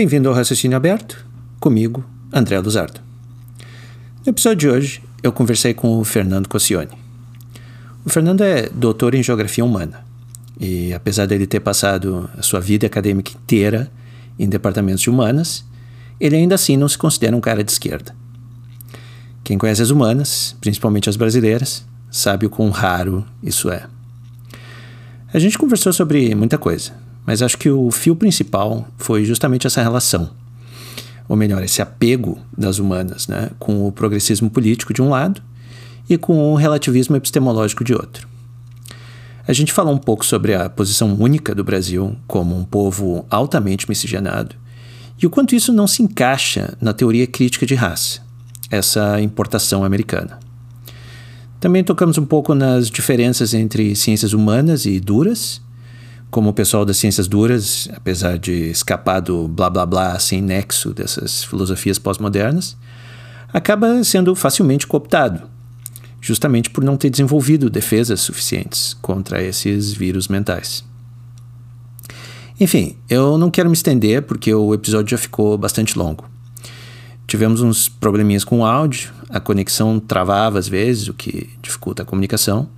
Bem-vindo ao Raciocínio Aberto, comigo, André Luzardo. No episódio de hoje, eu conversei com o Fernando Cossione. O Fernando é doutor em Geografia Humana e, apesar dele ter passado a sua vida acadêmica inteira em departamentos de humanas, ele ainda assim não se considera um cara de esquerda. Quem conhece as humanas, principalmente as brasileiras, sabe o quão raro isso é. A gente conversou sobre muita coisa, mas acho que o fio principal foi justamente essa relação, ou melhor, esse apego das humanas, né, com o progressismo político de um lado e com o relativismo epistemológico de outro. A gente falou um pouco sobre a posição única do Brasil como um povo altamente miscigenado e o quanto isso não se encaixa na teoria crítica de raça, essa importação americana. Também tocamos um pouco nas diferenças entre ciências humanas e duras como o pessoal das ciências duras, apesar de escapar do blá blá blá sem nexo dessas filosofias pós-modernas, acaba sendo facilmente cooptado, justamente por não ter desenvolvido defesas suficientes contra esses vírus mentais. Enfim, eu não quero me estender porque o episódio já ficou bastante longo. Tivemos uns probleminhas com o áudio, a conexão travava às vezes, o que dificulta a comunicação.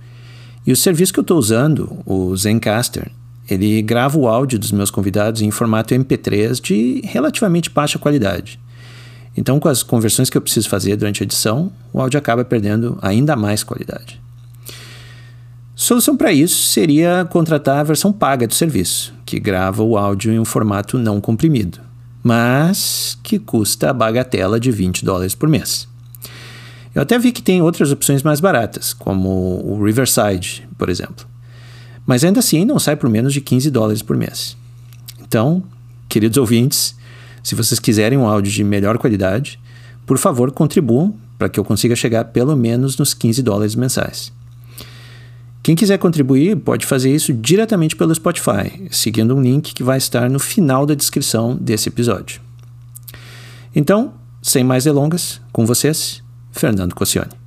E o serviço que eu estou usando, o Zencaster, ele grava o áudio dos meus convidados em formato MP3 de relativamente baixa qualidade. Então, com as conversões que eu preciso fazer durante a edição, o áudio acaba perdendo ainda mais qualidade. Solução para isso seria contratar a versão paga do serviço, que grava o áudio em um formato não comprimido, mas que custa a bagatela de 20 dólares por mês. Eu até vi que tem outras opções mais baratas, como o Riverside, por exemplo mas ainda assim não sai por menos de 15 dólares por mês. Então, queridos ouvintes, se vocês quiserem um áudio de melhor qualidade, por favor contribuam para que eu consiga chegar pelo menos nos 15 dólares mensais. Quem quiser contribuir pode fazer isso diretamente pelo Spotify, seguindo um link que vai estar no final da descrição desse episódio. Então, sem mais delongas, com vocês, Fernando Cossione.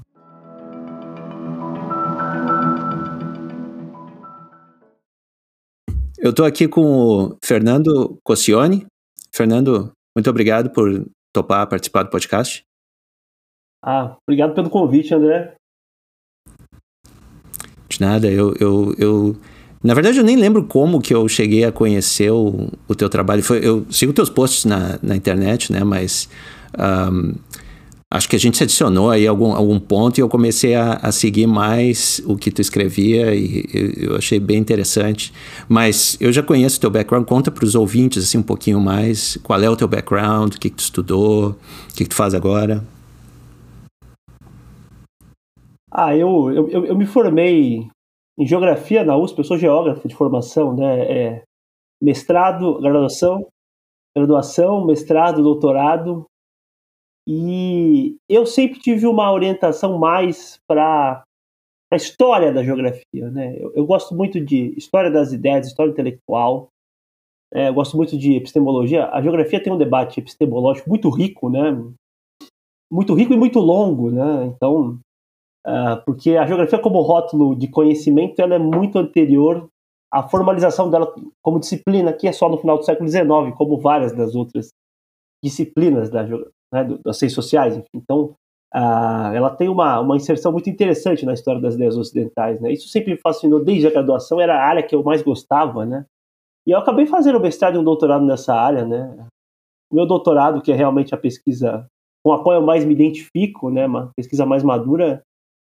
Eu estou aqui com o Fernando Cossione. Fernando, muito obrigado por topar participar do podcast. Ah, obrigado pelo convite, André. De nada, eu, eu, eu na verdade, eu nem lembro como que eu cheguei a conhecer o, o teu trabalho. Foi, eu sigo teus posts na, na internet, né? Mas um, acho que a gente adicionou aí algum, algum ponto e eu comecei a, a seguir mais o que tu escrevia e eu, eu achei bem interessante. Mas eu já conheço o teu background, conta para os ouvintes assim um pouquinho mais, qual é o teu background, o que, que tu estudou, o que, que tu faz agora. Ah, eu, eu, eu me formei em geografia na USP, eu sou geógrafo de formação, né? É mestrado, graduação, graduação, mestrado, doutorado e eu sempre tive uma orientação mais para a história da geografia. Né? Eu, eu, gosto muito de história das ideias, história intelectual. É, gosto muito de epistemologia. A geografia tem um debate epistemológico muito rico, né? muito rico e muito longo. Né? Então, uh, porque a geografia como rótulo de conhecimento ela é muito anterior à formalização dela como disciplina, que é só no final do século XIX, como várias das outras disciplinas da, né, das ciências sociais. Então, ela tem uma, uma inserção muito interessante na história das ideias ocidentais. Né? Isso sempre me fascinou desde a graduação, era a área que eu mais gostava. Né? E eu acabei fazendo um mestrado e um doutorado nessa área. Né? O meu doutorado, que é realmente a pesquisa com a qual eu mais me identifico, né, uma pesquisa mais madura,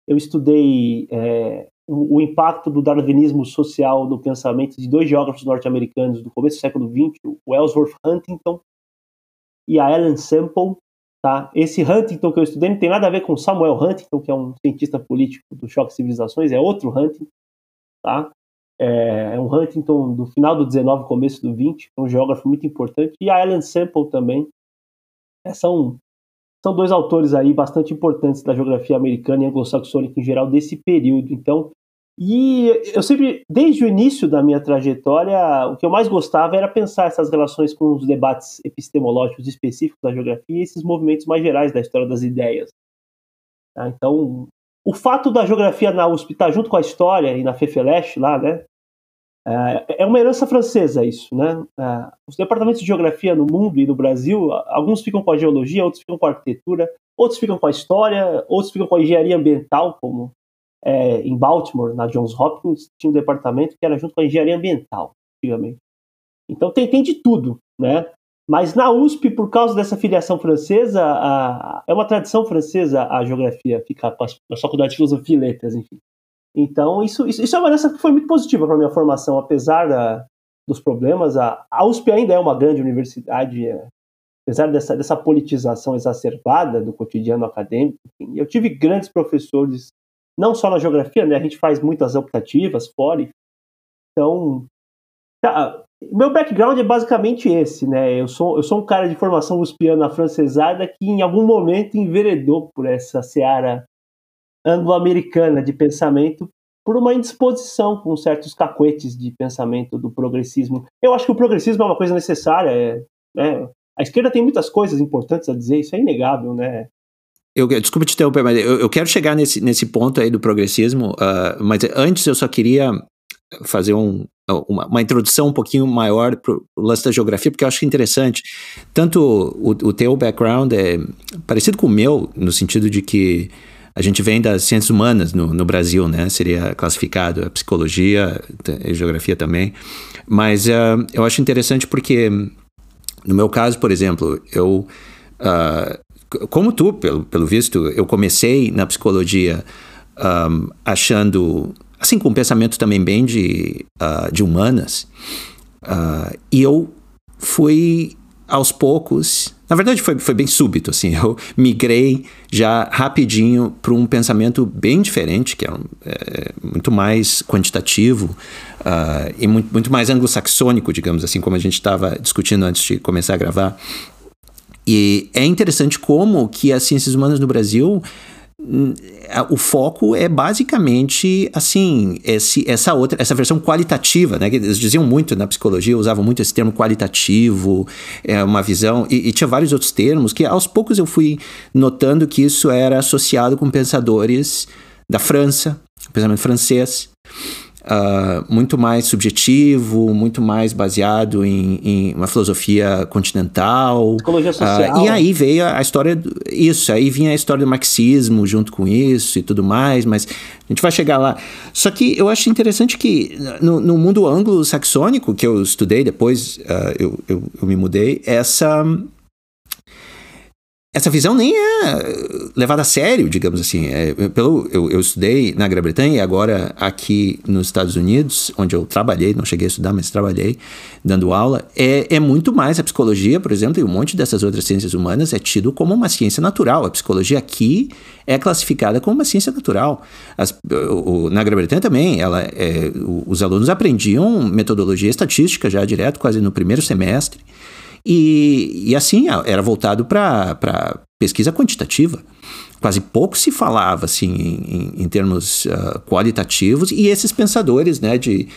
eu estudei é, o, o, impacto do darwinismo social no pensamento de dois geógrafos norte-americanos do começo do século XX, o Ellsworth Huntington e a Ellen Semple. Tá? Esse Huntington que eu estudei não tem nada a ver com Samuel Huntington, que é um cientista político do choque civilizações, é outro Huntington. Tá? É, é um Huntington do final do 19, começo do 20, é um geógrafo muito importante. E a Ellen Semple também. É, são, são dois autores aí bastante importantes da geografia americana e anglo-saxônica em geral desse período. Então, e eu sempre, desde o início da minha trajetória, o que eu mais gostava era pensar essas relações com os debates epistemológicos específicos da geografia e esses movimentos mais gerais da história das ideias. Tá? Então, o fato da geografia na USP estar junto com a história e na FEFELESH lá, né, É, é uma herança francesa isso, né? É, os departamentos de geografia no mundo e no Brasil, alguns ficam com a geologia, outros ficam com a arquitetura, outros ficam com a história, outros ficam com a engenharia ambiental, como é, em Baltimore, na Johns Hopkins, tinha um departamento que era junto com a engenharia ambiental, antigamente. Então tem, tem de tudo, né? Mas na USP, por causa dessa filiação francesa, a, é uma tradição francesa a geografia ficar com a faculdade de filosofia e letras, enfim. Então, isso, isso, isso é uma herança que foi muito positiva para a minha formação, apesar da, dos problemas. A, a USP ainda é uma grande universidade, é, apesar dessa, dessa politização exacerbada do cotidiano acadêmico. Enfim, eu tive grandes professores, não só na geografia, né? A gente faz muitas optativas fora. Então, tá, meu background é basicamente esse, né? Eu sou, eu sou um cara de formação uspiana afrancesada que em algum momento enveredou por essa seara anglo-americana de pensamento por uma indisposição com certos cacuetes de pensamento do progressismo. Eu acho que o progressismo é uma coisa necessária. É, né? A esquerda tem muitas coisas importantes a dizer, isso é inegável, né? Eu, desculpa te interromper, mas eu, eu, quero chegar nesse, nesse ponto aí do progressismo, uh, mas antes eu só queria fazer um, uma, uma, introdução um pouquinho maior para o lance da geografia, porque eu acho interessante. Tanto o, o teu background é parecido com o meu, no sentido de que a gente vem das ciências humanas no, no Brasil, né? Seria classificado a psicologia, a geografia também. Mas uh, eu acho interessante porque, no meu caso, por exemplo, eu. Uh, como tu, pelo, pelo visto, eu comecei na psicologia um, achando assim, com um pensamento também bem de, uh, de humanas. Uh, e eu fui aos poucos. Na verdade, foi, foi bem súbito, assim. Eu migrei já rapidinho para um pensamento bem diferente, que é, um, é muito mais quantitativo uh, e muito, muito mais anglo-saxônico, digamos assim, como a gente estava discutindo antes de começar a gravar. E é interessante como que as ciências humanas no Brasil o foco é basicamente assim esse, essa outra essa versão qualitativa né? Que eles diziam muito na psicologia usavam muito esse termo qualitativo é uma visão e, e, tinha vários outros termos que aos poucos eu fui notando que isso era associado com pensadores da França pensamento francês uh, muito mais subjetivo, muito mais baseado em, em uma filosofia continental. Psicologia ah, social. Uh, e aí veio a história, do, isso, aí vinha a história do marxismo junto com isso e tudo mais, mas a gente vai chegar lá. Só que eu acho interessante que no, no mundo anglo-saxônico, que eu estudei depois, uh, eu, eu, eu me mudei, essa essa visão nem é levada a sério, digamos assim. É, pelo, eu, eu, estudei na Grã-Bretanha e agora aqui nos Estados Unidos, onde eu trabalhei, não cheguei a estudar, mas trabalhei dando aula, é, é muito mais a psicologia, por exemplo, e um monte dessas outras ciências humanas é tido como uma ciência natural. A psicologia aqui é classificada como uma ciência natural. As, o, na Grã-Bretanha também, ela, é, os alunos aprendiam metodologia estatística já direto, quase no primeiro semestre. E, e assim, era voltado para pesquisa quantitativa. Quase pouco se falava assim, em, em termos uh, qualitativos, e esses pensadores né, de,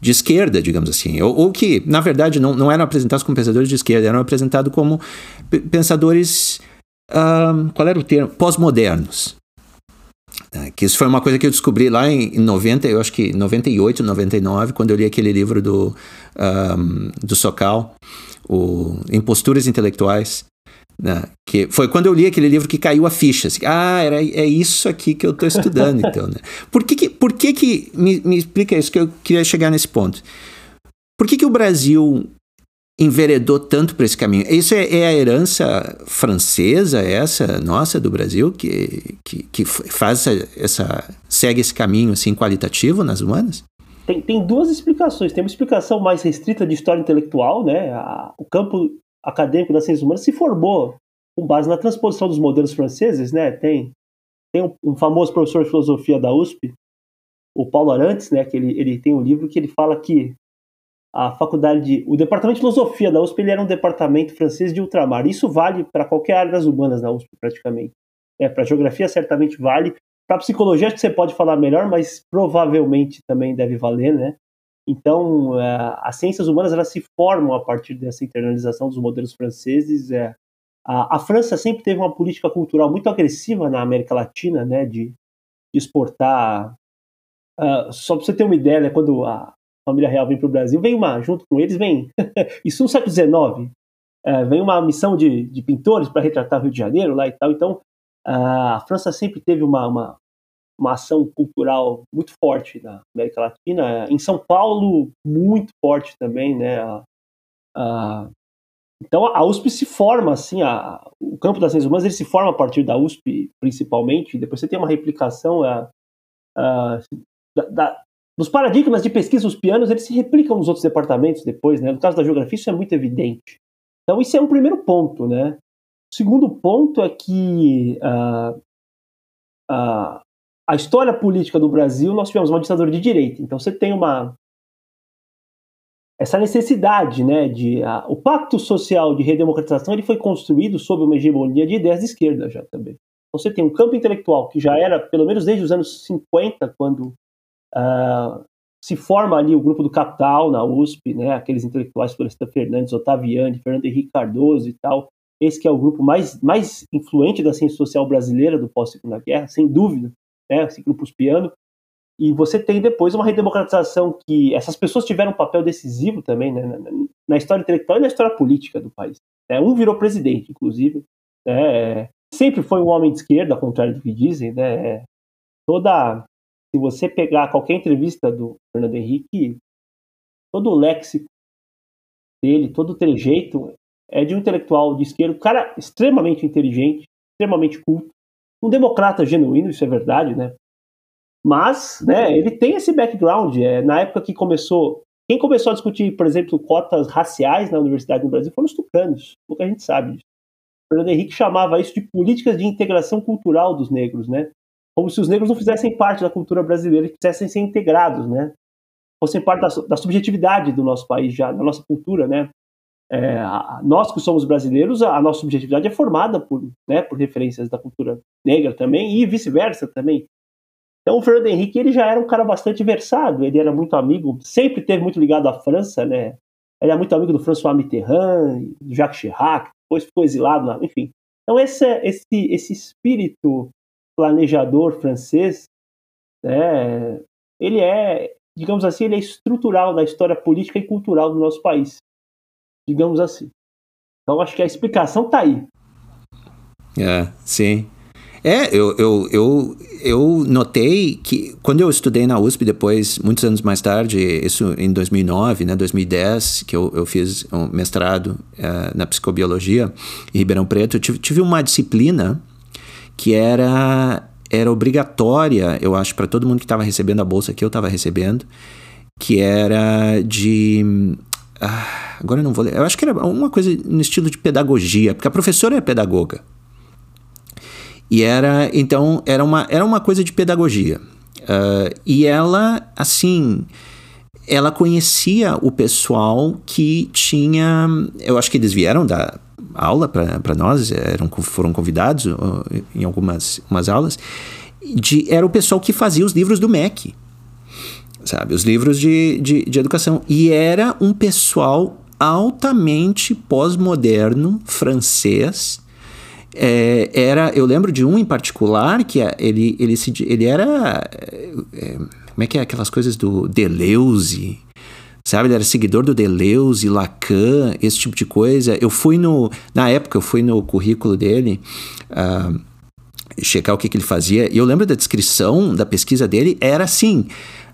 de esquerda, digamos assim, ou, ou, que, na verdade, não, não eram apresentados como pensadores de esquerda, eram apresentados como pensadores. Uh, qual era o termo? Pós-modernos. Uh, que isso foi uma coisa que eu descobri lá em, em 90, eu acho que 98, 99, quando eu li aquele livro do, um, do Socal o Imposturas Intelectuais, né? que foi quando eu li aquele livro que caiu a ficha. Assim, ah, era, é isso aqui que eu estou estudando, então. Né? Por que, que, por que, que me, me explica isso que eu queria chegar nesse ponto? Por que, que o Brasil enveredou tanto para esse caminho? Isso é, é, a herança francesa, essa nossa do Brasil, que, que, que faz essa, essa, segue esse caminho assim qualitativo nas humanas? tem, tem duas explicações. Tem uma explicação mais restrita de história intelectual, né? A, o campo acadêmico das ciências humanas se formou com base na transposição dos modelos franceses, né? Tem, tem um, um famoso professor de filosofia da USP, o Paulo Arantes, né? Que ele, ele tem um livro que ele fala que a faculdade, de, o departamento de filosofia da USP ele era um departamento francês de ultramar. Isso vale para qualquer área das humanas da USP, praticamente. É, para geografia certamente vale, para psicologia acho que você pode falar melhor, mas provavelmente também deve valer, né? Então, é, as ciências humanas elas se formam a partir dessa internalização dos modelos franceses. É, a, a, França sempre teve uma política cultural muito agressiva na América Latina, né, de, de exportar. Uh, só para você ter uma ideia, né, quando a, família real vem para o Brasil, vem uma, junto com eles, vem, isso no século XIX, é, vem uma missão de, de pintores para retratar o Rio de Janeiro lá e tal. Então, a França sempre teve uma, uma, uma ação cultural muito forte na América Latina. Em São Paulo, muito forte também, né? A, a, então a USP se forma assim, a, o campo das ciências humanas ele se forma a partir da USP principalmente. Depois você tem uma replicação a, a, da, da, dos paradigmas de pesquisa os pianos eles se replicam nos outros departamentos depois, né? No caso da geografia isso é muito evidente. Então, isso é um primeiro ponto, né? O segundo ponto é que uh, uh, a história política do Brasil, nós tivemos uma ditadura de direita. Então, você tem uma essa necessidade, né, de uh, o pacto social de redemocratização, ele foi construído sob uma hegemonia de ideias de esquerda já também. Então, você tem um campo intelectual que já era, pelo menos desde os anos 50, quando uh, se forma ali o grupo do Capital na USP, né, aqueles intelectuais, Florestan Fernandes, Otaviani, Fernando Henrique Cardoso e tal. Esse que é o grupo mais, mais influente da ciência social brasileira do pós-segunda guerra, sem dúvida, né, esse grupo uspiano. E você tem depois uma redemocratização que essas pessoas tiveram um papel decisivo também né, na, na, história intelectual e na história política do país. É, um virou presidente, inclusive. Né, sempre foi um homem de esquerda, ao contrário do que dizem. Né, toda se você pegar qualquer entrevista do Fernando Henrique, todo o léxico dele, todo o trejeito é de um intelectual de esquerda, um cara extremamente inteligente, extremamente culto, um democrata genuíno, isso é verdade, né? Mas, né, ele tem esse background. É, na época que começou, quem começou a discutir, por exemplo, cotas raciais na universidade no Brasil foram os tucanos, pouca gente sabe disso. Fernando Henrique chamava isso de políticas de integração cultural dos negros, né? Como se os negros não fizessem parte da cultura brasileira e quisessem ser integrados, né? Fossem parte da, da subjetividade do nosso país já, da nossa cultura, né? É, nós que somos brasileiros, a, nossa subjetividade é formada por, né, por referências da cultura negra também e vice-versa também. Então o Fernando Henrique ele já era um cara bastante versado, ele era muito amigo, sempre teve muito ligado à França, né? Ele era muito amigo do François Mitterrand, do Jacques Chirac, depois ficou exilado lá, enfim. Então esse, esse, esse espírito planejador francês, né, ele é, digamos assim, ele é estrutural da história política e cultural do nosso país, digamos assim. Então acho que a explicação está aí. É, sim. É, eu, eu, eu, eu notei que quando eu estudei na USP depois, muitos anos mais tarde, isso em 2009, né, 2010, que eu, eu fiz um mestrado uh, na psicobiologia em Ribeirão Preto, eu tive, tive uma disciplina que era era obrigatória, eu acho, para todo mundo que estava recebendo a bolsa que eu estava recebendo, que era de ah, agora eu não vou ler. Eu acho que era uma coisa no estilo de pedagogia, porque a professora é pedagoga. E era, então, era uma, era uma coisa de pedagogia. Uh, e ela, assim, ela conhecia o pessoal que tinha. Eu acho que eles vieram da aula para nós, eram, foram convidados em algumas umas aulas, de, era o pessoal que fazia os livros do MEC, sabe? Os livros de, de, de educação. E era um pessoal altamente pós-moderno, francês. É, era, eu lembro de um em particular que ele, ele, se, ele era. É, como é que é aquelas coisas do Deleuze? sabe? Ele era seguidor do Deleuze, Lacan, esse tipo de coisa. Eu fui no. Na época, eu fui no currículo dele. Uh, checar o que, que ele fazia. E eu lembro da descrição da pesquisa dele, era assim: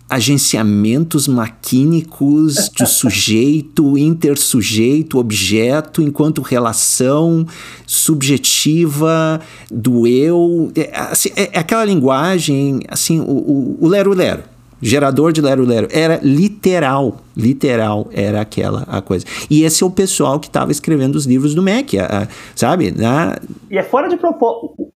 agenciamentos maquínicos de sujeito, intersujeito, objeto, enquanto relação subjetiva do eu. É, assim, é, é aquela linguagem, assim, o lero-lero gerador de Lero Lero. Era literal, literal era aquela a coisa. E esse é o pessoal que estava escrevendo os livros do MEC, a, a, sabe? Na... E é fora de propósito.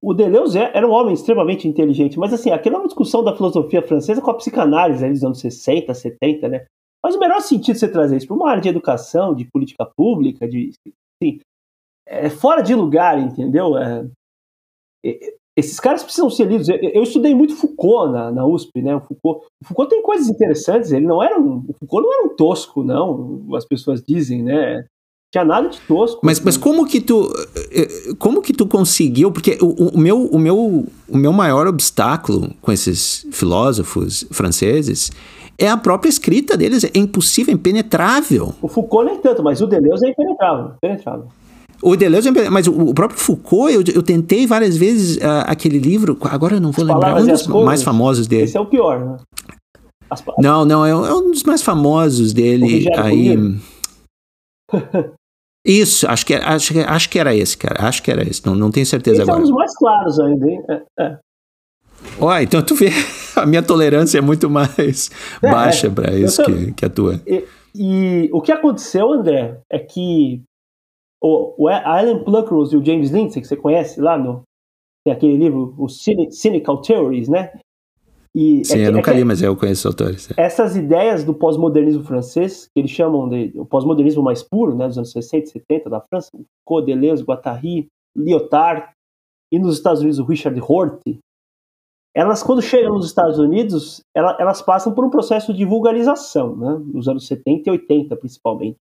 O Deleuze é, era um homem extremamente inteligente, mas assim, aquela é uma discussão da filosofia francesa com a psicanálise ali dos anos 60, 70, né? Mas o melhor sentido de você trazer isso para uma área de educação, de política pública, de assim, é fora de lugar, entendeu? É, esses caras precisam ser lidos. Eu, estudei muito Foucault na, na USP, né? O Foucault, o Foucault tem coisas interessantes. Ele não era um, o Foucault não era um tosco, não. As pessoas dizem, né? Tinha nada de tosco. Mas, mas como que tu. eh, como que tu conseguiu? Porque o, o, meu, o, meu, o meu maior obstáculo com esses filósofos franceses é a própria escrita deles. É impossível, é impenetrável. O Foucault nem tanto, mas o Deleuze é impenetrável. impenetrável. O Deleuze, é mas o próprio Foucault, eu, eu tentei várias vezes uh, aquele livro, agora eu não vou As lembrar, um dos mais famosos dele. Esse é o pior, né? As... Não, não, é, é, um dos mais famosos dele. Aí. Isso, acho que, acho, acho que era esse, cara. Acho que era esse. Não, não tenho certeza esse agora. é um dos mais claros ainda, hein? É, é. Ó, então tu vê, a minha tolerância é muito mais é, baixa para isso que, que a tua. E, e, o que aconteceu, André, é que o, o Alan Pluckrose e o James Lindsay, que você conhece lá no. Tem aquele livro, o Cynical Theories, né? E Sim, é eu nunca é li, mas eu conheço os autores. Essas ideias do pós-modernismo francês, que eles chamam de o pós-modernismo mais puro, né, dos anos 60 e 70 da França, Foucault, Deleuze, Guattari, Lyotard, e nos Estados Unidos o Richard Rorty, elas, quando chegam nos Estados Unidos, elas, elas passam por um processo de vulgarização, né, nos anos 70 e 80 principalmente.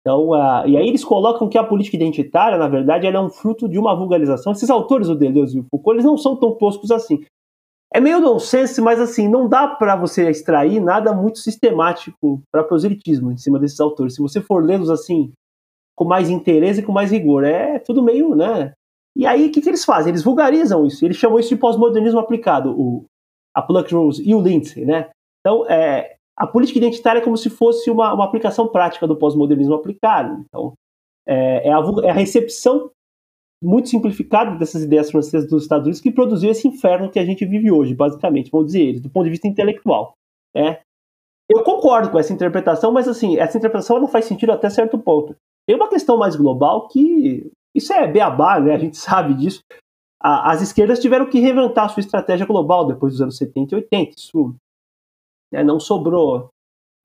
Então, uh, e aí eles colocam que a política identitária, na verdade, ela é um fruto de uma vulgarização. Esses autores, o Deleuze e o Foucault, eles não são tão toscos assim. É meio nonsense, mas assim, não dá para você extrair nada muito sistemático para proselitismo em cima desses autores. Se você for lê-los assim, com mais interesse e com mais rigor, é tudo meio, né? E aí, o que, que eles fazem? Eles vulgarizam isso. Eles chamam isso de pós-modernismo aplicado, o, a Pluckrose e o Lindsay, né? Então, é, a política identitária é como se fosse uma, uma aplicação prática do pós-modernismo aplicado. Então, é, é, a, é a recepção muito simplificado dessas ideias francesas dos Estados Unidos que produziu esse inferno que a gente vive hoje, basicamente, vamos dizer eles, do ponto de vista intelectual. É. Eu concordo com essa interpretação, mas assim, essa interpretação não faz sentido até certo ponto. Tem uma questão mais global que isso é beabá, né? A gente sabe disso. A, as esquerdas tiveram que reinventar a sua estratégia global depois dos anos 70 e 80. Isso né, não sobrou.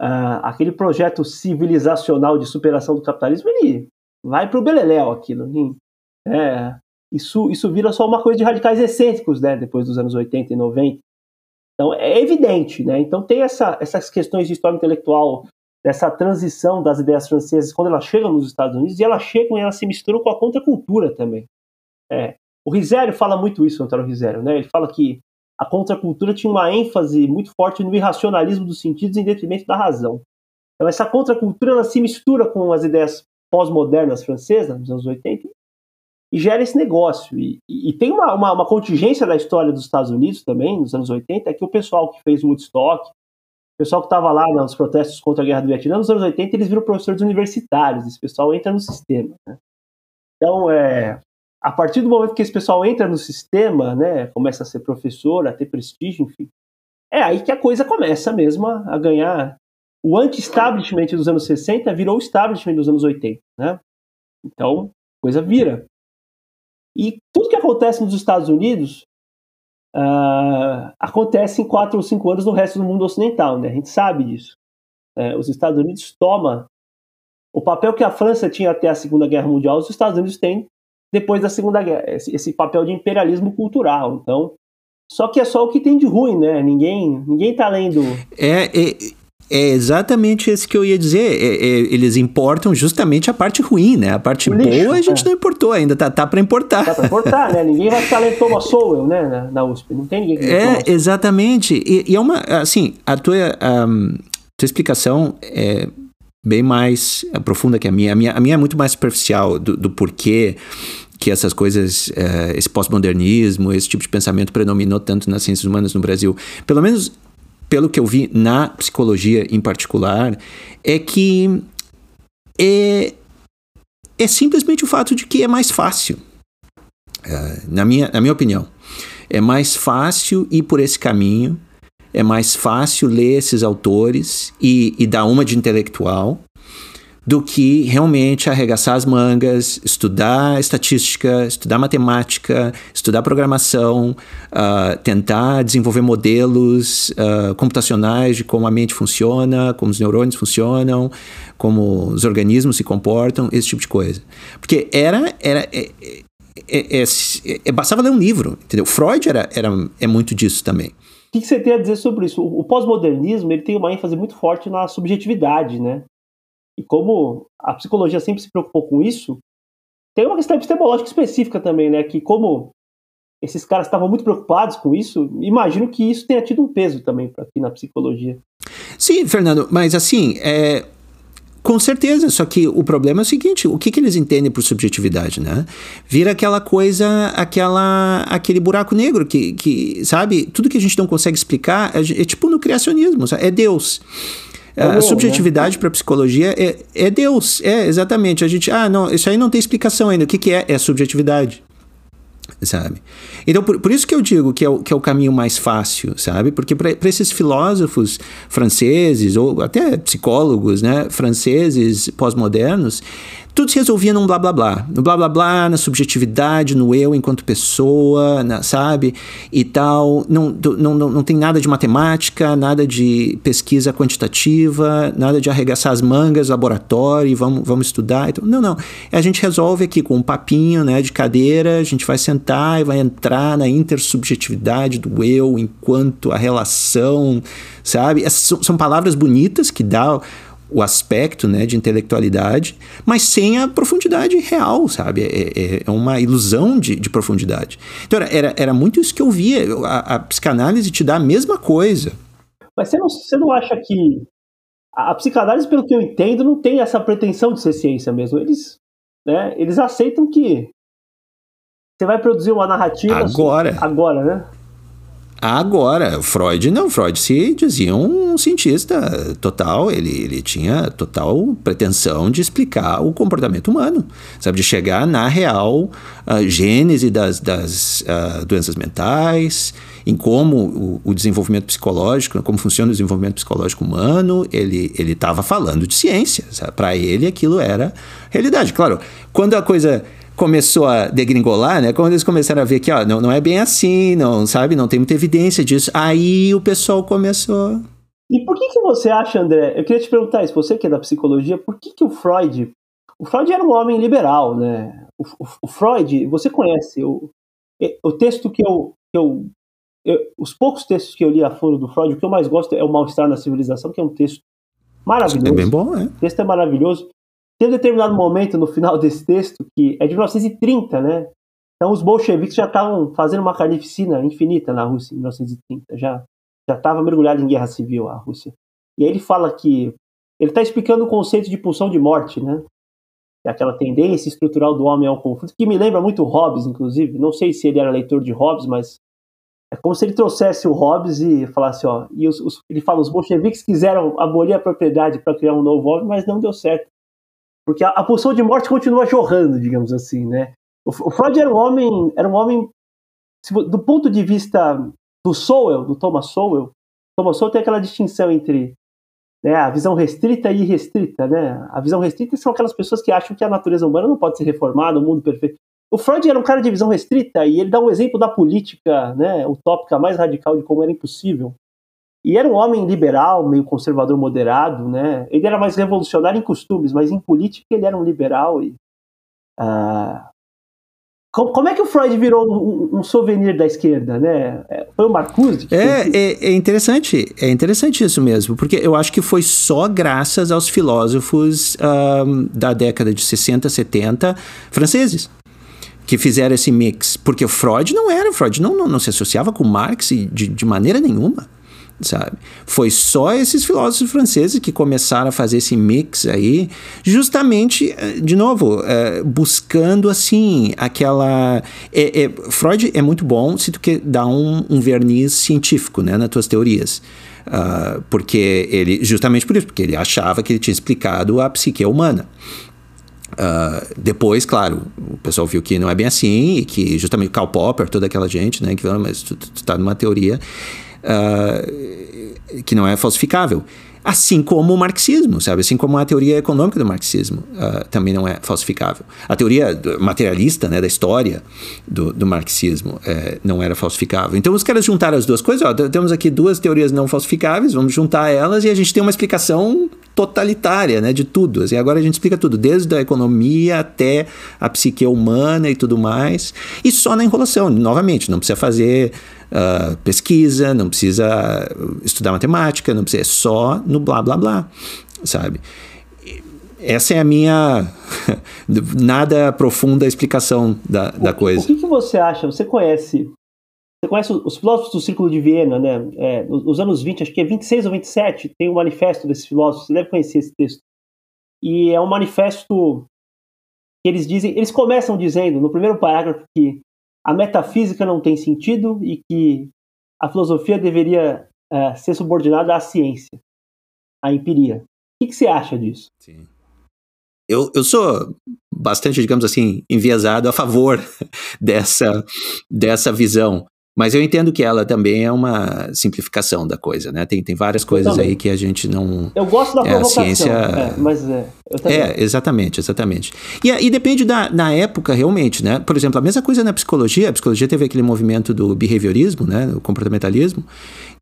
Uh, aquele projeto civilizacional de superação do capitalismo, ele vai para o beleléu aquilo. É, isso, isso vira só uma coisa de radicais excêntricos, né, depois dos anos 80 e 90. Então, é evidente, né? Então, tem essa, essas questões de história intelectual, dessa transição das ideias francesas quando elas chegam nos Estados Unidos, e elas chegam e elas se misturam com a contracultura também. É, o Risério fala muito isso, Antônio Risério, né? Ele fala que a contracultura tinha uma ênfase muito forte no irracionalismo dos sentidos em detrimento da razão. Então, essa contracultura ela se mistura com as ideias pós-modernas francesas, nos anos 80, e gera esse negócio. E, e, e tem uma, uma, uma, contingência da história dos Estados Unidos também, nos anos 80, é que o pessoal que fez Woodstock, o pessoal que estava lá nos protestos contra a guerra do Vietnã, nos anos 80 eles viram professores universitários, esse pessoal entra no sistema. Né? Então, é, a partir do momento que esse pessoal entra no sistema, né, começa a ser professor, a ter prestígio, enfim, é aí que a coisa começa mesmo a, a ganhar. O anti-establishment dos anos 60 virou o establishment dos anos 80, né? Então, coisa vira. E tudo que acontece nos Estados Unidos uh, acontece em quatro ou cinco anos no resto do mundo ocidental, né? A gente sabe disso. É, os Estados Unidos tomam o papel que a França tinha até a Segunda Guerra Mundial, os Estados Unidos têm depois da Segunda Guerra, esse, esse papel de imperialismo cultural. Então, só que é só o que tem de ruim, né? Ninguém, ninguém tá lendo. É, é, é exatamente esse que eu ia dizer. É, é, eles importam justamente a parte ruim, né? A parte o boa lixo, a gente é. não importou ainda, tá, tá para importar. Tá para importar, né? Ninguém vai ficar lendo Thomas Sowell, né? Na, na USP. Não tem ninguém que É, exatamente. E, e, é uma. Assim, a tua, um, tua explicação é bem mais profunda que a minha. A minha, a minha é muito mais superficial do, do porquê que essas coisas, é, esse pós-modernismo, esse tipo de pensamento predominou tanto nas ciências humanas no Brasil. Pelo menos pelo que eu vi na psicologia em particular, é que é, é simplesmente o fato de que é mais fácil. É, na, minha, na minha opinião, é mais fácil ir por esse caminho, é mais fácil ler esses autores e, e dar uma de intelectual do que realmente arregaçar as mangas, estudar estatística, estudar matemática, estudar programação, uh, tentar desenvolver modelos uh, computacionais de como a mente funciona, como os neurônios funcionam, como os organismos se comportam, esse tipo de coisa. Porque era. era é, é, é, é bastava ler um livro, entendeu? Freud era, era, é muito disso também. O que você tem a dizer sobre isso? O pós-modernismo ele tem uma ênfase muito forte na subjetividade, né? E como a psicologia sempre se preocupou com isso, tem uma questão epistemológica específica também, né? Que como esses caras estavam muito preocupados com isso, imagino que isso tenha tido um peso também aqui na psicologia. Sim, Fernando, mas assim, é, com certeza, só que o problema é o seguinte: o que, que eles entendem por subjetividade, né? Vira aquela coisa, aquela, aquele buraco negro que, que, sabe, tudo que a gente não consegue explicar é, é tipo no criacionismo, sabe? é Deus. É a subjetividade né? para a psicologia é, é Deus, é exatamente. A gente, ah, não, isso aí não tem explicação ainda. O que, que é? É subjetividade sabe? Então, por, por, isso que eu digo que é o, que é o caminho mais fácil, sabe? Porque para esses filósofos franceses, ou até psicólogos, né, franceses pós-modernos, tudo se resolvia num blá blá blá. No blá blá blá, na subjetividade, no eu enquanto pessoa, na, sabe? E tal. Não, não, não, não tem nada de matemática, nada de pesquisa quantitativa, nada de arregaçar as mangas, laboratório e vamos, vamos estudar. Então, não, não. A gente resolve aqui com um papinho né, de cadeira, a gente vai sentar e vai entrar na intersubjetividade do eu enquanto a relação, sabe? Essas são, são palavras bonitas que dá o aspecto né, de intelectualidade, mas sem a profundidade real, sabe? É, é, é uma ilusão de, de, profundidade. Então era, era, era, muito isso que eu via. A, a, psicanálise te dá a mesma coisa. Mas você não, você não acha que. A, psicanálise, pelo que eu entendo, não tem essa pretensão de ser ciência mesmo. Eles, né, eles aceitam que você vai produzir uma narrativa. Agora. Agora, né? Agora, Freud não, Freud se dizia um cientista total, ele, ele tinha total pretensão de explicar o comportamento humano, sabe, de chegar na real uh, gênese das, das uh, doenças mentais, em como o, o, desenvolvimento psicológico, como funciona o desenvolvimento psicológico humano, ele estava falando de ciência, para ele aquilo era realidade. Claro, quando a coisa começou a degringolar, né? Quando eles começaram a ver que, ó, não, não é bem assim, não, sabe? Não tem muita evidência disso. Aí o pessoal começou. E por que que você acha, André? Eu queria te perguntar isso, você que é da psicologia, por que que o Freud. O Freud era um homem liberal, né? O, o, o Freud, você conhece o, o texto que eu, que eu, eu, Os poucos textos que eu li a fundo do Freud, o que eu mais gosto é O Mal-Estar na Civilização, que é um texto maravilhoso. É bem bom, é. O texto é maravilhoso. Tem um determinado momento no final desse texto, que é de 1930, né? Então os bolcheviques já estavam fazendo uma carnificina infinita na Rússia em 1930, já já estava mergulhado em guerra civil a Rússia. E aí ele fala que ele está explicando o conceito de pulsão de morte, né? É aquela tendência estrutural do homem ao conflito, que me lembra muito Hobbes, inclusive. Não sei se ele era leitor de Hobbes, mas é como se ele trouxesse o Hobbes e falasse, ó, e os, os, ele fala, os bolcheviques quiseram abolir a propriedade para criar um novo homem, mas não deu certo. Porque a, a de morte continua jorrando, digamos assim, né? O, o Freud era um homem, era um homem do ponto de vista do Sowell, do Thomas Sowell, Thomas Sowell tem aquela distinção entre né, a visão restrita e irrestrita, né? A visão restrita são aquelas pessoas que acham que a natureza humana não pode ser reformada, o mundo perfeito. O Freud era um cara de visão restrita e ele dá um exemplo da política, né, utópica mais radical de como era impossível e era um homem liberal, meio conservador moderado, né? Ele era mais revolucionário em costumes, mas em política ele era um liberal. E, uh... como, é que o Freud virou um, um, souvenir da esquerda, né? É, foi o Marcuse? É, é, é, interessante, é interessante isso mesmo, porque eu acho que foi só graças aos filósofos um, da década de 60, 70 franceses que fizeram esse mix, porque Freud não era, Freud não, não, não se associava com Marx de, de maneira nenhuma sabe? Foi só esses filósofos franceses que começaram a fazer esse mix aí, justamente, eh, de novo, é, buscando assim aquela. É, é, Freud é muito bom se tu quer dar um, um verniz científico, né, nas tuas teorias. Uh, porque ele, justamente por isso, porque ele achava que ele tinha explicado a psique humana. Uh, depois, claro, o pessoal viu que não é bem assim e que justamente Karl Popper, toda aquela gente, né, que mas tu, tu, tá numa teoria uh, que não é falsificável. Assim como o marxismo, sabe? Assim como a teoria econômica do marxismo uh, também não é falsificável. A teoria materialista né, da história do, do marxismo uh, não era falsificável. Então os caras juntaram as duas coisas. Ó, temos aqui duas teorias não falsificáveis, vamos juntar elas e a gente tem uma explicação totalitária né, de tudo. E agora a gente explica tudo, desde a economia até a psique humana e tudo mais. E só na enrolação, novamente, não precisa fazer uh, pesquisa, não precisa estudar matemática, não precisa, é só no blá blá blá, sabe? essa é a minha nada profunda explicação da, da o, coisa. O que, que, você acha? Você conhece você conhece os filósofos do Círculo de Viena, né? É, nos anos 20, acho que é 26 ou 27, tem um manifesto desses filósofos, você deve conhecer esse texto. E é um manifesto que eles dizem, eles começam dizendo no primeiro parágrafo que a metafísica não tem sentido e que a filosofia deveria é, ser subordinada à ciência, à empiria. O que, que você acha disso? Sim. Eu, eu sou bastante, digamos assim, enviesado a favor dessa, dessa visão. Mas eu entendo que ela também é uma simplificação da coisa, né? Tem, tem várias coisas aí que a gente não. Eu gosto da é, provocação, ciência... é, mas é. é, exatamente, exatamente. E, e depende da na época, realmente, né? Por exemplo, a mesma coisa na psicologia. A psicologia teve aquele movimento do behaviorismo, né? O comportamentalismo,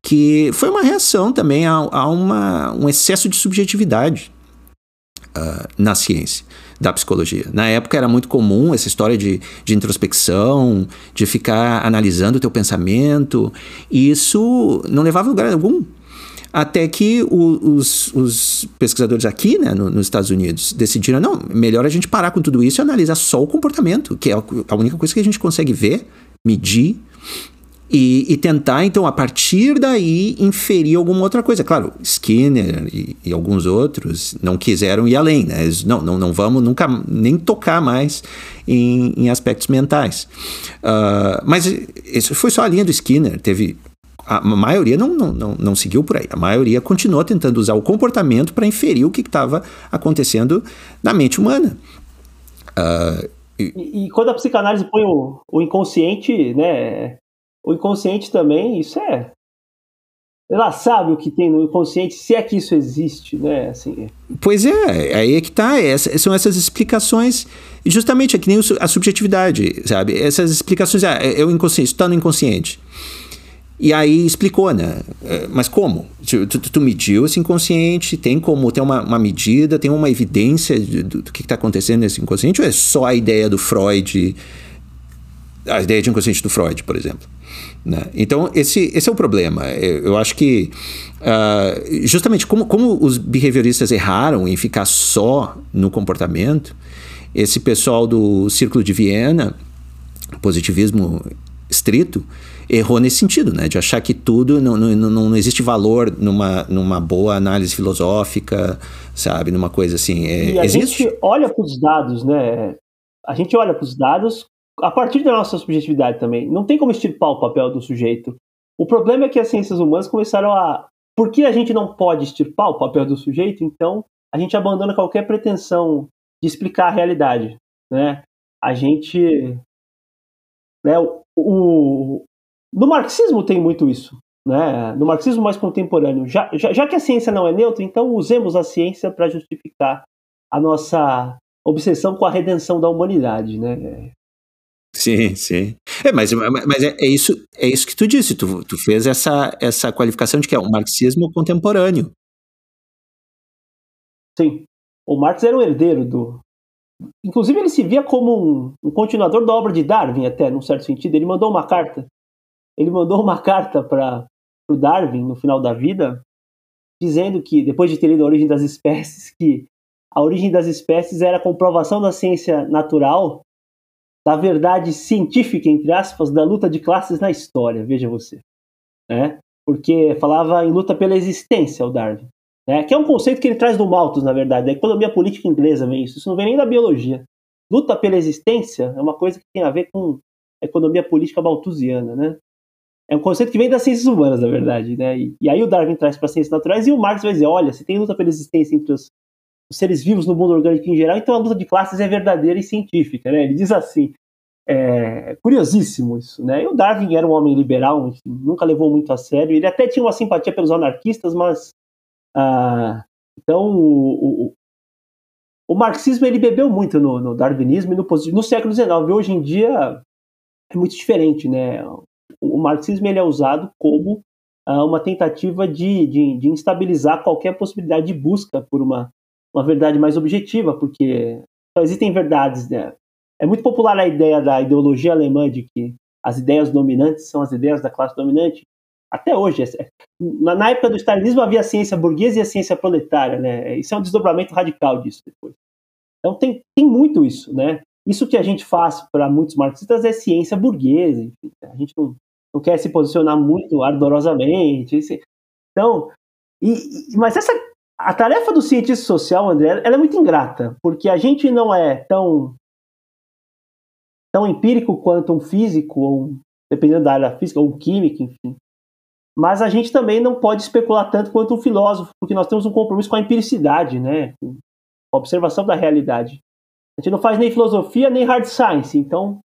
que foi uma reação também a, a uma, um excesso de subjetividade uh, na ciência da psicologia. Na época era muito comum essa história de, de introspecção, de ficar analisando o teu pensamento, e isso não levava a lugar algum. Até que o, os, os, pesquisadores aqui, né, no, nos Estados Unidos, decidiram: não, melhor a gente parar com tudo isso e analisar só o comportamento, que é a única coisa que a gente consegue ver, medir e, e, tentar, então, a partir daí, inferir alguma outra coisa. Claro, Skinner e, e, alguns outros não quiseram ir além, né? Eles, não, não, não vamos nunca nem tocar mais em, em aspectos mentais. Uh, mas isso foi só a linha do Skinner. Teve a maioria não, não, não, não, seguiu por aí. A maioria continuou tentando usar o comportamento para inferir o que estava acontecendo na mente humana. Uh, e, e, quando a psicanálise põe o, o inconsciente, né, o inconsciente também, isso é. Ela sabe o que tem no inconsciente, se é que isso existe, né? Assim. Pois é, aí é que tá. Essa, são essas explicações. Justamente é que nem a subjetividade, sabe? Essas explicações. Ah, é, é o inconsciente, está no inconsciente. E aí explicou, né? É, mas como? Tu, tu, tu, mediu esse inconsciente, tem como ter uma, uma medida, tem uma evidência do, do que está acontecendo nesse inconsciente? Ou é só a ideia do Freud, a ideia de inconsciente do Freud, por exemplo? Né? Então, esse, esse é o problema. Eu, eu acho que, uh, justamente como, como os behavioristas erraram em ficar só no comportamento, esse pessoal do Círculo de Viena, positivismo estrito, errou nesse sentido, né? De achar que tudo não, não, não, não existe valor numa, numa boa análise filosófica, sabe? Numa coisa assim. É, e a existe... gente olha para os dados, né? A gente olha para os dados a partir da nossa subjetividade também. Não tem como extirpar o papel do sujeito. O problema é que as ciências humanas começaram a. Por que a gente não pode extirpar o papel do sujeito? Então, a gente abandona qualquer pretensão de explicar a realidade. Né? A gente. Né, o, o, no marxismo tem muito isso. Né? No marxismo mais contemporâneo. Já, já, já que a ciência não é neutra, então usemos a ciência para justificar a nossa obsessão com a redenção da humanidade. Né? Sim, sim. É, mas mas é, é, isso, é isso que tu disse. Tu, tu fez essa, essa qualificação de que é um marxismo contemporâneo. Sim. O Marx era um herdeiro do. Inclusive, ele se via como um, um continuador da obra de Darwin, até, num certo sentido. Ele mandou uma carta. Ele mandou uma carta para o Darwin no final da vida, dizendo que, depois de ter lido a origem das espécies, que a origem das espécies era a comprovação da ciência natural da verdade científica, entre aspas, da luta de classes na história, veja você. Né? Porque falava em luta pela existência, o Darwin. Né? Que é um conceito que ele traz do Malthus, na verdade. Da economia política inglesa vem isso. Isso não vem nem da biologia. Luta pela existência é uma coisa que tem a ver com a economia política malthusiana, né? É um conceito que vem das ciências humanas, na verdade, né? E, e aí o Darwin traz para as ciências naturais e o Marx vai dizer, olha, se tem luta pela existência entre os, os seres vivos no mundo orgânico em geral, então a luta de classes é verdadeira e científica, né? Ele diz assim, é, curiosíssimo isso, né? E o Darwin era um homem liberal, enfim, nunca levou muito a sério. Ele até tinha uma simpatia pelos anarquistas, mas ah, então o, o, o, marxismo ele bebeu muito no, no darwinismo e no, no século XIX. Hoje em dia é muito diferente, né? O, marxismo ele é usado como ah, uma tentativa de, de, de instabilizar qualquer possibilidade de busca por uma uma verdade mais objetiva, porque só existem verdades, né? É muito popular a ideia da ideologia alemã de que as ideias dominantes são as ideias da classe dominante. Até hoje. Na, na época do stalinismo havia a ciência burguesa e a ciência proletária, né? Isso é um desdobramento radical disso depois. Então tem, tem muito isso, né? Isso que a gente faz para muitos marxistas é ciência burguesa, enfim, a gente não, não quer se posicionar muito ardorosamente. Então, e, mas essa a tarefa do cientista social, André, ela é muito ingrata, porque a gente não é tão tão empírico quanto um físico, ou dependendo da área física, ou um químico, enfim. Mas a gente também não pode especular tanto quanto um filósofo, porque nós temos um compromisso com a empiricidade, né? com a observação da realidade. A gente não faz nem filosofia nem hard science, então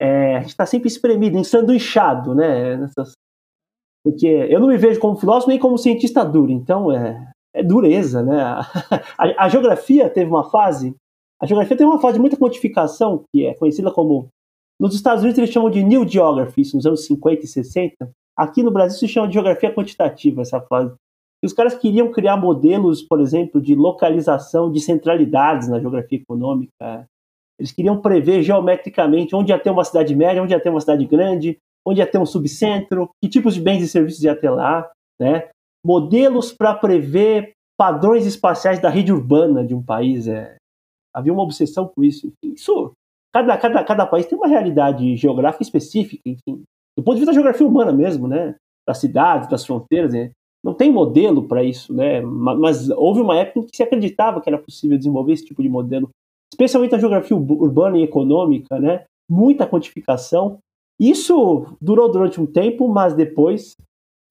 é, a gente está sempre espremido, ensanduichado, né? Nessas... Porque eu não me vejo como filósofo nem como cientista duro, então é, é dureza, né? A, a, geografia teve uma fase, a geografia teve uma fase de muita quantificação, que é conhecida como. Nos Estados Unidos eles chamam de New Geography, isso nos anos 50 e 60. Aqui no Brasil se chama de geografia quantitativa, essa fase. E os caras queriam criar modelos, por exemplo, de localização de centralidades na geografia econômica. Eles queriam prever geometricamente onde ia ter uma cidade média, onde ia ter uma cidade grande, onde ia ter um subcentro, que tipos de bens e serviços ia ter lá, né? Modelos para prever padrões espaciais da rede urbana de um país. É... Havia uma obsessão com isso. Isso cada, cada, cada país tem uma realidade geográfica específica, enfim. Do ponto de vista da geografia humana mesmo, né? Das cidades, das fronteiras, né? não tem modelo para isso, né? Mas houve uma época em que se acreditava que era possível desenvolver esse tipo de modelo, especialmente na geografia urbana e econômica, né? Muita quantificação. Isso durou durante um tempo, mas depois.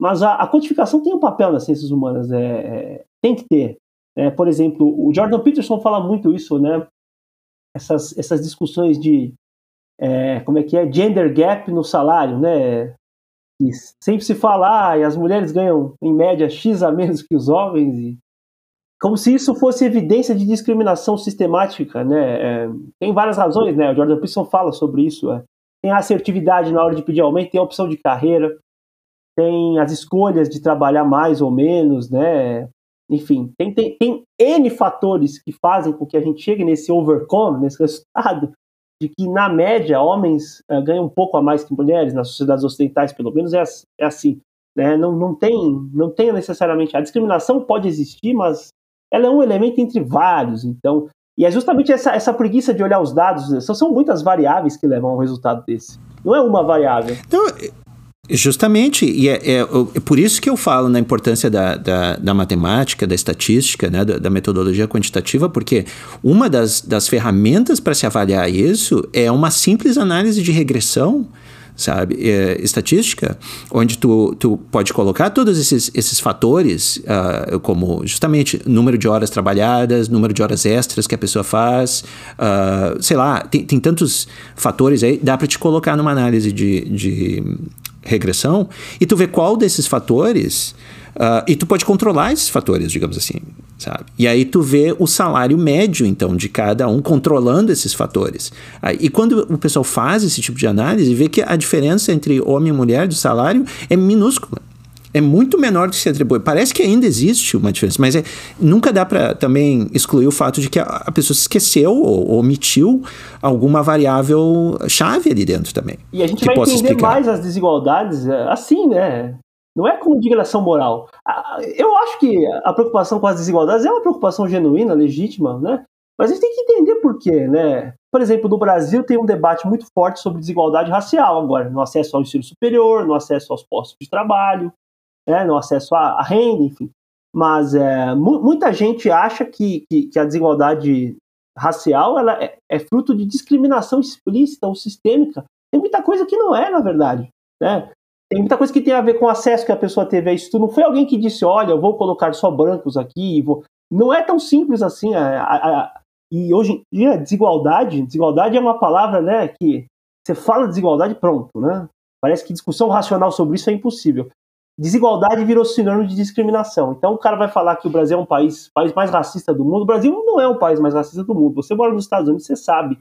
Mas a, a quantificação tem um papel nas ciências humanas, é, é tem que ter. É, por exemplo, o Jordan Peterson fala muito isso, né? Essas, essas discussões de é, como é que é gender gap no salário, né? E sempre se fala, ah, e as mulheres ganham em média X a menos que os homens, e como se isso fosse evidência de discriminação sistemática, né? É, tem várias razões, né? O Jordan Peterson fala sobre isso. É. Tem a assertividade na hora de pedir aumento, tem a opção de carreira, tem as escolhas de trabalhar mais ou menos, né? Enfim, tem, tem, tem N fatores que fazem com que a gente chegue nesse overcome, nesse resultado, de que, na média, homens uh, ganham um pouco a mais que mulheres, nas sociedades ocidentais, pelo menos, é, é assim. Né? Não, não, tem, não tem necessariamente. A discriminação pode existir, mas ela é um elemento entre vários. Então, e é justamente essa, essa preguiça de olhar os dados. São, são muitas variáveis que levam a um resultado desse. Não é uma variável. Então, Justamente, e é, é, é, por isso que eu falo na importância da, da, da matemática, da estatística, né, da, da, metodologia quantitativa, porque uma das, das ferramentas para se avaliar isso é uma simples análise de regressão, sabe, é, estatística, onde tu, tu pode colocar todos esses, esses fatores, uh, como justamente número de horas trabalhadas, número de horas extras que a pessoa faz, uh, sei lá, tem, tem tantos fatores aí, dá para te colocar numa análise de, de regressão e tu vê qual desses fatores uh, e tu pode controlar esses fatores, digamos assim, sabe? E aí tu vê o salário médio, então, de cada um controlando esses fatores. E quando o pessoal faz esse tipo de análise, vê que a diferença entre homem e mulher do salário é minúscula é muito menor do que se atribui. Parece que ainda existe uma diferença, mas é, nunca dá para também excluir o fato de que a, a pessoa se esqueceu ou, ou, omitiu alguma variável chave ali dentro também. E a gente vai entender explicar. mais as desigualdades é, assim, né? Não é com indignação moral. Eu acho que a preocupação com as desigualdades é uma preocupação genuína, legítima, né? Mas a gente tem que entender por quê, né? Por exemplo, no Brasil tem um debate muito forte sobre desigualdade racial agora, no acesso ao ensino superior, no acesso aos postos de trabalho né, no acesso à, à renda, enfim. Mas é, mu muita gente acha que, que, que, a desigualdade racial ela é, é, fruto de discriminação explícita ou sistêmica. Tem muita coisa que não é, na verdade. Né? Tem muita coisa que tem a ver com o acesso que a pessoa teve a isso. Não foi alguém que disse, olha, eu vou colocar só brancos aqui. Vou... Não é tão simples assim. A, a, a... E hoje em dia, desigualdade, desigualdade é uma palavra né, que você fala desigualdade, pronto. Né? Parece que discussão racional sobre isso é impossível desigualdade virou sinônimo de discriminação. Então o cara vai falar que o Brasil é um país, país mais racista do mundo. O Brasil não é o país mais racista do mundo. Você mora nos Estados Unidos, você sabe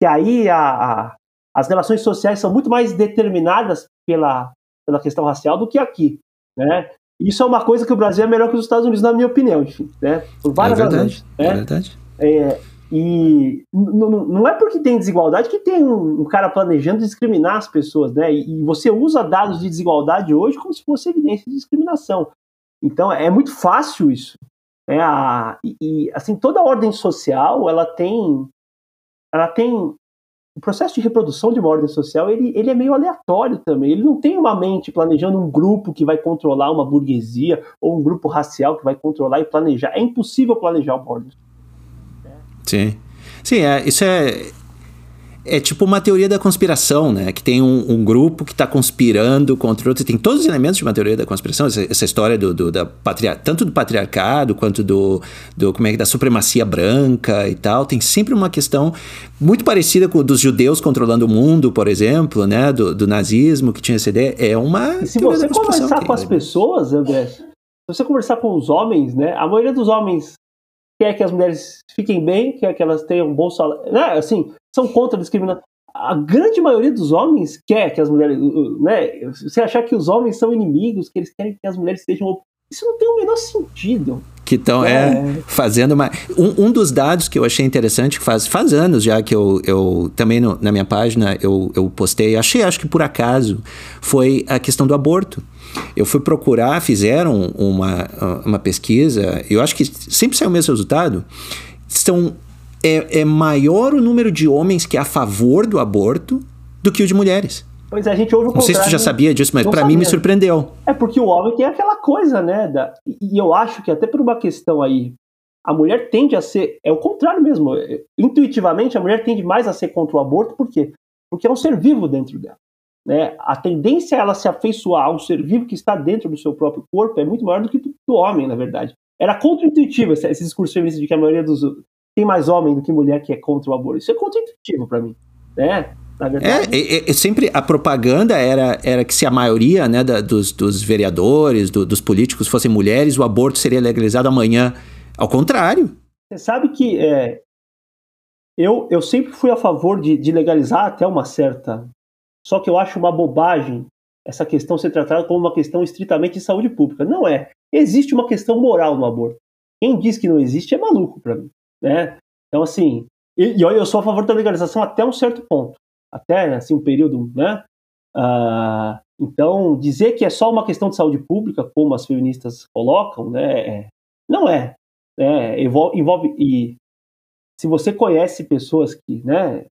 que aí a, a, as relações sociais são muito mais determinadas pela, pela questão racial do que aqui, né? Isso é uma coisa que o Brasil é melhor que os Estados Unidos, na minha opinião, enfim, né? Por várias é verdade, razões. Né? É verdade. É, E não é porque tem desigualdade que tem um, cara planejando discriminar as pessoas, né? E você usa dados de desigualdade hoje como se fosse evidência de discriminação. Então é muito fácil isso. É a, e, assim toda ordem social ela tem ela tem o processo de reprodução de uma ordem social ele, ele é meio aleatório também. Ele não tem uma mente planejando um grupo que vai controlar uma burguesia ou um grupo racial que vai controlar e planejar. É impossível planejar uma ordem. Sim. Sim, é, isso é, é tipo uma teoria da conspiração, né? Que tem um, um grupo que está conspirando contra outro. Tem todos os elementos de uma teoria da conspiração. Essa, essa história do, do, da patria, tanto do patriarcado quanto do, do como é que da supremacia branca e tal. Tem sempre uma questão muito parecida com dos judeus controlando o mundo, por exemplo, né? Do, do nazismo que tinha essa ideia. É uma. E se você conversar com as pessoas, André, se você conversar com os homens, né? A maioria dos homens quer que as mulheres fiquem bem, quer que elas tenham um bom salário. Né? Assim, são contra a discriminação. A grande maioria dos homens quer que as mulheres. Né? Você achar que os homens são inimigos, que eles querem que as mulheres sejam. Isso não tem o menor sentido. Que estão é. é, fazendo uma. Um, um, dos dados que eu achei interessante, que faz, faz anos já que eu, eu também no, na minha página eu, eu postei, achei, acho que por acaso, foi a questão do aborto. Eu fui procurar, fizeram uma, uma pesquisa, eu acho que sempre sai o mesmo resultado. São, é, é maior o número de homens que é a favor do aborto do que o de mulheres. Pois é, a gente ouve o Não sei se tu já sabia disso, mas para mim me surpreendeu. É porque o homem tem aquela coisa, né? Da, e eu acho que até por uma questão aí, a mulher tende a ser. É o contrário mesmo. Intuitivamente, a mulher tende mais a ser contra o aborto, por quê? Porque é um ser vivo dentro dela. Né? A tendência a ela se afeiçoar ao ser vivo que está dentro do seu próprio corpo é muito maior do que do, do homem, na verdade. Era contra-intuitivo esse, esse, discurso feminista de que a maioria dos. tem mais homem do que mulher que é contra o aborto. Isso é contra-intuitivo para mim. Né? Na verdade. É, é, é, sempre a propaganda era, era que se a maioria né, da, dos, dos vereadores, do, dos políticos fossem mulheres, o aborto seria legalizado amanhã. Ao contrário. Você sabe que é, eu, eu sempre fui a favor de, de legalizar até uma certa só que eu acho uma bobagem essa questão ser tratada como uma questão estritamente de saúde pública. Não é. Existe uma questão moral no aborto. Quem diz que não existe é maluco para mim. Né? Então, assim, e, e eu sou a favor da legalização até um certo ponto. Até assim, um período. Né? Ah, então, dizer que é só uma questão de saúde pública, como as feministas colocam, né, é, não é. é envolve, envolve, e se você conhece pessoas que, né,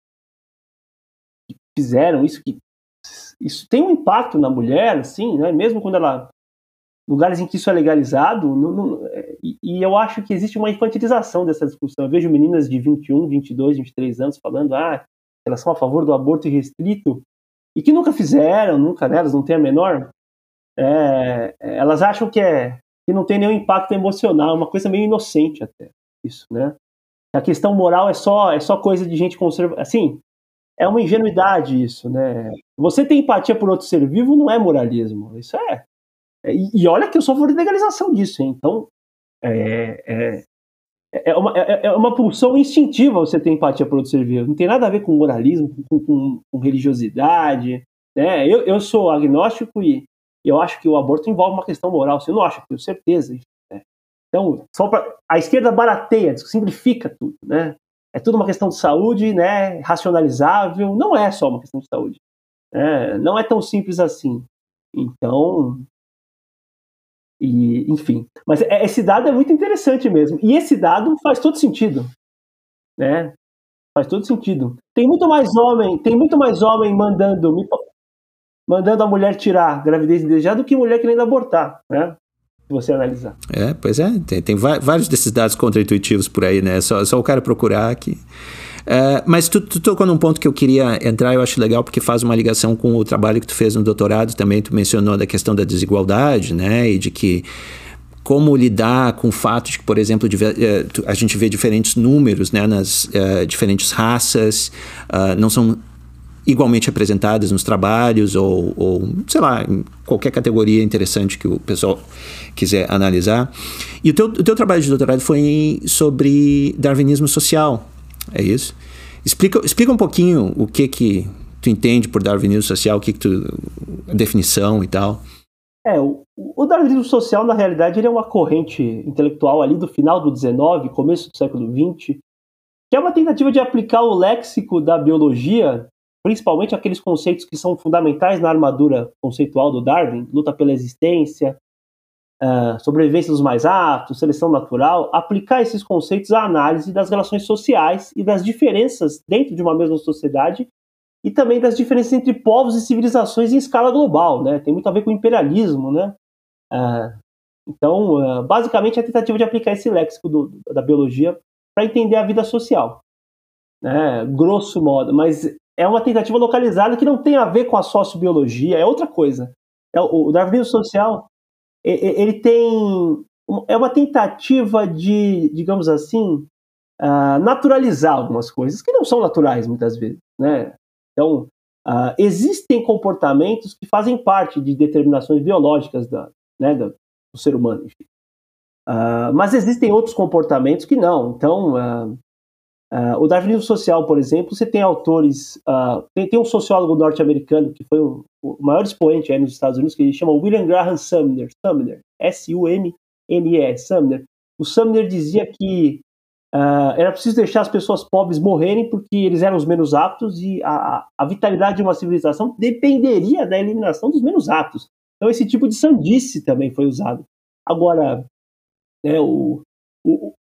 que fizeram isso, que isso tem um impacto na mulher, assim, né? Mesmo quando ela lugares em que isso é legalizado, não, não, e, e, eu acho que existe uma infantilização dessa discussão. Eu vejo meninas de 21, 22, 23 anos falando, ah, elas são a favor do aborto irrestrito e que nunca fizeram, nunca, né, elas não têm a menor. É, elas acham que é que não tem nenhum impacto emocional, uma coisa meio inocente até isso, né? A questão moral é só é só coisa de gente conservadora, assim, é uma ingenuidade isso, né? Você ter empatia por outro ser vivo não é moralismo. Isso é. é e, olha que eu sou a favor de legalização disso, hein? Então, é, é, é, uma, é, é, uma pulsão instintiva você ter empatia por outro ser vivo. Não tem nada a ver com moralismo, com, com, com religiosidade. Né? Eu, eu sou agnóstico e eu acho que o aborto envolve uma questão moral. Você não acha? Tenho certeza. Né? Então, só pra, a esquerda barateia, simplifica tudo, né? É tudo uma questão de saúde, né, racionalizável. Não é só uma questão de saúde. Né? Não é tão simples assim. Então, e, enfim. Mas é, esse dado é muito interessante mesmo. E esse dado faz todo sentido. Né? Faz todo sentido. Tem muito mais homem, tem muito mais homem mandando, mandando a mulher tirar gravidez indesejada do que mulher querendo abortar. Né? Você analisar. É, pois é, tem, tem vários desses dados contra-intuitivos por aí, né? Só, só o cara procurar aqui. Uh, mas tu, tu tocou num ponto que eu queria entrar, eu acho legal, porque faz uma ligação com o trabalho que tu fez no doutorado também, tu mencionou da questão da desigualdade, né? E de que como lidar com o fato de que, por exemplo, a gente vê diferentes números né, nas uh, diferentes raças, uh, não são igualmente representadas nos trabalhos ou, ou, sei lá, qualquer categoria interessante que o pessoal quiser analisar. E o teu, o teu trabalho de doutorado foi sobre darwinismo social, é isso? Explica, explica um pouquinho o que que tu entende por darwinismo social, o que que tu, a definição e tal. É, o, o darwinismo social, na realidade, ele é uma corrente intelectual ali do final do XIX, começo do século XX, que é uma tentativa de aplicar o léxico da biologia, principalmente aqueles conceitos que são fundamentais na armadura conceitual do Darwin, luta pela existência, uh, sobrevivência dos mais aptos, seleção natural, aplicar esses conceitos à análise das relações sociais e das diferenças dentro de uma mesma sociedade e também das diferenças entre povos e civilizações em escala global, né? Tem muito a ver com o imperialismo, né? Uh, então, uh, basicamente, é a tentativa de aplicar esse léxico do, da biologia para entender a vida social, né? Grosso modo, mas é uma tentativa localizada que não tem a ver com a sociobiologia, é outra coisa. É, o, o darwinismo social ele tem é uma tentativa de, digamos assim, uh, naturalizar algumas coisas que não são naturais muitas vezes, né? Então, uh, existem comportamentos que fazem parte de determinações biológicas da, né, do, do ser humano, uh, mas existem outros comportamentos que não. Então, Uh, o darwinismo social, por exemplo, você tem autores. Uh, tem, tem, um sociólogo norte-americano que foi um, o maior expoente aí nos Estados Unidos, que ele chama William Graham Sumner. Sumner, S-U-M-N-E, Sumner. O Sumner dizia que uh, era preciso deixar as pessoas pobres morrerem porque eles eram os menos aptos e a, a vitalidade de uma civilização dependeria da eliminação dos menos aptos. Então, esse tipo de sandice também foi usado. Agora, né, o, o,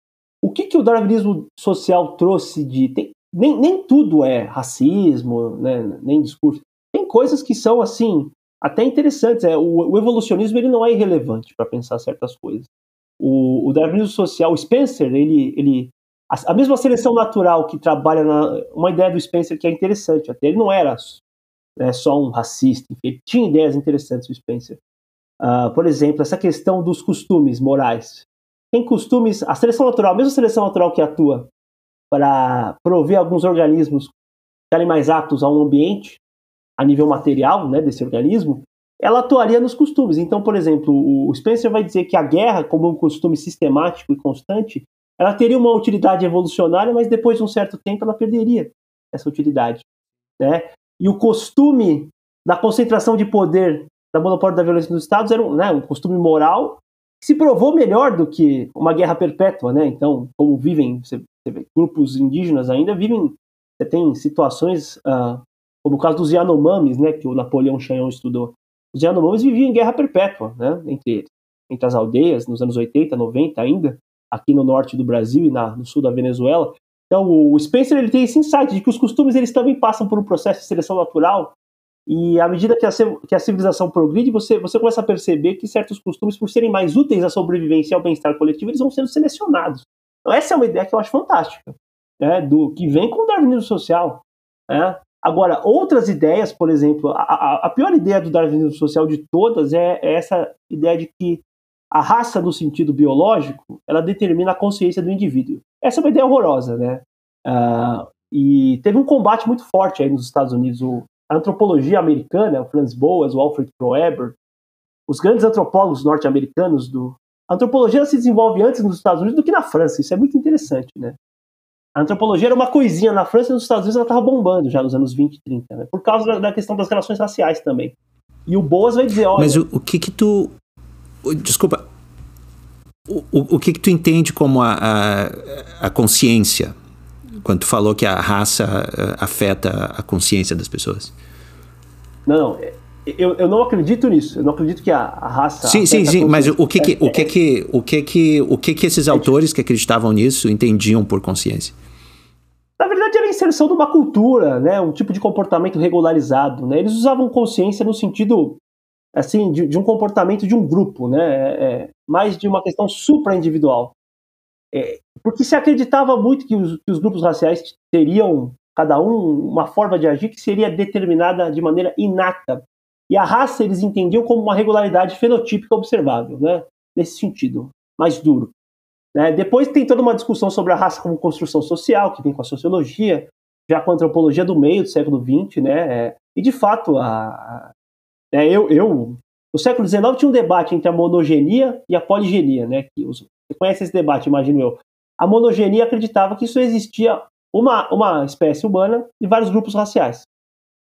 o que, que o darwinismo social trouxe de. Tem, nem, nem tudo é racismo, né, nem discurso. Tem coisas que são, assim, até interessantes. É, o, o evolucionismo ele não é irrelevante para pensar certas coisas. O, o, darwinismo social, o Spencer, ele, ele a, a, mesma seleção natural que trabalha na. Uma ideia do Spencer que é interessante, até ele não era né, só um racista, ele tinha ideias interessantes, o Spencer. Uh, por exemplo, essa questão dos costumes morais tem costumes, a seleção natural, mesmo a seleção natural que atua para prover alguns organismos ficarem mais aptos a um ambiente, a nível material né, desse organismo, ela atuaria nos costumes. Então, por exemplo, o Spencer vai dizer que a guerra, como um costume sistemático e constante, ela teria uma utilidade evolucionária, mas depois de um certo tempo ela perderia essa utilidade. Né? E o costume da concentração de poder da monopólio da violência nos Estados era um, né, um costume moral se provou melhor do que uma guerra perpétua, né? Então, como vivem você, você vê, grupos indígenas ainda vivem, você tem situações, uh, como o caso dos Yanomamis, né? Que o Napoleão Chagnon estudou. Os Yanomamis viviam em guerra perpétua, né? Entre entre as aldeias nos anos 80, 90 ainda, aqui no norte do Brasil e na, no sul da Venezuela. Então, o Spencer ele tem esse insight de que os costumes eles também passam por um processo de seleção natural e à medida que a, que a civilização progride, você, você começa a perceber que certos costumes, por serem mais úteis à sobrevivência e ao bem-estar coletivo, eles vão sendo selecionados. Então, essa é uma ideia que eu acho fantástica, né, do que vem com o darwinismo social. Né? Agora, outras ideias, por exemplo, a, a, pior ideia do darwinismo social de todas é, é essa ideia de que a raça, no sentido biológico, ela determina a consciência do indivíduo. Essa é uma ideia horrorosa, né? Uh, e teve um combate muito forte aí nos Estados Unidos. O, a antropologia americana, o Franz Boas, o Alfred Kroeber, os grandes antropólogos norte-americanos do. A antropologia se desenvolve antes nos Estados Unidos do que na França, isso é muito interessante, né? A antropologia era uma coisinha na França e nos Estados Unidos ela estava bombando já nos anos 20 e 30, né? Por causa da questão das relações raciais também. E o Boas vai dizer, olha... Mas o, o que que tu... Desculpa. O, o, o que que tu entende como a, a, a consciência quando tu falou que a raça afeta a consciência das pessoas. Não, não. Eu, eu não acredito nisso. Eu não acredito que a, a raça. Sim, sim, sim. Mas o que que, o que que, o que que, o que que esses autores que acreditavam nisso entendiam por consciência? Na verdade, era a inserção de uma cultura, né? Um tipo de comportamento regularizado, né? Eles usavam consciência no sentido assim de, de um comportamento de um grupo, né? É, é mais de uma questão supra-individual. É, porque se acreditava muito que os, que os, grupos raciais teriam, cada um, uma forma de agir que seria determinada de maneira inata. E a raça eles entendiam como uma regularidade fenotípica observável, né? nesse sentido, mais duro. Né? Depois tem toda uma discussão sobre a raça como construção social, que vem com a sociologia, já com a antropologia do meio do século XX, né? É, e de fato, a, é, eu, eu, no século XIX tinha um debate entre a monogenia e a poligenia, né? Que os, você conhece esse debate, imagino eu. A monogenia acreditava que isso existia uma, uma espécie humana e vários grupos raciais.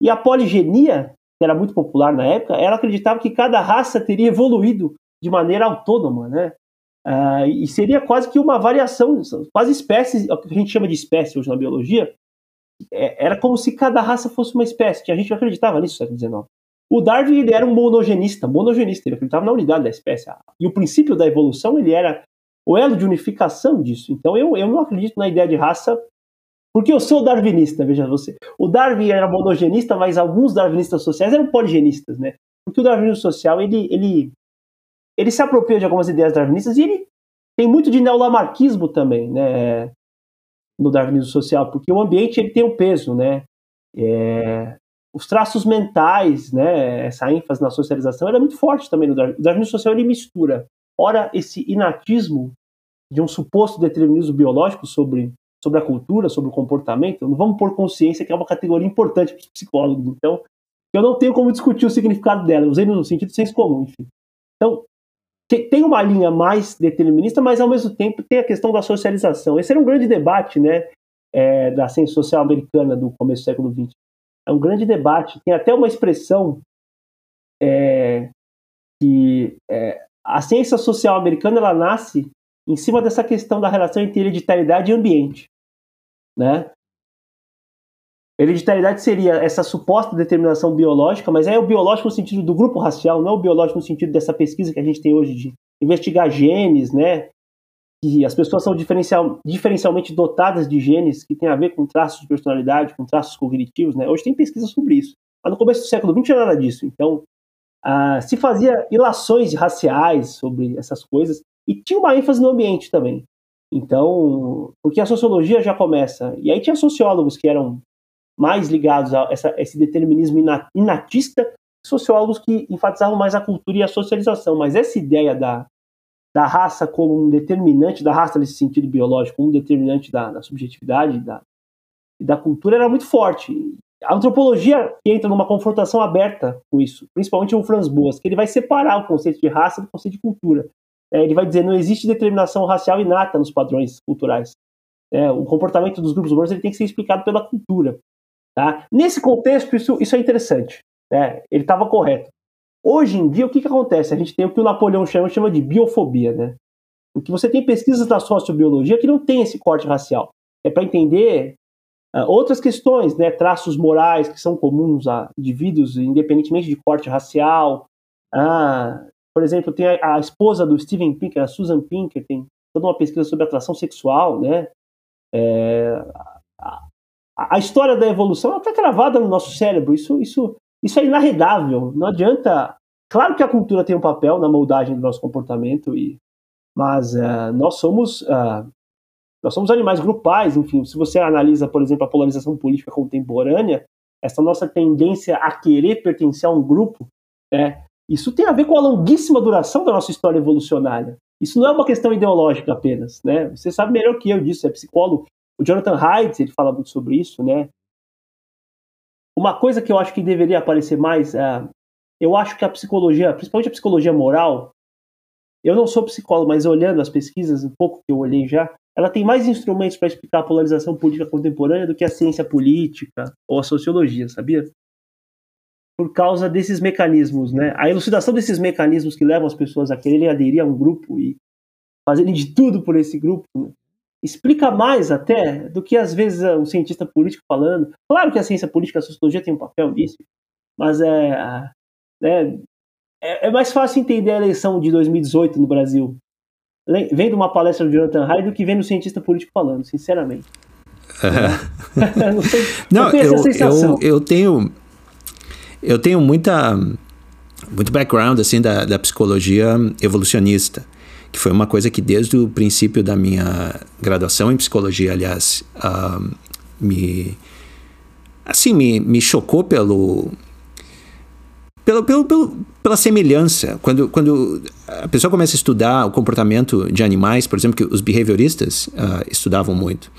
E a poligenia, que era muito popular na época, ela acreditava que cada raça teria evoluído de maneira autônoma, né? Uh, e seria quase que uma variação, quase espécies, o que a gente chama de espécie hoje na biologia, é, era como se cada raça fosse uma espécie. A gente acreditava nisso no século XIX. O Darwin ele era um monogenista, monogenista, ele acreditava na unidade da espécie. E o princípio da evolução ele era o elo de unificação disso. Então eu, eu não acredito na ideia de raça, porque eu sou darwinista, veja você. O Darwin era monogenista, mas alguns darwinistas sociais eram poligenistas, né? Porque o darwinismo social ele, ele ele se apropria de algumas ideias darwinistas e ele tem muito de neolamarquismo também, né, no darwinismo social, porque o ambiente ele tem um peso, né, é, os traços mentais, né, essa ênfase na socialização, é muito forte também no darwinismo. O darwinismo social ele mistura, ora esse inatismo de um suposto determinismo biológico sobre sobre a cultura, sobre o comportamento, não vamos pôr consciência que é uma categoria importante para os psicólogos. Então, eu não tenho como discutir o significado dela, usei no sentido de senso comum, enfim. Então, tem uma linha mais determinista, mas ao mesmo tempo tem a questão da socialização. Esse era um grande debate né, é, da ciência social americana do começo do século XX. É um grande debate. Tem até uma expressão é, que é, a ciência social americana ela nasce em cima dessa questão da relação entre hereditariedade e ambiente. Né? Hereditariedade seria essa suposta determinação biológica, mas é o biológico no sentido do grupo racial, não é o biológico no sentido dessa pesquisa que a gente tem hoje de investigar genes, né? Que as pessoas são diferencial, diferencialmente dotadas de genes que têm a ver com traços de personalidade, com traços cognitivos, né? Hoje tem pesquisa sobre isso. Mas no começo do século XX não tinha nada disso. Então, ah, se fazia ilações raciais sobre essas coisas e tinha uma ênfase no ambiente também. Então, porque a sociologia já começa. E aí tinha sociólogos que eram mais ligados a, essa, esse determinismo inatista, sociólogos que enfatizavam mais a cultura e a socialização. Mas essa ideia da, da raça como um determinante, da raça nesse sentido biológico, como um determinante da, da subjetividade da, e da cultura era muito forte. A antropologia entra numa confrontação aberta com isso, principalmente o Franz Boas, que ele vai separar o conceito de raça do conceito de cultura. É, ele vai dizer não existe determinação racial inata nos padrões culturais. É, o comportamento dos grupos humanos ele tem que ser explicado pela cultura. Tá? Nesse contexto, isso, isso é interessante. Né? Ele estava correto. Hoje em dia, o que, que acontece? A gente tem o que o Napoleão chama, chama de biofobia. Né? Porque você tem pesquisas da sociobiologia que não tem esse corte racial. É para entender uh, outras questões, né? traços morais que são comuns a indivíduos, independentemente de corte racial. Ah, por exemplo, tem a, a, esposa do Steven Pinker, a Susan Pinker, tem toda uma pesquisa sobre atração sexual, né? É, a, história da evolução está gravada no nosso cérebro. Isso, isso, isso é inarredável. Não adianta. Claro que a cultura tem um papel na moldagem do nosso comportamento, e, mas uh, nós somos uh, nós somos animais grupais. Enfim, se você analisa, por exemplo, a polarização política contemporânea, essa nossa tendência a querer pertencer a um grupo, é, isso tem a ver com a longuíssima duração da nossa história evolucionária. Isso não é uma questão ideológica apenas, né? Você sabe melhor que eu disso, é psicólogo. O Jonathan Haidt, ele fala muito sobre isso, né? Uma coisa que eu acho que deveria aparecer mais, é, eu acho que a psicologia, principalmente a psicologia moral, eu não sou psicólogo, mas olhando as pesquisas, um pouco que eu olhei já, ela tem mais instrumentos para explicar a polarização política contemporânea do que a ciência política ou a sociologia, sabia? Por causa desses mecanismos, né? A elucidação desses mecanismos que levam as pessoas a quererem aderir a um grupo e fazerem de tudo por esse grupo, né? explica mais até do que às vezes um cientista político falando. Claro que a ciência política, a sociologia tem um papel nisso, mas é, é, é mais fácil entender a eleição de 2018 no Brasil vendo uma palestra do Jonathan Hyde do que vendo um cientista político falando, sinceramente. não, sei, não eu, eu, eu tenho eu tenho muita muito background assim da, da psicologia evolucionista que foi uma coisa que desde o princípio da minha graduação em psicologia, aliás, uh, me assim me, me chocou pelo pelo, pelo, pelo, pela semelhança. Quando, quando a pessoa começa a estudar o comportamento de animais, por exemplo, que os behavioristas uh, estudavam muito,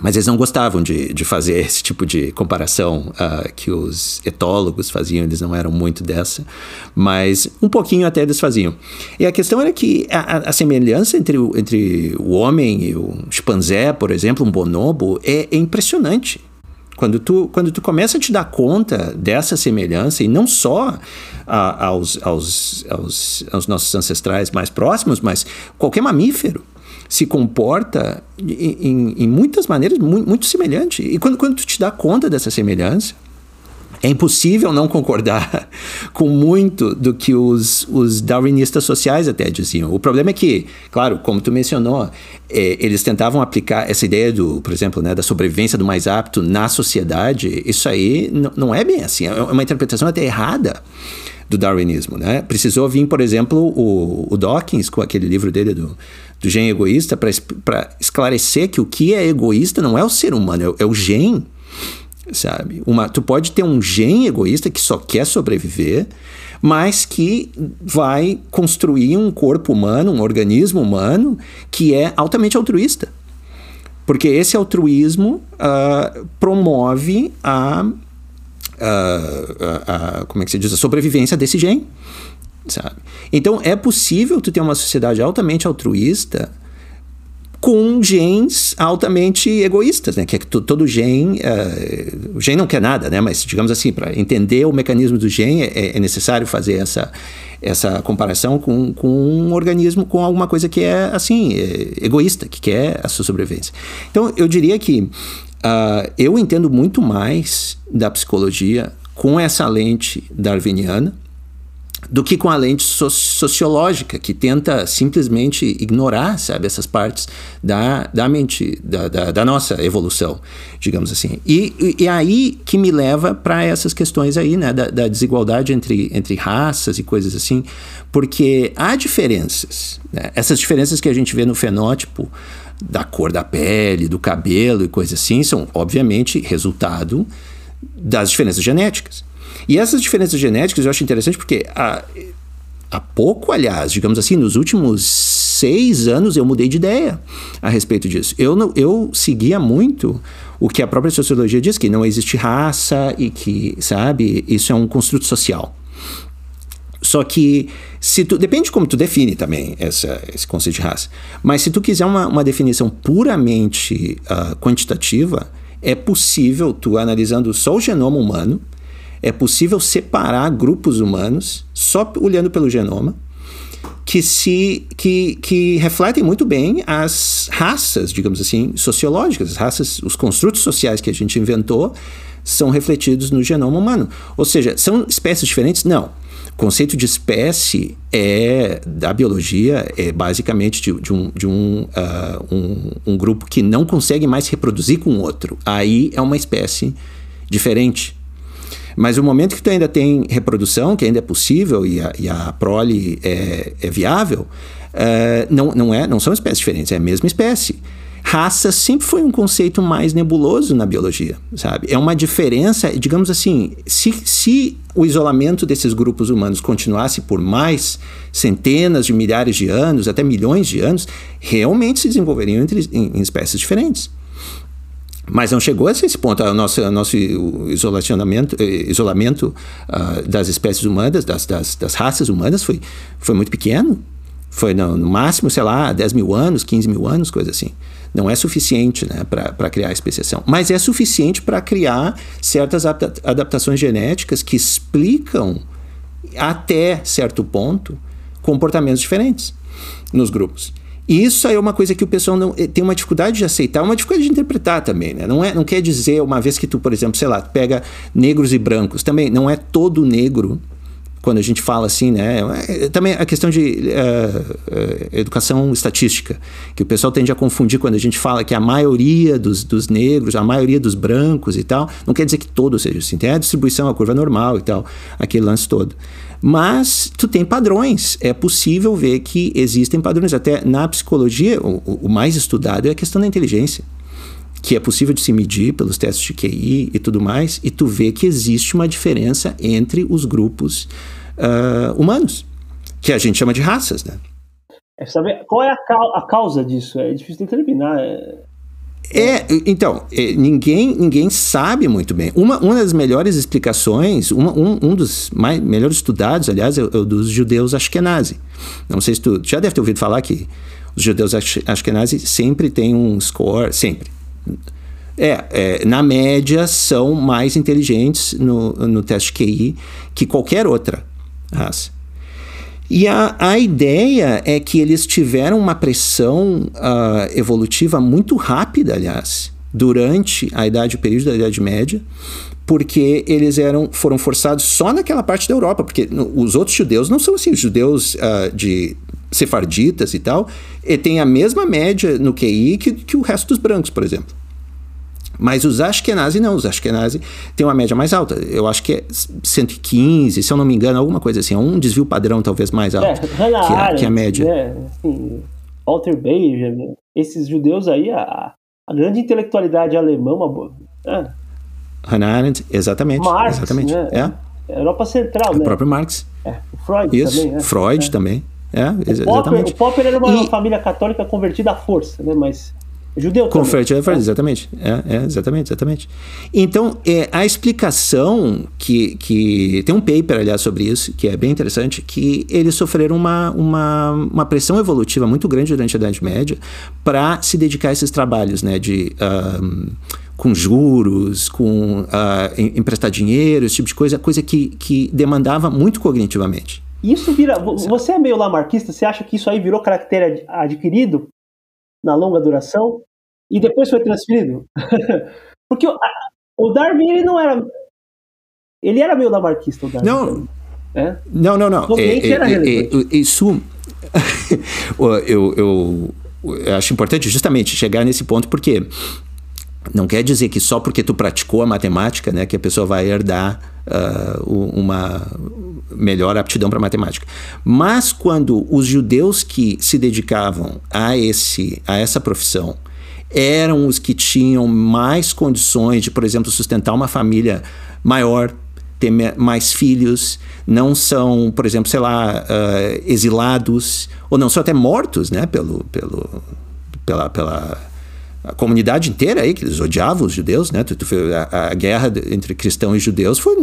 mas eles não gostavam de, de fazer esse tipo de comparação uh, que os etólogos faziam, eles não eram muito dessa, mas um pouquinho até eles faziam. E a questão era que a, a semelhança entre o, entre o homem e o chimpanzé, por exemplo, um bonobo, é, é impressionante Quando tu, quando tu começa a te dar conta dessa semelhança, e não só a, aos, aos, aos, aos nossos ancestrais mais próximos, mas qualquer mamífero se comporta em, em, muitas maneiras muito, muito, semelhante. E quando, quando tu te dá conta dessa semelhança, é impossível não concordar com muito do que os, os darwinistas sociais até diziam. O problema é que, claro, como tu mencionou, é, eles tentavam aplicar essa ideia do, por exemplo, né, da sobrevivência do mais apto na sociedade. Isso aí não é bem assim. É uma interpretação até errada do darwinismo, né? Precisou vir, por exemplo, o, o Dawkins com aquele livro dele do, do gene egoísta para esclarecer que o que é egoísta não é o ser humano, é, é o gene sabe? Uma, tu pode ter um gene egoísta que só quer sobreviver, mas que vai construir um corpo humano, um organismo humano que é altamente altruísta. Porque esse altruísmo uh, promove a, a, a, como é que se diz, a sobrevivência desse gene. Sabe? Então é possível tu ter uma sociedade altamente altruísta com genes altamente egoístas, né? Que é que todo gene, uh, o gene não quer nada, né? Mas digamos assim, para entender o mecanismo do gene é, é, necessário fazer essa essa comparação com, com um organismo com alguma coisa que é assim é, egoísta, que quer a sua sobrevivência. Então eu diria que uh, eu entendo muito mais da psicologia com essa lente darwiniana do que com a lente so sociológica, que tenta simplesmente ignorar, sabe, essas partes da, da mente, da, da, da nossa evolução, digamos assim. E, e, e aí que me leva para essas questões aí, né, da, da, desigualdade entre, entre raças e coisas assim, porque há diferenças, né? essas diferenças que a gente vê no fenótipo, da cor da pele, do cabelo e coisas assim, são obviamente resultado das diferenças genéticas. E essas diferenças genéticas eu acho interessante porque há, há pouco, aliás, digamos assim, nos últimos seis anos eu mudei de ideia a respeito disso. Eu, não, eu seguia muito o que a própria sociologia diz, que não existe raça e que, sabe, isso é um construto social. Só que se tu depende de como tu define também essa, esse conceito de raça. Mas se tu quiser uma, uma definição puramente uh, quantitativa, é possível tu analisando só o genoma humano é possível separar grupos humanos só olhando pelo genoma que se que, que refletem muito bem as raças, digamos assim, sociológicas, as raças, os construtos sociais que a gente inventou são refletidos no genoma humano. Ou seja, são espécies diferentes? Não. O conceito de espécie é da biologia é basicamente de, de, um, de um, uh, um, um grupo que não consegue mais reproduzir com outro. Aí é uma espécie diferente. Mas o momento que tu ainda tem reprodução, que ainda é possível e a, e a prole é, é viável, é, não, não, é, não são espécies diferentes, é a mesma espécie. Raça sempre foi um conceito mais nebuloso na biologia, sabe? É uma diferença, digamos assim, se, se o isolamento desses grupos humanos continuasse por mais centenas de milhares de anos, até milhões de anos, realmente se desenvolveriam entre, em, em espécies diferentes. Mas não chegou a esse ponto. O nosso, o nosso isolacionamento, eh, isolamento uh, das espécies humanas, das, das, das, raças humanas, foi, foi muito pequeno. Foi no, no, máximo, sei lá, 10 mil anos, 15 mil anos, coisa assim. Não é suficiente né, para criar a especiação. Mas é suficiente para criar certas adaptações genéticas que explicam, até certo ponto, comportamentos diferentes nos grupos. E isso aí é uma coisa que o pessoal não eh, tem uma dificuldade de aceitar, uma dificuldade de interpretar também, né? Não, é, não quer dizer, uma vez que tu, por exemplo, sei lá, pega negros e brancos, também não é todo negro quando a gente fala assim, né? É, também a questão de uh, educação estatística, que o pessoal tende a confundir quando a gente fala que a maioria dos, dos negros, a maioria dos brancos e tal, não quer dizer que todos sejam assim. Tem a distribuição, a curva normal e tal, aquele lance todo. Mas tu tem padrões. É possível ver que existem padrões. Até na psicologia, o, o mais estudado é a questão da inteligência que é possível de se medir pelos testes de QI e tudo mais, e tu vê que existe uma diferença entre os grupos uh, humanos, que a gente chama de raças, né? É saber qual é a, a causa disso. É difícil de determinar. É... É, então, é, ninguém, ninguém sabe muito bem. Uma, uma das melhores explicações, uma, um, um dos mais, melhores estudados, aliás, é, o, é o dos judeus Ashkenazi. Não sei se tu já deve ter ouvido falar que os judeus Ashkenazi sempre têm um score, sempre. É, é, na média são mais inteligentes no, no teste QI que qualquer outra raça. E a, a ideia é que eles tiveram uma pressão uh, evolutiva muito rápida, aliás, durante a idade, o período da Idade Média, porque eles eram, foram forçados só naquela parte da Europa, porque os outros judeus não são assim, os judeus uh, de sefarditas e tal, e tem a mesma média no QI que, que o resto dos brancos, por exemplo. Mas os Ashkenazi não, os Ashkenazi têm uma média mais alta. Eu acho que é 115, se eu não me engano, alguma coisa assim. É um desvio padrão talvez mais alto é, que, a, que a média. Né? Assim, Walter Benjamin, esses judeus aí, a, a grande intelectualidade alemã, uma boa. É. Hannah Arendt, exatamente. Marx, exatamente. Né? É. Europa Central, o né? O próprio Marx. É. Freud Isso, também. É. Freud é. também. É, o. Popper, o Popper era uma e... família católica convertida à força, né? Mas Judeu também. Converte, é, exatamente. É, é, exatamente, exatamente. Então, é, a explicação que, que. Tem um paper, aliás, sobre isso, que é bem interessante, que eles sofreram uma, uma, uma pressão evolutiva muito grande durante a Idade Média para se dedicar a esses trabalhos, né? De. Um, com juros, com uh, emprestar dinheiro, esse tipo de coisa, coisa que, que demandava muito cognitivamente. Isso vira. Você é meio lamarquista, você acha que isso aí virou caractere adquirido na longa duração e depois foi transferido? Porque o, o, Darwin ele não era. Ele era meio lamarquista, o Darwin. Não. É? Não, não, não. É, é, é, é isso. eu, eu, eu acho importante justamente chegar nesse ponto, porque não quer dizer que só porque tu praticou a matemática, né, que a pessoa vai herdar uh, uma melhor aptidão para matemática. Mas quando os judeus que se dedicavam a esse a essa profissão eram os que tinham mais condições de, por exemplo, sustentar uma família maior, ter mais filhos, não são, por exemplo, sei lá, uh, exilados ou não são até mortos, né, pelo, pelo pela, pela a comunidade inteira aí, que eles odiavam os judeus, né? A, a, guerra entre cristãos e judeus foi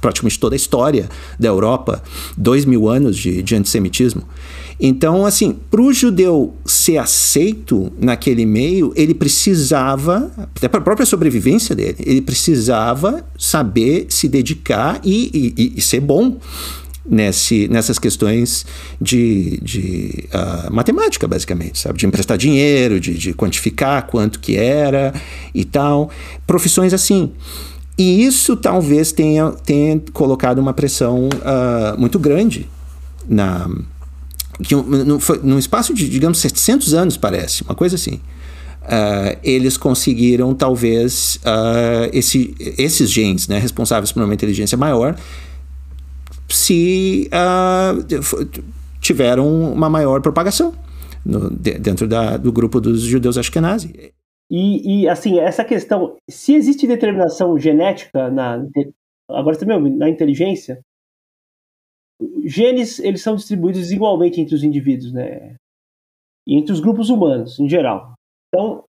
praticamente toda a história da Europa, dois mil anos de, de antissemitismo. Então, assim, para o judeu ser aceito naquele meio, ele precisava, até para a própria sobrevivência dele, ele precisava saber se dedicar e, e, e ser bom nesse, nessas questões de, de uh, matemática, basicamente, sabe? De emprestar dinheiro, de, de quantificar quanto que era e tal. Profissões assim. E isso talvez tenha, tenha colocado uma pressão uh, muito grande na que num, num espaço de, digamos, 700 anos, parece, uma coisa assim. Uh, eles conseguiram, talvez, uh, esse, esses genes né, responsáveis por uma inteligência maior se uh, tiveram uma maior propagação no, de, dentro da, do grupo dos judeus ashkenazi. E, e, assim, essa questão, se existe determinação genética na agora também na inteligência, genes eles são distribuídos desigualmente entre os indivíduos, né? E entre os grupos humanos em geral. Então,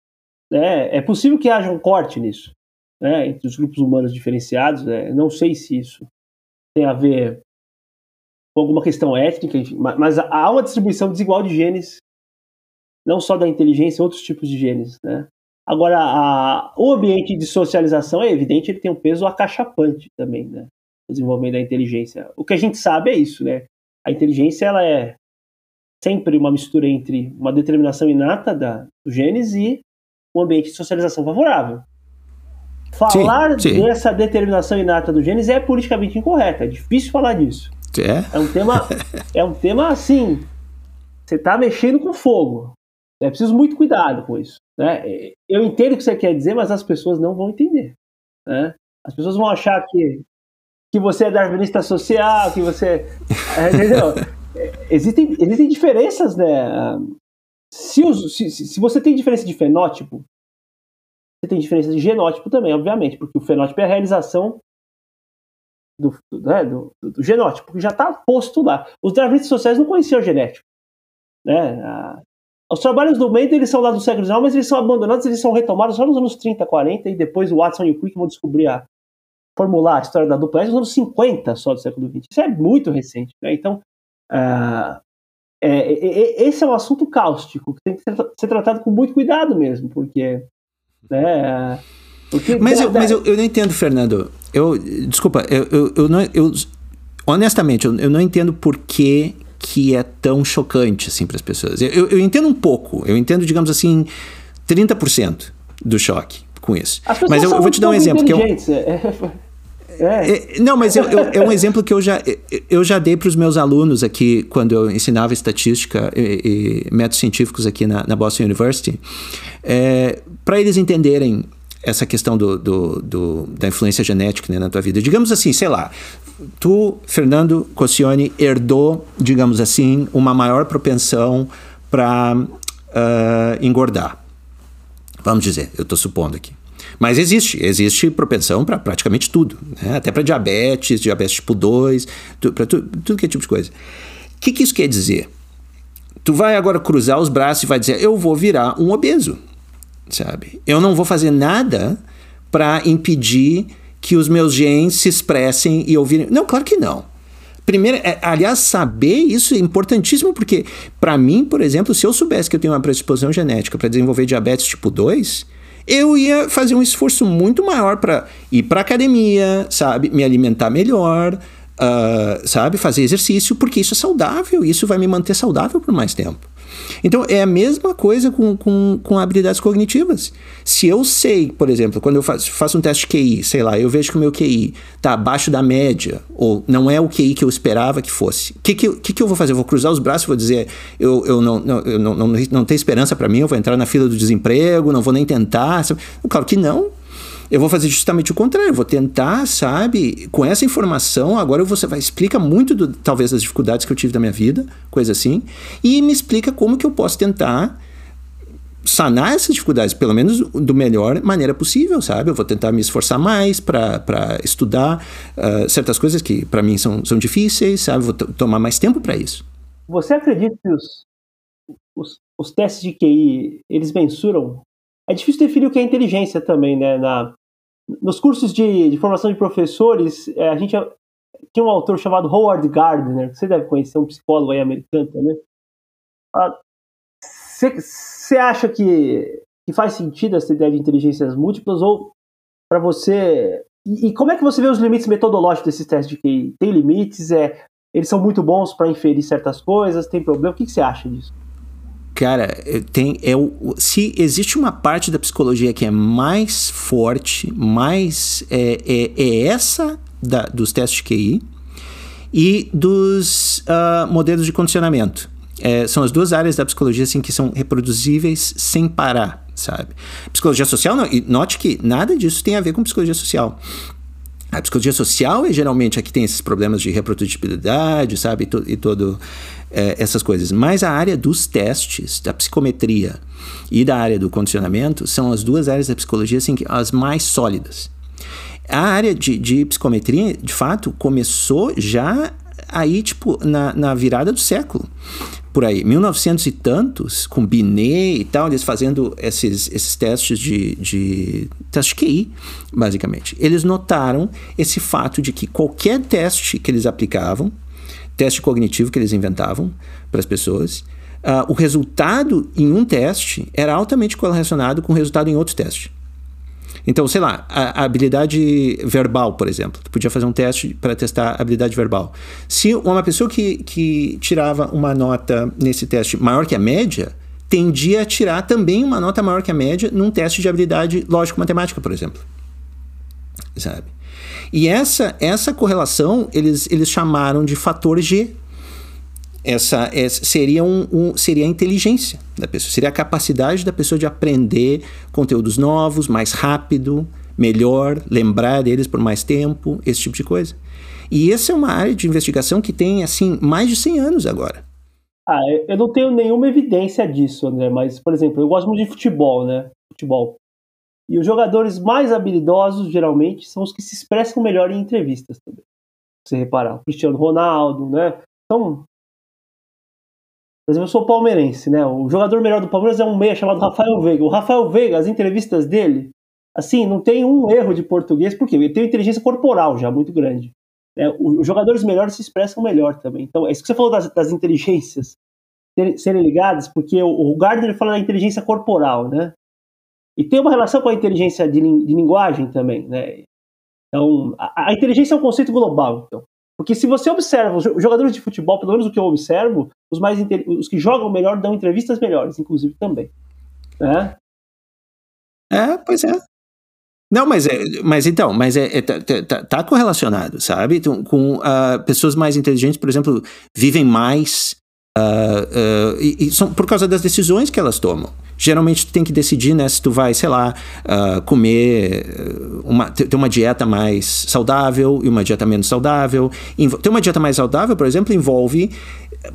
é, é possível que haja um corte nisso, né? Entre os grupos humanos diferenciados. Né? Não sei se isso tem a ver com alguma questão étnica, enfim, mas há uma distribuição desigual de genes, não só da inteligência, outros tipos de genes, né? Agora, a, o ambiente de socialização é evidente, ele tem um peso acachapante também, né? Desenvolvimento da inteligência. O que a gente sabe é isso, né? A inteligência, ela é sempre uma mistura entre uma determinação inata da, dos genes e um ambiente de socialização favorável. Falar sim, sim. dessa determinação inata dos genes é politicamente incorreto, é difícil falar disso. É? É um tema, é um tema assim. Você está mexendo com fogo. É preciso muito cuidado com isso. Né? Eu entendo o que você quer dizer, mas as pessoas não vão entender. Né? As pessoas vão achar que, que você é darwinista social, que você. É, entendeu? existem, existem diferenças, né? Se, os, se, se você tem diferença de fenótipo, você tem diferença de genótipo também, obviamente, porque o fenótipo é a realização do, do, né, do, do genótipo, que já está posto lá. Os darwinistas sociais não conheciam o genético. Né? A, os trabalhos do Mendel eles são lá do século XIX, mas eles são abandonados, eles são retomados só nos anos 30, 40, e depois o Watson e o Crick vão descobrir a, formular a história da dupla nos anos 50 só do século XX. Isso é muito recente. Né? Então, uh, é, é, esse é um assunto cáustico que tem que ser tratado com muito cuidado mesmo, porque né, mas eu, mas eu, eu não entendo, Fernando. Eu, desculpa, eu, eu, eu, não, eu honestamente, eu, eu não entendo por que, que é tão chocante assim para as pessoas. Eu, eu entendo um pouco, eu entendo, digamos assim, 30% do choque com isso. Mas eu, eu vou te dar um exemplo. Que eu, é. É, não, mas eu, eu, é um exemplo que eu já, eu já dei para os meus alunos aqui, quando eu ensinava estatística e, e métodos científicos aqui na, na Boston University, é, para eles entenderem essa questão do, do, do, da influência genética né, na tua vida. Digamos assim, sei lá, tu, Fernando Cossione, herdou, digamos assim, uma maior propensão para uh, ah, engordar. Vamos dizer, eu estou supondo aqui. Mas existe, existe propensão para praticamente tudo, né? até para diabetes, diabetes tipo 2, para tu, tudo que é tipo de coisa. O que, que isso quer dizer? Tu vai agora cruzar os braços e vai dizer: Eu vou virar um obeso, sabe? Eu não vou fazer nada para impedir que os meus genes se expressem e ouvirem. Não, claro que não. Primeiro, é, aliás, saber isso é importantíssimo, porque, para mim, por exemplo, se eu soubesse que eu tenho uma predisposição genética para desenvolver diabetes tipo 2, eu ia fazer um esforço muito maior para ir para academia, sabe? Me alimentar melhor, uh, sabe? Fazer exercício, porque isso é saudável, isso vai me manter saudável por mais tempo. Então, é a mesma coisa com, com, com habilidades cognitivas. Se eu sei, por exemplo, quando eu faço, faço um teste QI, sei lá, eu vejo que o meu QI está abaixo da média, ou não é o QI que eu esperava que fosse, o que, que, que, que eu vou fazer? Eu vou cruzar os braços e vou dizer, eu, eu, não, não, eu não, não, não tenho esperança para mim, eu vou entrar na fila do desemprego, não vou nem tentar. Claro que não. Eu vou fazer justamente o contrário, eu vou tentar, sabe, com essa informação, agora você vai explica muito do, talvez das dificuldades que eu tive da minha vida, coisa assim, e me explica como que eu posso tentar sanar essas dificuldades, pelo menos do melhor maneira possível, sabe? Eu vou tentar me esforçar mais para estudar uh, certas coisas que para mim são, são difíceis, sabe? Vou tomar mais tempo para isso. Você acredita que os, os, os, testes de QI, eles mensuram? É difícil definir o que é inteligência também, né? Na, nos cursos de, de formação de professores, é, a gente tinha um autor chamado Howard Gardner, que você deve conhecer, um psicólogo aí americano também. Você ah, acha que, que faz sentido essa ideia de inteligências múltiplas ou para você e, e, como é que você vê os limites metodológicos desses testes de QI? Tem limites? É, eles são muito bons para inferir certas coisas? Tem problema? O que você acha disso? Cara, tem, é o, se existe uma parte da psicologia que é mais forte, mais é, é, é essa da, dos testes de QI e dos uh, modelos de condicionamento. É, são as duas áreas da psicologia assim, que são reproduzíveis sem parar, sabe? Psicologia social, não, e note que nada disso tem a ver com psicologia social. A psicologia social é geralmente a que tem esses problemas de reprodutibilidade, sabe? E, to, e todo é, essas coisas. Mas a área dos testes, da psicometria e da área do condicionamento são as duas áreas da psicologia assim, as mais sólidas. A área de, de psicometria, de fato, começou já aí, tipo, na, na virada do século por aí, 1900 e tantos, com Binet e tal, eles fazendo esses, esses testes de, de teste QI, basicamente. Eles notaram esse fato de que qualquer teste que eles aplicavam, teste cognitivo que eles inventavam para as pessoas, uh, o resultado em um teste era altamente correlacionado com o resultado em outro teste. Então, sei lá, a, a, habilidade verbal, por exemplo. Tu podia fazer um teste para testar a habilidade verbal. Se uma pessoa que, que tirava uma nota nesse teste maior que a média, tendia a tirar também uma nota maior que a média num teste de habilidade lógico-matemática, por exemplo. Sabe? E essa, essa correlação eles, eles chamaram de fator G. Essa, essa seria, um, um, seria a inteligência da pessoa, seria a capacidade da pessoa de aprender conteúdos novos, mais rápido, melhor, lembrar deles por mais tempo, esse tipo de coisa. E essa é uma área de investigação que tem assim mais de 100 anos agora. Ah, eu não tenho nenhuma evidência disso, André, mas, por exemplo, eu gosto muito de futebol, né? Futebol. E os jogadores mais habilidosos, geralmente, são os que se expressam melhor em entrevistas também. Se você reparar, o Cristiano Ronaldo, né? Então, por exemplo, eu sou palmeirense, né? O jogador melhor do Palmeiras é um meia chamado Rafael Veiga. O Rafael Veiga, as entrevistas dele, assim, não tem um erro de português, porque ele tem inteligência corporal já muito grande. É, os jogadores melhores se expressam melhor também. Então, é isso que você falou das, das inteligências serem, serem ligadas, porque o, o Gardner fala da inteligência corporal, né? E tem uma relação com a inteligência de, de linguagem também, né? Então, a, a, inteligência é um conceito global, então. Porque se você observa os jogadores de futebol, pelo menos o que eu observo, os mais os que jogam melhor dão entrevistas melhores, inclusive também. Né? É, pois é. Não, mas, é, mas então, mas é, é tá, tá, tá, tá correlacionado, sabe? Então, com uh, pessoas mais inteligentes, por exemplo, vivem mais Uh, uh, e, são por causa das decisões que elas tomam. Geralmente tu tem que decidir, né, se tu vai, sei lá, uh, comer uma, ter uma dieta mais saudável e uma dieta menos saudável. Ter uma dieta mais saudável, por exemplo, envolve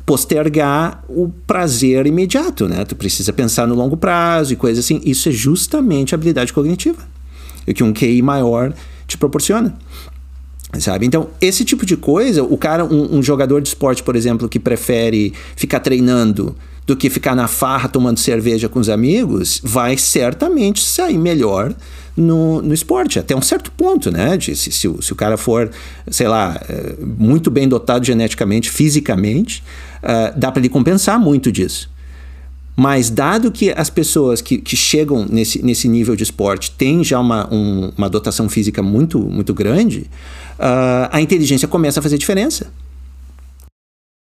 postergar o prazer imediato, né? Tu precisa pensar no longo prazo e coisas assim. Isso é justamente a habilidade cognitiva que um QI maior te proporciona. Sabe? Então, esse tipo de coisa, o cara, um, um, jogador de esporte, por exemplo, que prefere ficar treinando do que ficar na farra tomando cerveja com os amigos, vai certamente sair melhor no, no esporte, até um certo ponto, né? De, se, se, se o cara for, sei lá, eh, muito bem dotado geneticamente, fisicamente, uh, dá para ele compensar muito disso. Mas dado que as pessoas que, que chegam nesse, nesse nível de esporte têm já uma, um, uma dotação física muito, muito grande, uh, a inteligência começa a fazer diferença.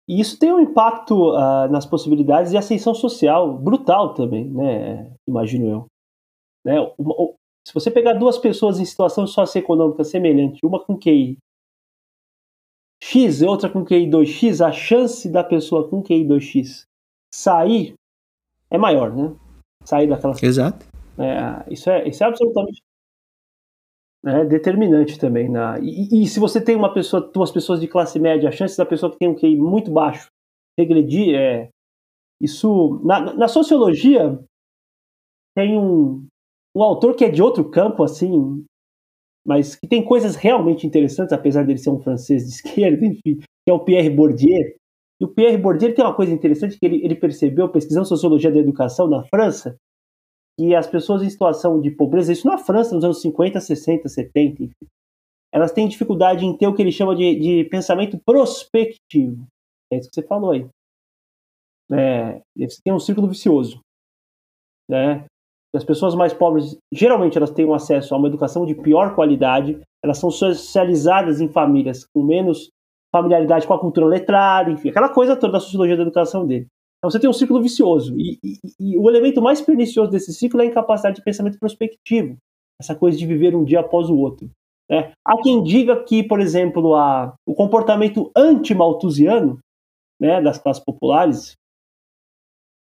E isso tem um impacto uh, nas possibilidades de ascensão social brutal também, né? Imagino eu. Né? Uma, se você pegar duas pessoas em situação socioeconômica semelhante, uma com QI X e outra com QI 2X, a chance da pessoa com QI 2X sair é maior, né? Sair daquela. Exato. É, isso, é, isso é absolutamente né, determinante também. Na, e, e, se você tem uma pessoa, duas pessoas de classe média, a chance da pessoa que tem um QI muito baixo regredir é. Isso. Na, na sociologia, tem um, um autor que é de outro campo, assim, mas que tem coisas realmente interessantes, apesar dele ser um francês de esquerda, enfim, que é o Pierre Bourdieu. E o Pierre Bourdieu tem uma coisa interessante que ele, ele percebeu, pesquisando sociologia da educação na França, que as pessoas em situação de pobreza, isso na França nos anos 50, 60, 70, enfim, elas têm dificuldade em ter o que ele chama de, de pensamento prospectivo. É isso que você falou aí. É, você tem um círculo vicioso. Né? As pessoas mais pobres, geralmente, elas têm um acesso a uma educação de pior qualidade, elas são socializadas em famílias com menos familiaridade com a cultura letrada, enfim, aquela coisa toda da sociologia da educação dele. Então você tem um ciclo vicioso. E, e, e, o elemento mais pernicioso desse ciclo é a incapacidade de pensamento prospectivo, essa coisa de viver um dia após o outro. Né? Há quem diga que, por exemplo, a, o comportamento anti-malthusiano né, das classes populares,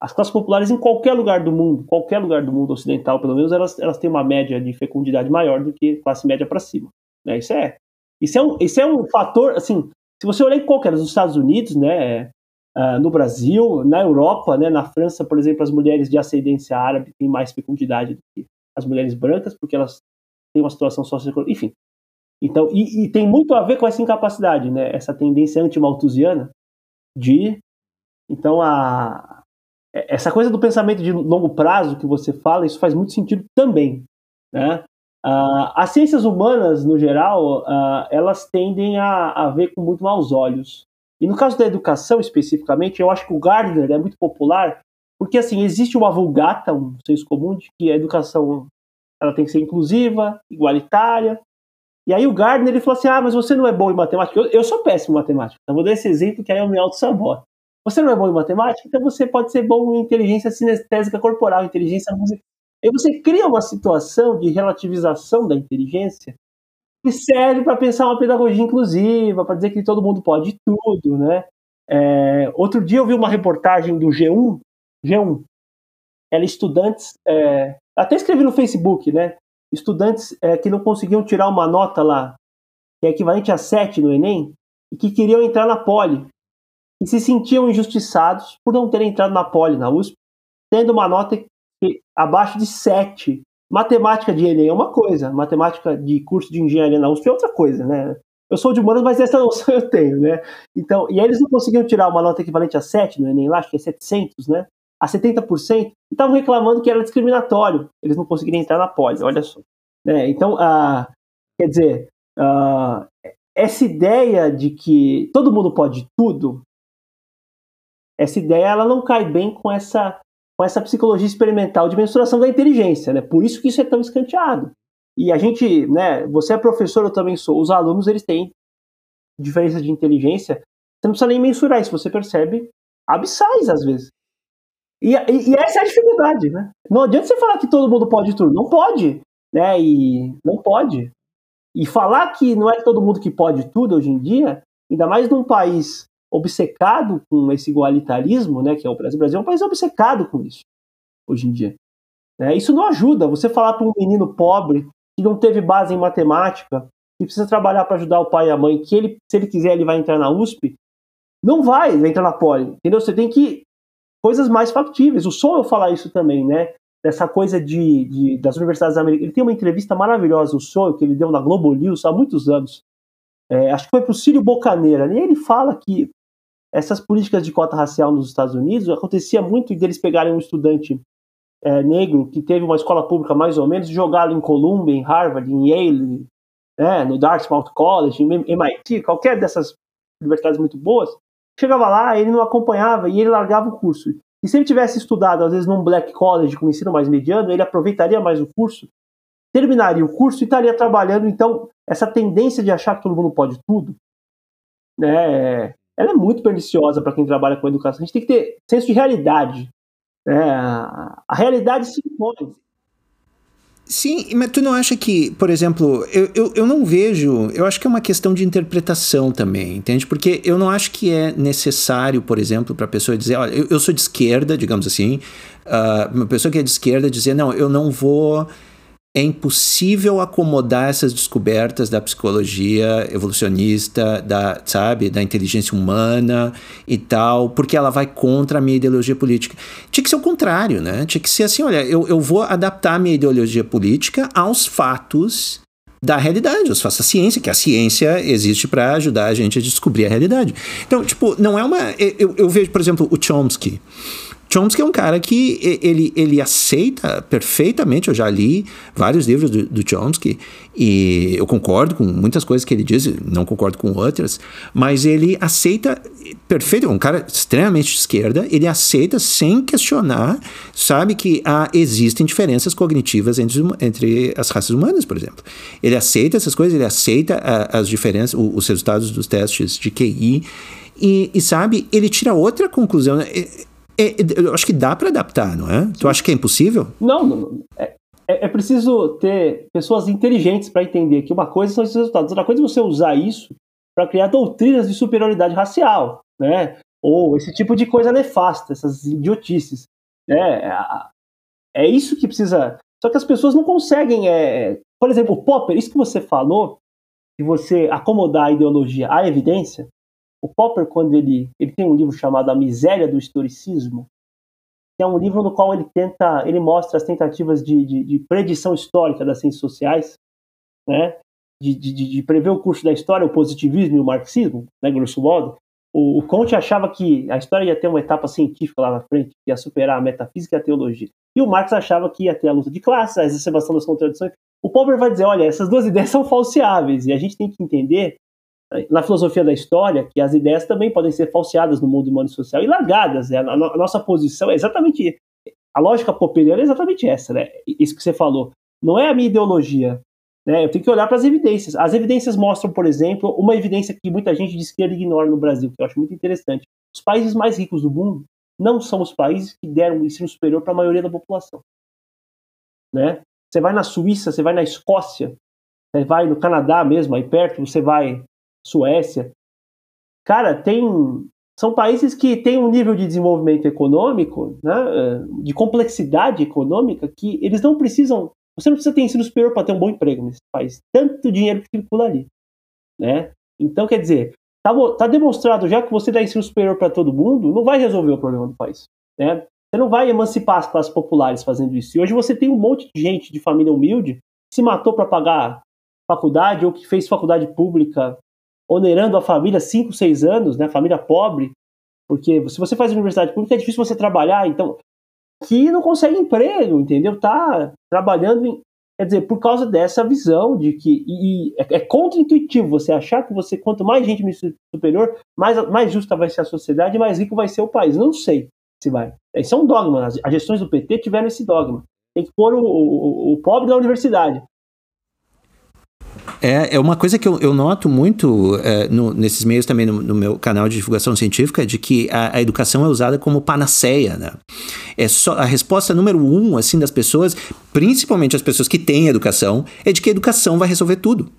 as classes populares em qualquer lugar do mundo, qualquer lugar do mundo ocidental, pelo menos, elas, elas têm uma média de fecundidade maior do que classe média para cima. Né? Isso é isso é um, isso é um fator, assim, se você olhar em qualquer dos Estados Unidos, né, uh, no Brasil, na Europa, né, na França, por exemplo, as mulheres de ascendência árabe têm mais fecundidade do que as mulheres brancas, porque elas têm uma situação socioeconômica, enfim. Então, e, e, tem muito a ver com essa incapacidade, né, essa tendência anti-malthusiana de, então, a, essa coisa do pensamento de longo prazo que você fala, isso faz muito sentido também, né? Uh, as ciências humanas, no geral, uh, elas tendem a, a ver com muito maus olhos. E no caso da educação, especificamente, eu acho que o Gardner é muito popular, porque assim, existe uma vulgata, um senso comum, de que a educação ela tem que ser inclusiva, igualitária. E aí o Gardner ele falou assim: ah, mas você não é bom em matemática. Eu, eu sou péssimo em matemática. Então vou dar esse exemplo que aí eu me auto-saboto. Você não é bom em matemática, então você pode ser bom em inteligência sinestésica corporal, inteligência musical Aí você cria uma situação de relativização da inteligência que serve para pensar uma pedagogia inclusiva, para dizer que todo mundo pode tudo, né? É, outro dia eu vi uma reportagem do G1, G1, era estudantes, é, até escrevi no Facebook, né? Estudantes é, que não conseguiam tirar uma nota lá, que é equivalente a 7 no Enem, e que queriam entrar na Poli, e se sentiam injustiçados por não terem entrado na Poli, na USP, tendo uma nota abaixo de 7. Matemática de Enem é uma coisa, matemática de curso de engenharia na USP é outra coisa, né? Eu sou de humanas, mas essa noção eu tenho, né? Então, e aí eles não conseguiam tirar uma nota equivalente a 7 no Enem lá, acho que é 700, né? A 70%, e estavam reclamando que era discriminatório, eles não conseguiriam entrar na pós, olha só. Né? Então, quer dizer, essa ideia de que todo mundo pode tudo, essa ideia ela não cai bem com essa com essa psicologia experimental de mensuração da inteligência, né? Por isso que isso é tão escanteado. E a gente, né, você é professor, eu também sou, os alunos eles têm diferença de inteligência, você não precisa nem mensurar isso, você percebe abissais às vezes. E, e, e, essa é a dificuldade, né? Não adianta você falar que todo mundo pode tudo, não pode, né? E não pode. E falar que não é todo mundo que pode tudo hoje em dia, ainda mais num país obcecado com esse igualitarismo, né, que é o Brasil. O Brasil é um país obcecado com isso, hoje em dia. É, isso não ajuda. Você falar para um menino pobre que não teve base em matemática, que precisa trabalhar para ajudar o pai e a mãe, que ele, se ele quiser, ele vai entrar na USP, não vai entrar na Poli, entendeu? Você tem que coisas mais factíveis. O Sol eu falar isso também, né? Dessa coisa de, de, das universidades americanas. Ele tem uma entrevista maravilhosa, o Sol, que ele deu na Globo News há muitos anos. É, acho que foi para o Círio Bocaneira. E ele fala que essas políticas de cota racial nos Estados Unidos acontecia muito deles pegarem um estudante é, negro que teve uma escola pública mais ou menos, jogá-lo em Columbia, em Harvard, em Yale, né, no Dartmouth College, em MIT, qualquer dessas universidades muito boas, chegava lá, ele não acompanhava e ele largava o curso. E se ele tivesse estudado, às vezes, num black college com ensino mais mediano, ele aproveitaria mais o curso, terminaria o curso e estaria trabalhando. Então, essa tendência de achar que todo mundo pode tudo, né, ela é muito perniciosa para quem trabalha com educação. A gente tem que ter senso de realidade. Né? A realidade se impõe. Sim, mas tu não acha que, por exemplo, eu, eu, eu não vejo, eu acho que é uma questão de interpretação também, entende? Porque eu não acho que é necessário, por exemplo, para a pessoa dizer, olha, eu, eu, sou de esquerda, digamos assim, uh, uma pessoa que é de esquerda dizer, não, eu não vou é impossível acomodar essas descobertas da psicologia evolucionista, da, sabe, da inteligência humana e tal, porque ela vai contra a minha ideologia política. Tinha que ser o contrário, né? Tinha que ser assim, olha, eu, eu vou adaptar a minha ideologia política aos fatos da realidade, aos fatos da ciência, que a ciência existe para ajudar a gente a descobrir a realidade. Então, tipo, não é uma... Eu, eu vejo, por exemplo, o Chomsky, Chomsky é um cara que ele, ele aceita perfeitamente, eu já li vários livros do, do Chomsky e eu concordo com muitas coisas que ele diz, não concordo com outras, mas ele aceita perfeito, é um cara extremamente de esquerda, ele aceita sem questionar, sabe que há, existem diferenças cognitivas entre, entre as raças humanas, por exemplo. Ele aceita essas coisas, ele aceita a, as diferenças, os resultados dos testes de QI e, e sabe, ele tira outra conclusão. Né? É, eu acho que dá para adaptar, não é? Tu acha que é impossível? Não, não é, é, é, preciso ter pessoas inteligentes para entender que uma coisa são esses resultados, outra coisa é você usar isso para criar doutrinas de superioridade racial, né? Ou esse tipo de coisa nefasta, essas idiotices, né? É, é isso que precisa. Só que as pessoas não conseguem, é... por exemplo, o Popper, isso que você falou, de você acomodar a ideologia à evidência, o Popper, quando ele, ele tem um livro chamado A Miséria do Historicismo, que é um livro no qual ele tenta, ele mostra as tentativas de, de, de predição histórica das ciências sociais, né? De, de, de, prever o curso da história, o positivismo e o marxismo, né, grosso modo. O, o Comte achava que a história ia ter uma etapa científica lá na frente, que ia superar a metafísica e a teologia. E o Marx achava que ia ter a luta de classes, a exacerbação das contradições. O Popper vai dizer, olha, essas duas ideias são falseáveis, e a gente tem que entender na filosofia da história que as ideias também podem ser falseadas no mundo humano e social e largadas. Né? A, nossa posição é exatamente. A lógica popperiana é exatamente essa, né? Isso que você falou. Não é a minha ideologia. Né? Eu tenho que olhar para as evidências. As evidências mostram, por exemplo, uma evidência que muita gente de esquerda ignora no Brasil, que eu acho muito interessante. Os países mais ricos do mundo não são os países que deram o ensino superior para a maioria da população. Né? Você vai na Suíça, você vai na Escócia, você vai no Canadá mesmo, aí perto, você vai Suécia. Cara, tem são países que têm um nível de desenvolvimento econômico, né, de complexidade econômica, que eles não precisam. Você não precisa ter ensino superior para ter um bom emprego nesse país. Tanto dinheiro que circula ali. Né? Então, quer dizer, está tá demonstrado já que você dá ensino superior para todo mundo, não vai resolver o problema do país. Né? Você não vai emancipar as classes populares fazendo isso. E hoje você tem um monte de gente de família humilde que se matou para pagar faculdade ou que fez faculdade pública onerando a família 5, 6 anos, né, família pobre, porque se você faz universidade pública é difícil você trabalhar, então que não consegue emprego, entendeu? Tá trabalhando em, quer dizer, por causa dessa visão de que e, e é, é contra-intuitivo você achar que você quanto mais gente no superior, mais mais justa vai ser a sociedade, mais rico vai ser o país. Não sei. se vai. Isso é um dogma. As gestões do PT tiveram esse dogma. Tem que pôr o, o, o pobre na universidade. É, é uma coisa que eu, eu noto muito é, no, nesses meios também no, no, meu canal de divulgação científica, de que a, a, educação é usada como panaceia, né? É só a resposta número um, assim, das pessoas, principalmente as pessoas que têm educação, é de que a educação vai resolver tudo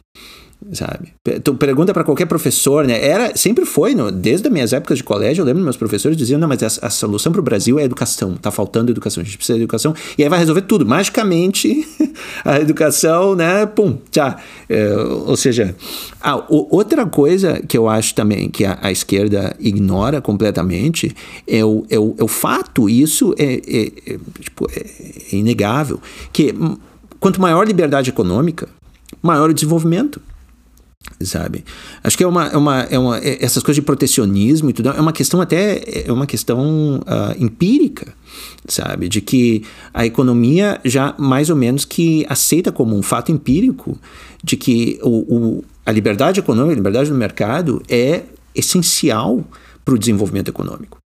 sabe? Tu pergunta para qualquer professor, né? Era, sempre foi, no, desde as minhas épocas de colégio, eu lembro meus professores diziam, não, mas a, a solução para o Brasil é educação, tá faltando educação, a gente precisa de educação, e aí vai resolver tudo, magicamente, a educação, né, pum, tchau. É, ou seja, ah, o, outra coisa que eu acho também que a, a esquerda ignora completamente é o, é o, é o fato, isso é, é, é tipo, é inegável, que quanto maior liberdade econômica, maior o desenvolvimento sabe? Acho que é uma, é uma, é uma é, essas coisas de protecionismo e tudo é uma questão até é uma questão uh, empírica, sabe? De que a economia já mais ou menos que aceita como um fato empírico de que o, o a liberdade econômica, a liberdade do mercado é essencial para o desenvolvimento econômico.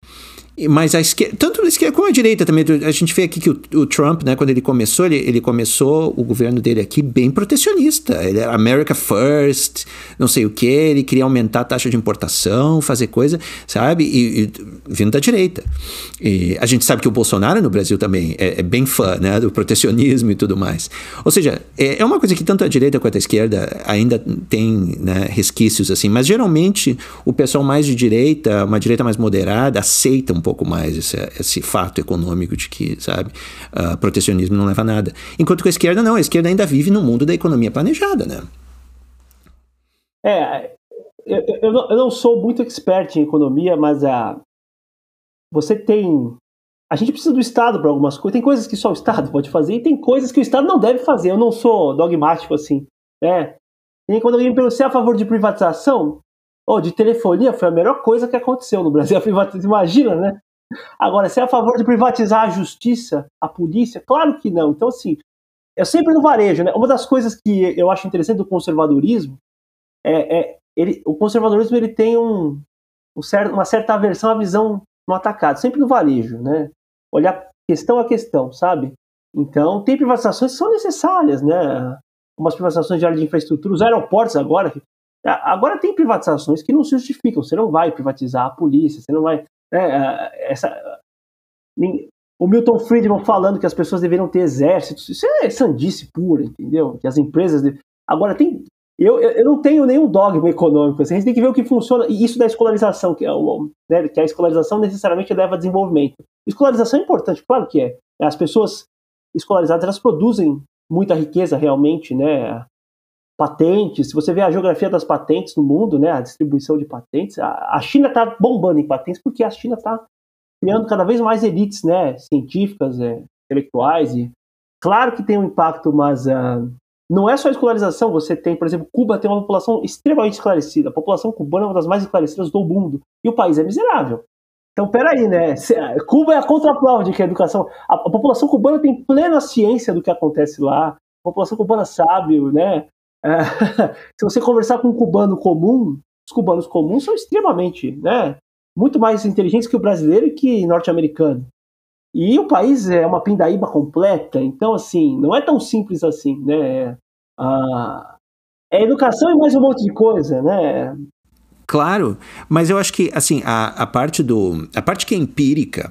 Mas a esquerda, tanto a esquerda como a direita também, a gente vê aqui que o, o Trump, né, quando ele começou, ele, ele, começou o governo dele aqui bem protecionista. Ele era America First, não sei o que, ele queria aumentar a taxa de importação, fazer coisa, sabe? E, e vindo da direita. E a gente sabe que o Bolsonaro no Brasil também é, é bem fã, né, do protecionismo e tudo mais. Ou seja, é, é uma coisa que tanto a direita quanto a esquerda ainda tem né, resquícios assim, mas geralmente o pessoal mais de direita, uma direita mais moderada, aceita um pouco mais esse, esse fato econômico de que, sabe, uh, protecionismo não leva a nada. Enquanto que a esquerda não, a esquerda ainda vive no mundo da economia planejada, né? É, eu, eu, não, eu não sou muito expert em economia, mas a, você tem. A gente precisa do Estado para algumas coisas. Tem coisas que só o Estado pode fazer e tem coisas que o Estado não deve fazer. Eu não sou dogmático assim. Né? E quando alguém me pergunta se é a favor de privatização, Oh, de telefonia foi a melhor coisa que aconteceu no Brasil. Imagina, né? Agora, se é a favor de privatizar a justiça, a polícia? Claro que não. Então, assim, é sempre no varejo, né? Uma das coisas que eu acho interessante do conservadorismo é, é ele, o conservadorismo ele tem um, um certo, uma certa aversão à visão no atacado, sempre no varejo, né? Olhar questão a questão, sabe? Então, tem privatizações que são necessárias, né? Umas privatizações de área de infraestrutura, os aeroportos agora, Agora tem privatizações que não se justificam. Você não vai privatizar a polícia, você não vai. Né, essa, o Milton Friedman falando que as pessoas deveriam ter exércitos, isso é sandice pura, entendeu? Que as empresas. Agora tem. Eu, eu não tenho nenhum dogma econômico, assim, a gente tem que ver o que funciona. E isso da escolarização, que, é o, né, que a escolarização necessariamente leva a desenvolvimento. Escolarização é importante, claro que é. As pessoas escolarizadas elas produzem muita riqueza realmente, né? Patentes, se você vê a geografia das patentes no mundo, né, a distribuição de patentes, a, China está bombando em patentes porque a China está criando cada vez mais elites, né, científicas, é, intelectuais e claro que tem um impacto, mas uh, não é só a escolarização. Você tem, por exemplo, Cuba tem uma população extremamente esclarecida. A população cubana é uma das mais esclarecidas do mundo e o país é miserável. Então, peraí, né? Cuba é a contraprova de que a educação. A população cubana tem plena ciência do que acontece lá. A população cubana sabe, né? É, se você conversar com um cubano comum, os cubanos comuns são extremamente, né, muito mais inteligentes que o brasileiro e que norte-americano. E o país é uma pindaíba completa, então, assim, não é tão simples assim, né? A, é educação e mais um monte de coisa, né? Claro, mas eu acho que, assim, a, a parte do... A parte que é empírica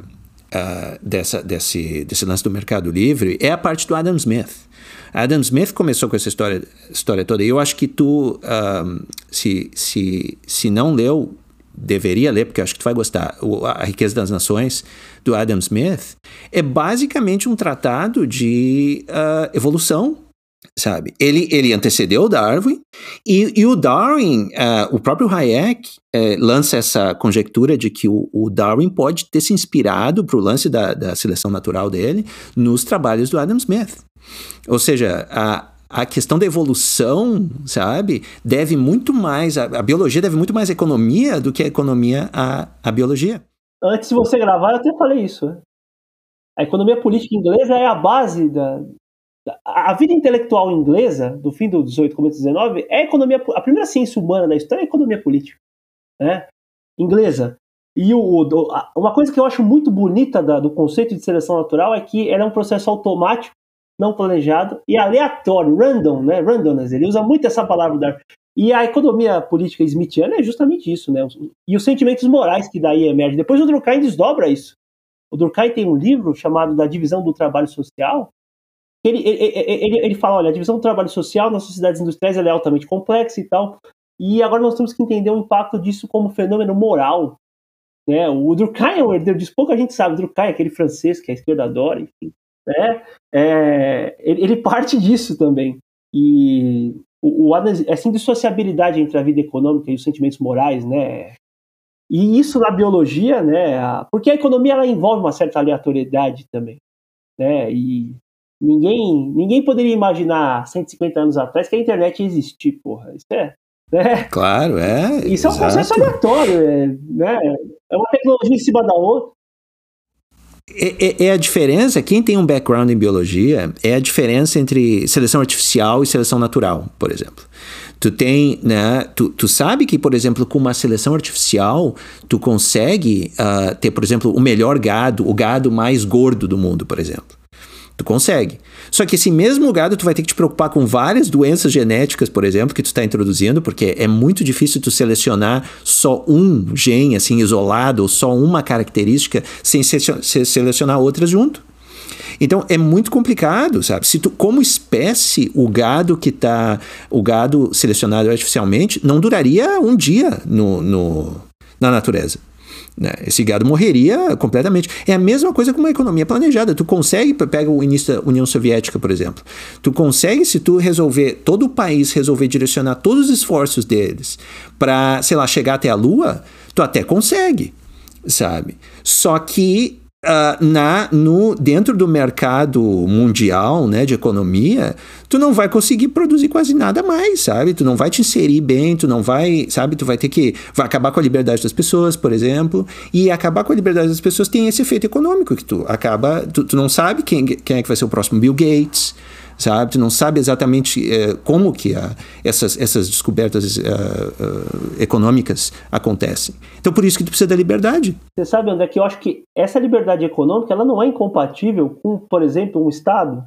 uh, dessa, desse, desse lance do mercado livre é a parte do Adam Smith. Adam Smith começou com essa história, história toda. E eu acho que tu, um, se, se, se não leu, deveria ler, porque acho que tu vai gostar. O, a Riqueza das Nações, do Adam Smith, é basicamente um tratado de uh, evolução sabe? Ele, ele antecedeu o Darwin e, e o Darwin, uh, o próprio Hayek uh, lança essa conjectura de que o, o Darwin pode ter se inspirado para o lance da, da seleção natural dele nos trabalhos do Adam Smith. Ou seja, a, a questão da evolução, sabe, deve muito mais, a, a, biologia deve muito mais à economia do que a economia à, à biologia. Antes de você gravar, eu até falei isso. A economia política inglesa é a base da, da. A vida intelectual inglesa, do fim do 18 começo do 19, é a economia. A primeira ciência humana da história é a economia política. Né? Inglesa. E o, uma coisa que eu acho muito bonita da, do conceito de seleção natural é que ela é um processo automático, não planejado e aleatório, random, né? Randomness. Ele usa muito essa palavra. Da... E a economia política smithiana é justamente isso, né? E os sentimentos morais que daí emergem. Depois o Durkheim desdobra isso. O Durkheim tem um livro chamado Da Divisão do Trabalho Social. Ele, ele, ele, ele fala, olha, a divisão do trabalho social nas sociedades industriais é altamente complexa e tal. E agora nós temos que entender o impacto disso como fenômeno moral né? O Durkheim é um herdeiro disso, pouca gente sabe. O Durkheim, aquele francês que a esquerda adora, enfim. Né? É, ele, ele, parte disso também. E o, o, essa indissociabilidade entre a vida econômica e os sentimentos morais, né? E isso na biologia, né? Porque a economia ela envolve uma certa aleatoriedade também, né? E ninguém, ninguém poderia imaginar 150 anos atrás que a internet ia existir, porra. Isso é, né? Claro, é. Isso exato. é um processo aleatório, é, né? É uma tecnologia em cima da outra. É, é, é, a diferença, quem tem um background em biologia, é a diferença entre seleção artificial e seleção natural, por exemplo. Tu tem, né, tu, tu sabe que, por exemplo, com uma seleção artificial, tu consegue uh, ter, por exemplo, o melhor gado, o gado mais gordo do mundo, por exemplo. Tu consegue. Só que esse mesmo gado tu vai ter que te preocupar com várias doenças genéticas, por exemplo, que tu está introduzindo, porque é muito difícil tu selecionar só um gene assim isolado ou só uma característica sem selecionar outras junto. Então é muito complicado, sabe? Se tu, como espécie, o gado que tá, o gado selecionado artificialmente não duraria um dia no, no na natureza. Né? Esse gado morreria completamente. É a mesma coisa com uma economia planejada. Tu consegue, pega o início da União Soviética, por exemplo. Tu consegue, se tu resolver, todo o país resolver direcionar todos os esforços deles para, sei lá, chegar até a Lua, tu até consegue, sabe? Só que Uh, na, no, dentro do mercado mundial né, de economia, tu não vai conseguir produzir quase nada mais, sabe? Tu não vai te inserir bem, tu não vai, sabe? Tu vai ter que. Vai acabar com a liberdade das pessoas, por exemplo. E acabar com a liberdade das pessoas tem esse efeito econômico, que tu acaba. Tu, tu não sabe quem, quem é que vai ser o próximo Bill Gates sabe? Tu não sabe exatamente é, como que a, essas, essas descobertas uh, uh, econômicas acontecem. Então, por isso que tu precisa da liberdade. Você sabe, André, que eu acho que essa liberdade econômica ela não é incompatível com, por exemplo, um Estado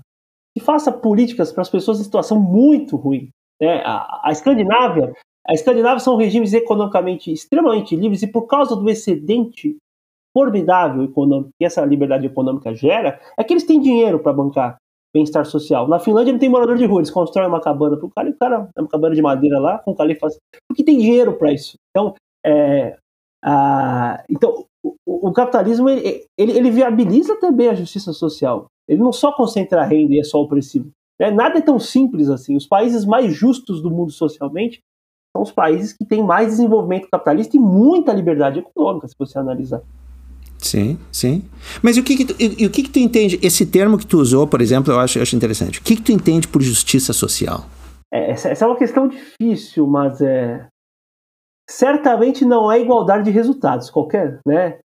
que faça políticas para as pessoas em situação muito ruim. Né? A, a Escandinávia, a Escandinávia são regimes economicamente extremamente livres e por causa do excedente formidável econômico que essa liberdade econômica gera, é que eles têm dinheiro para bancar bem-estar social. Na Finlândia não tem morador de rua, eles constroem uma cabana para o cara e o cara é uma cabana de madeira lá, com o califa, porque tem dinheiro para isso. Então, é, a, então o, o capitalismo ele, ele, ele, viabiliza também a justiça social. Ele não só concentra renda e é só opressivo. Né? Nada é tão simples assim. Os países mais justos do mundo socialmente são os países que têm mais desenvolvimento capitalista e muita liberdade econômica, se você analisar. Sim, sim. Mas o que que tu, e, o que que tu entende? Esse termo que tu usou, por exemplo, eu acho, eu acho interessante. O que que tu entende por justiça social? É, essa, essa, é uma questão difícil, mas é certamente não é igualdade de resultados qualquer, né?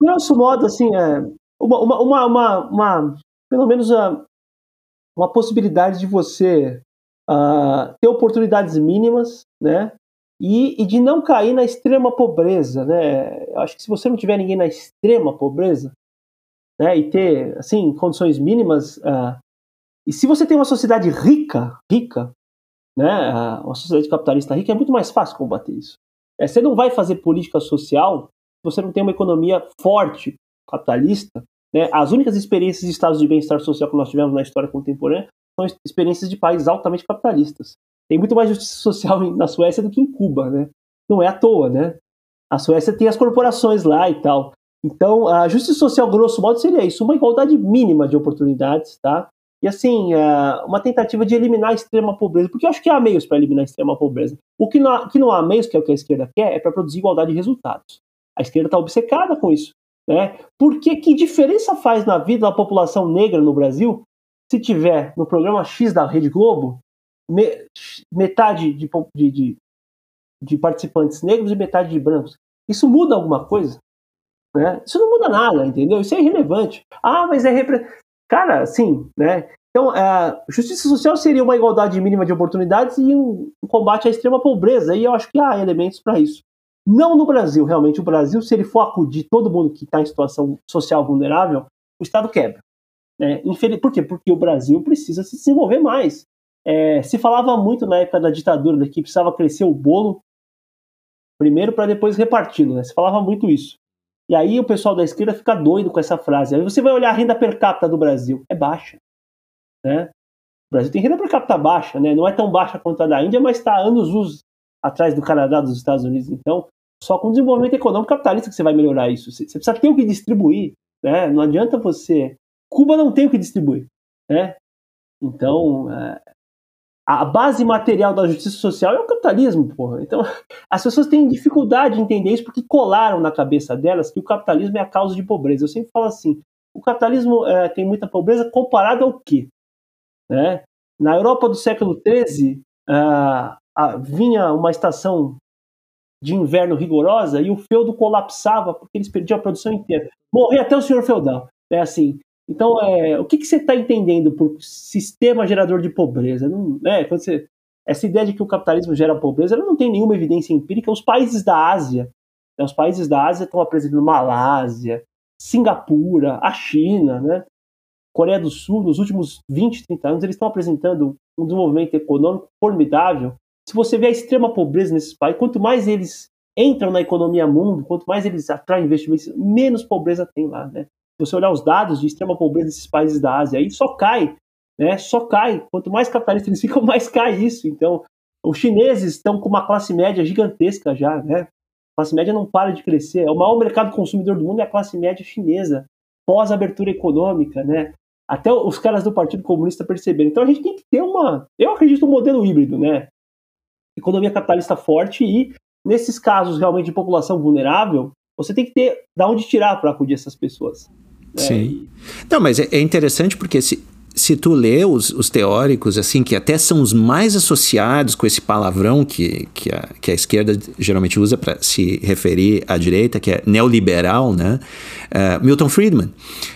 Grosso modo, assim, é uma, uma, uma, uma, uma pelo menos uma, uma possibilidade de você uh, ter oportunidades mínimas, né? E, e, de não cair na extrema pobreza, né? Eu acho que se você não tiver ninguém na extrema pobreza, né, e ter assim condições mínimas, uh, e se você tem uma sociedade rica, rica, né, uh, uma sociedade capitalista rica, é muito mais fácil combater isso. É, você não vai fazer política social se você não tem uma economia forte capitalista. Né? As únicas experiências de estados de bem-estar social que nós tivemos na história contemporânea são experiências de países altamente capitalistas. Tem muito mais justiça social na Suécia do que em Cuba, né? Não é à toa, né? A Suécia tem as corporações lá e tal. Então, a justiça social, grosso modo, seria isso: uma igualdade mínima de oportunidades, tá? E assim, uma tentativa de eliminar a extrema pobreza, porque eu acho que há meios para eliminar a extrema pobreza. O que não há, que não há meios, que é o que a esquerda quer, é para produzir igualdade de resultados. A esquerda está obcecada com isso. Né? Porque que diferença faz na vida da população negra no Brasil se tiver no programa X da Rede Globo me, metade de, de, de, participantes negros e metade de brancos. Isso muda alguma coisa? Né? Isso não muda nada, entendeu? Isso é irrelevante. Ah, mas é. Repre... Cara, sim, né? Então, a justiça social seria uma igualdade mínima de oportunidades e um, combate à extrema pobreza. E eu acho que há elementos para isso. Não no Brasil, realmente. O Brasil, se ele for acudir todo mundo que está em situação social vulnerável, o Estado quebra. Né? Por quê? Porque o Brasil precisa se desenvolver mais. É, se falava muito na época da ditadura que precisava crescer o bolo primeiro para depois reparti-lo. Né? Se falava muito isso. E aí o pessoal da esquerda fica doido com essa frase. Aí você vai olhar a renda per capita do Brasil. É baixa. Né? O Brasil tem renda per capita baixa, né? não é tão baixa quanto a da Índia, mas está anos luz atrás do Canadá, dos Estados Unidos. Então, só com desenvolvimento econômico capitalista que você vai melhorar isso. Você precisa ter o que distribuir. Né? Não adianta você. Cuba não tem o que distribuir. Né? Então, é, a base material da justiça social é o capitalismo, porra. Então, as pessoas têm dificuldade de entender isso porque colaram na cabeça delas que o capitalismo é a causa de pobreza. Eu sempre falo assim: o capitalismo é, tem muita pobreza comparado ao quê? Né? Na Europa do século XIII, vinha uma estação de inverno rigorosa e o feudo colapsava porque eles perdiam a produção inteira. Morria até o senhor feudal. É assim. Então, é, o que, que você está entendendo por sistema gerador de pobreza? Não, né, quando você, essa ideia de que o capitalismo gera pobreza ela não tem nenhuma evidência empírica. Os países da Ásia, né, os países da Ásia estão apresentando Malásia, Singapura, a China, né? Coreia do Sul, nos últimos 20, 30 anos, eles estão apresentando um desenvolvimento econômico formidável. Se você vê a extrema pobreza nesses países, quanto mais eles entram na economia mundo, quanto mais eles atraem investimentos, menos pobreza tem lá, né? Você olhar os dados de extrema pobreza desses países da Ásia, aí só cai, né? Só cai. Quanto mais capitalista eles ficam, mais cai isso. Então, os chineses estão com uma classe média gigantesca já, né? A classe média não para de crescer. É o maior mercado consumidor do mundo é a classe média chinesa, pós abertura econômica, né? até os caras do Partido Comunista perceberam. Então a gente tem que ter uma, eu acredito, um modelo híbrido, né? Economia capitalista forte e nesses casos realmente de população vulnerável, você tem que ter da onde tirar para acudir essas pessoas. Né? Sim. Não, mas é, é interessante porque se, se tu lê os, os, teóricos, assim, que até são os mais associados com esse palavrão que, que, a, que a esquerda geralmente usa para se referir à direita, que é neoliberal, né? Uh, Milton Friedman,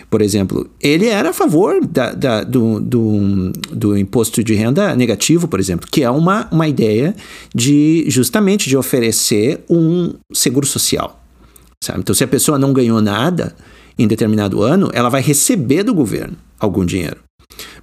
por exemplo, ele era a favor da, da, do, do, do, imposto de renda negativo, por exemplo, que é uma, uma ideia de justamente de oferecer um seguro social. Sabe? Então, se a pessoa não ganhou nada em determinado ano, ela vai receber do governo algum dinheiro.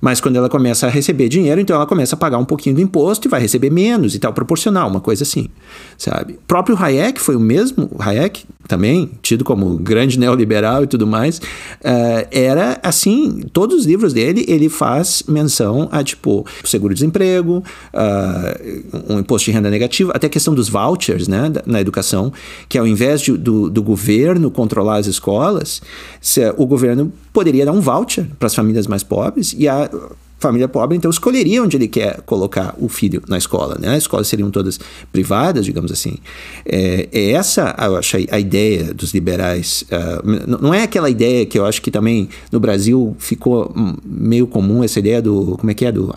Mas quando ela começa a receber dinheiro, então ela começa a pagar um pouquinho do imposto e vai receber menos e tal, proporcional, uma coisa assim, sabe? O próprio Hayek foi o mesmo, Hayek também, tido como grande neoliberal e tudo mais, uh, era assim, todos os livros dele, ele faz menção a, tipo, seguro-desemprego, uh, um imposto de renda negativo, até a questão dos vouchers, né, na educação, que ao invés de, do, do governo controlar as escolas, o governo poderia dar um voucher para as famílias mais pobres e a família pobre então escolheria onde ele quer colocar o filho na escola, né? As escolas seriam todas privadas, digamos assim. É, é essa, eu acho, a ideia dos liberais. Uh, não é aquela ideia que eu acho que também no Brasil ficou meio comum essa ideia do como é que é do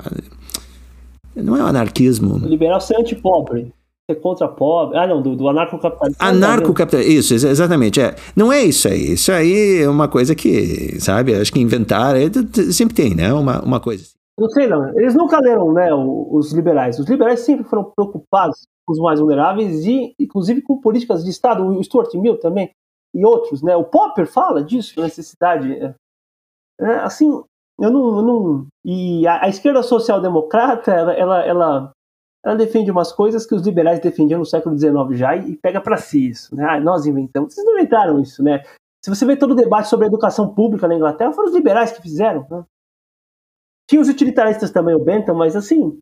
não é o anarquismo. O liberal ser antipobre ser contra pobre. Ah, não, do, do anarcocapitalismo. Anarcocapitalismo, isso, exatamente. É. Não é isso aí. Isso aí é uma coisa que, sabe, acho que inventar é, sempre tem, né? Uma, uma coisa assim. Não sei, não. Eles nunca leram, né, os liberais. Os liberais sempre foram preocupados com os mais vulneráveis e, inclusive, com políticas de Estado. O Stuart Mill também e outros, né? O Popper fala disso, da necessidade. É, é, assim, eu não, eu não. E a, a esquerda social-democrata, ela, ela, ela ela defende umas coisas que os liberais defendiam no século XIX já e, pega para si isso, né? Ah, nós inventamos. Vocês não inventaram isso, né? Se você vê todo o debate sobre a educação pública na Inglaterra, foram os liberais que fizeram. Né? Tinha os utilitaristas também, o Bentham, mas assim.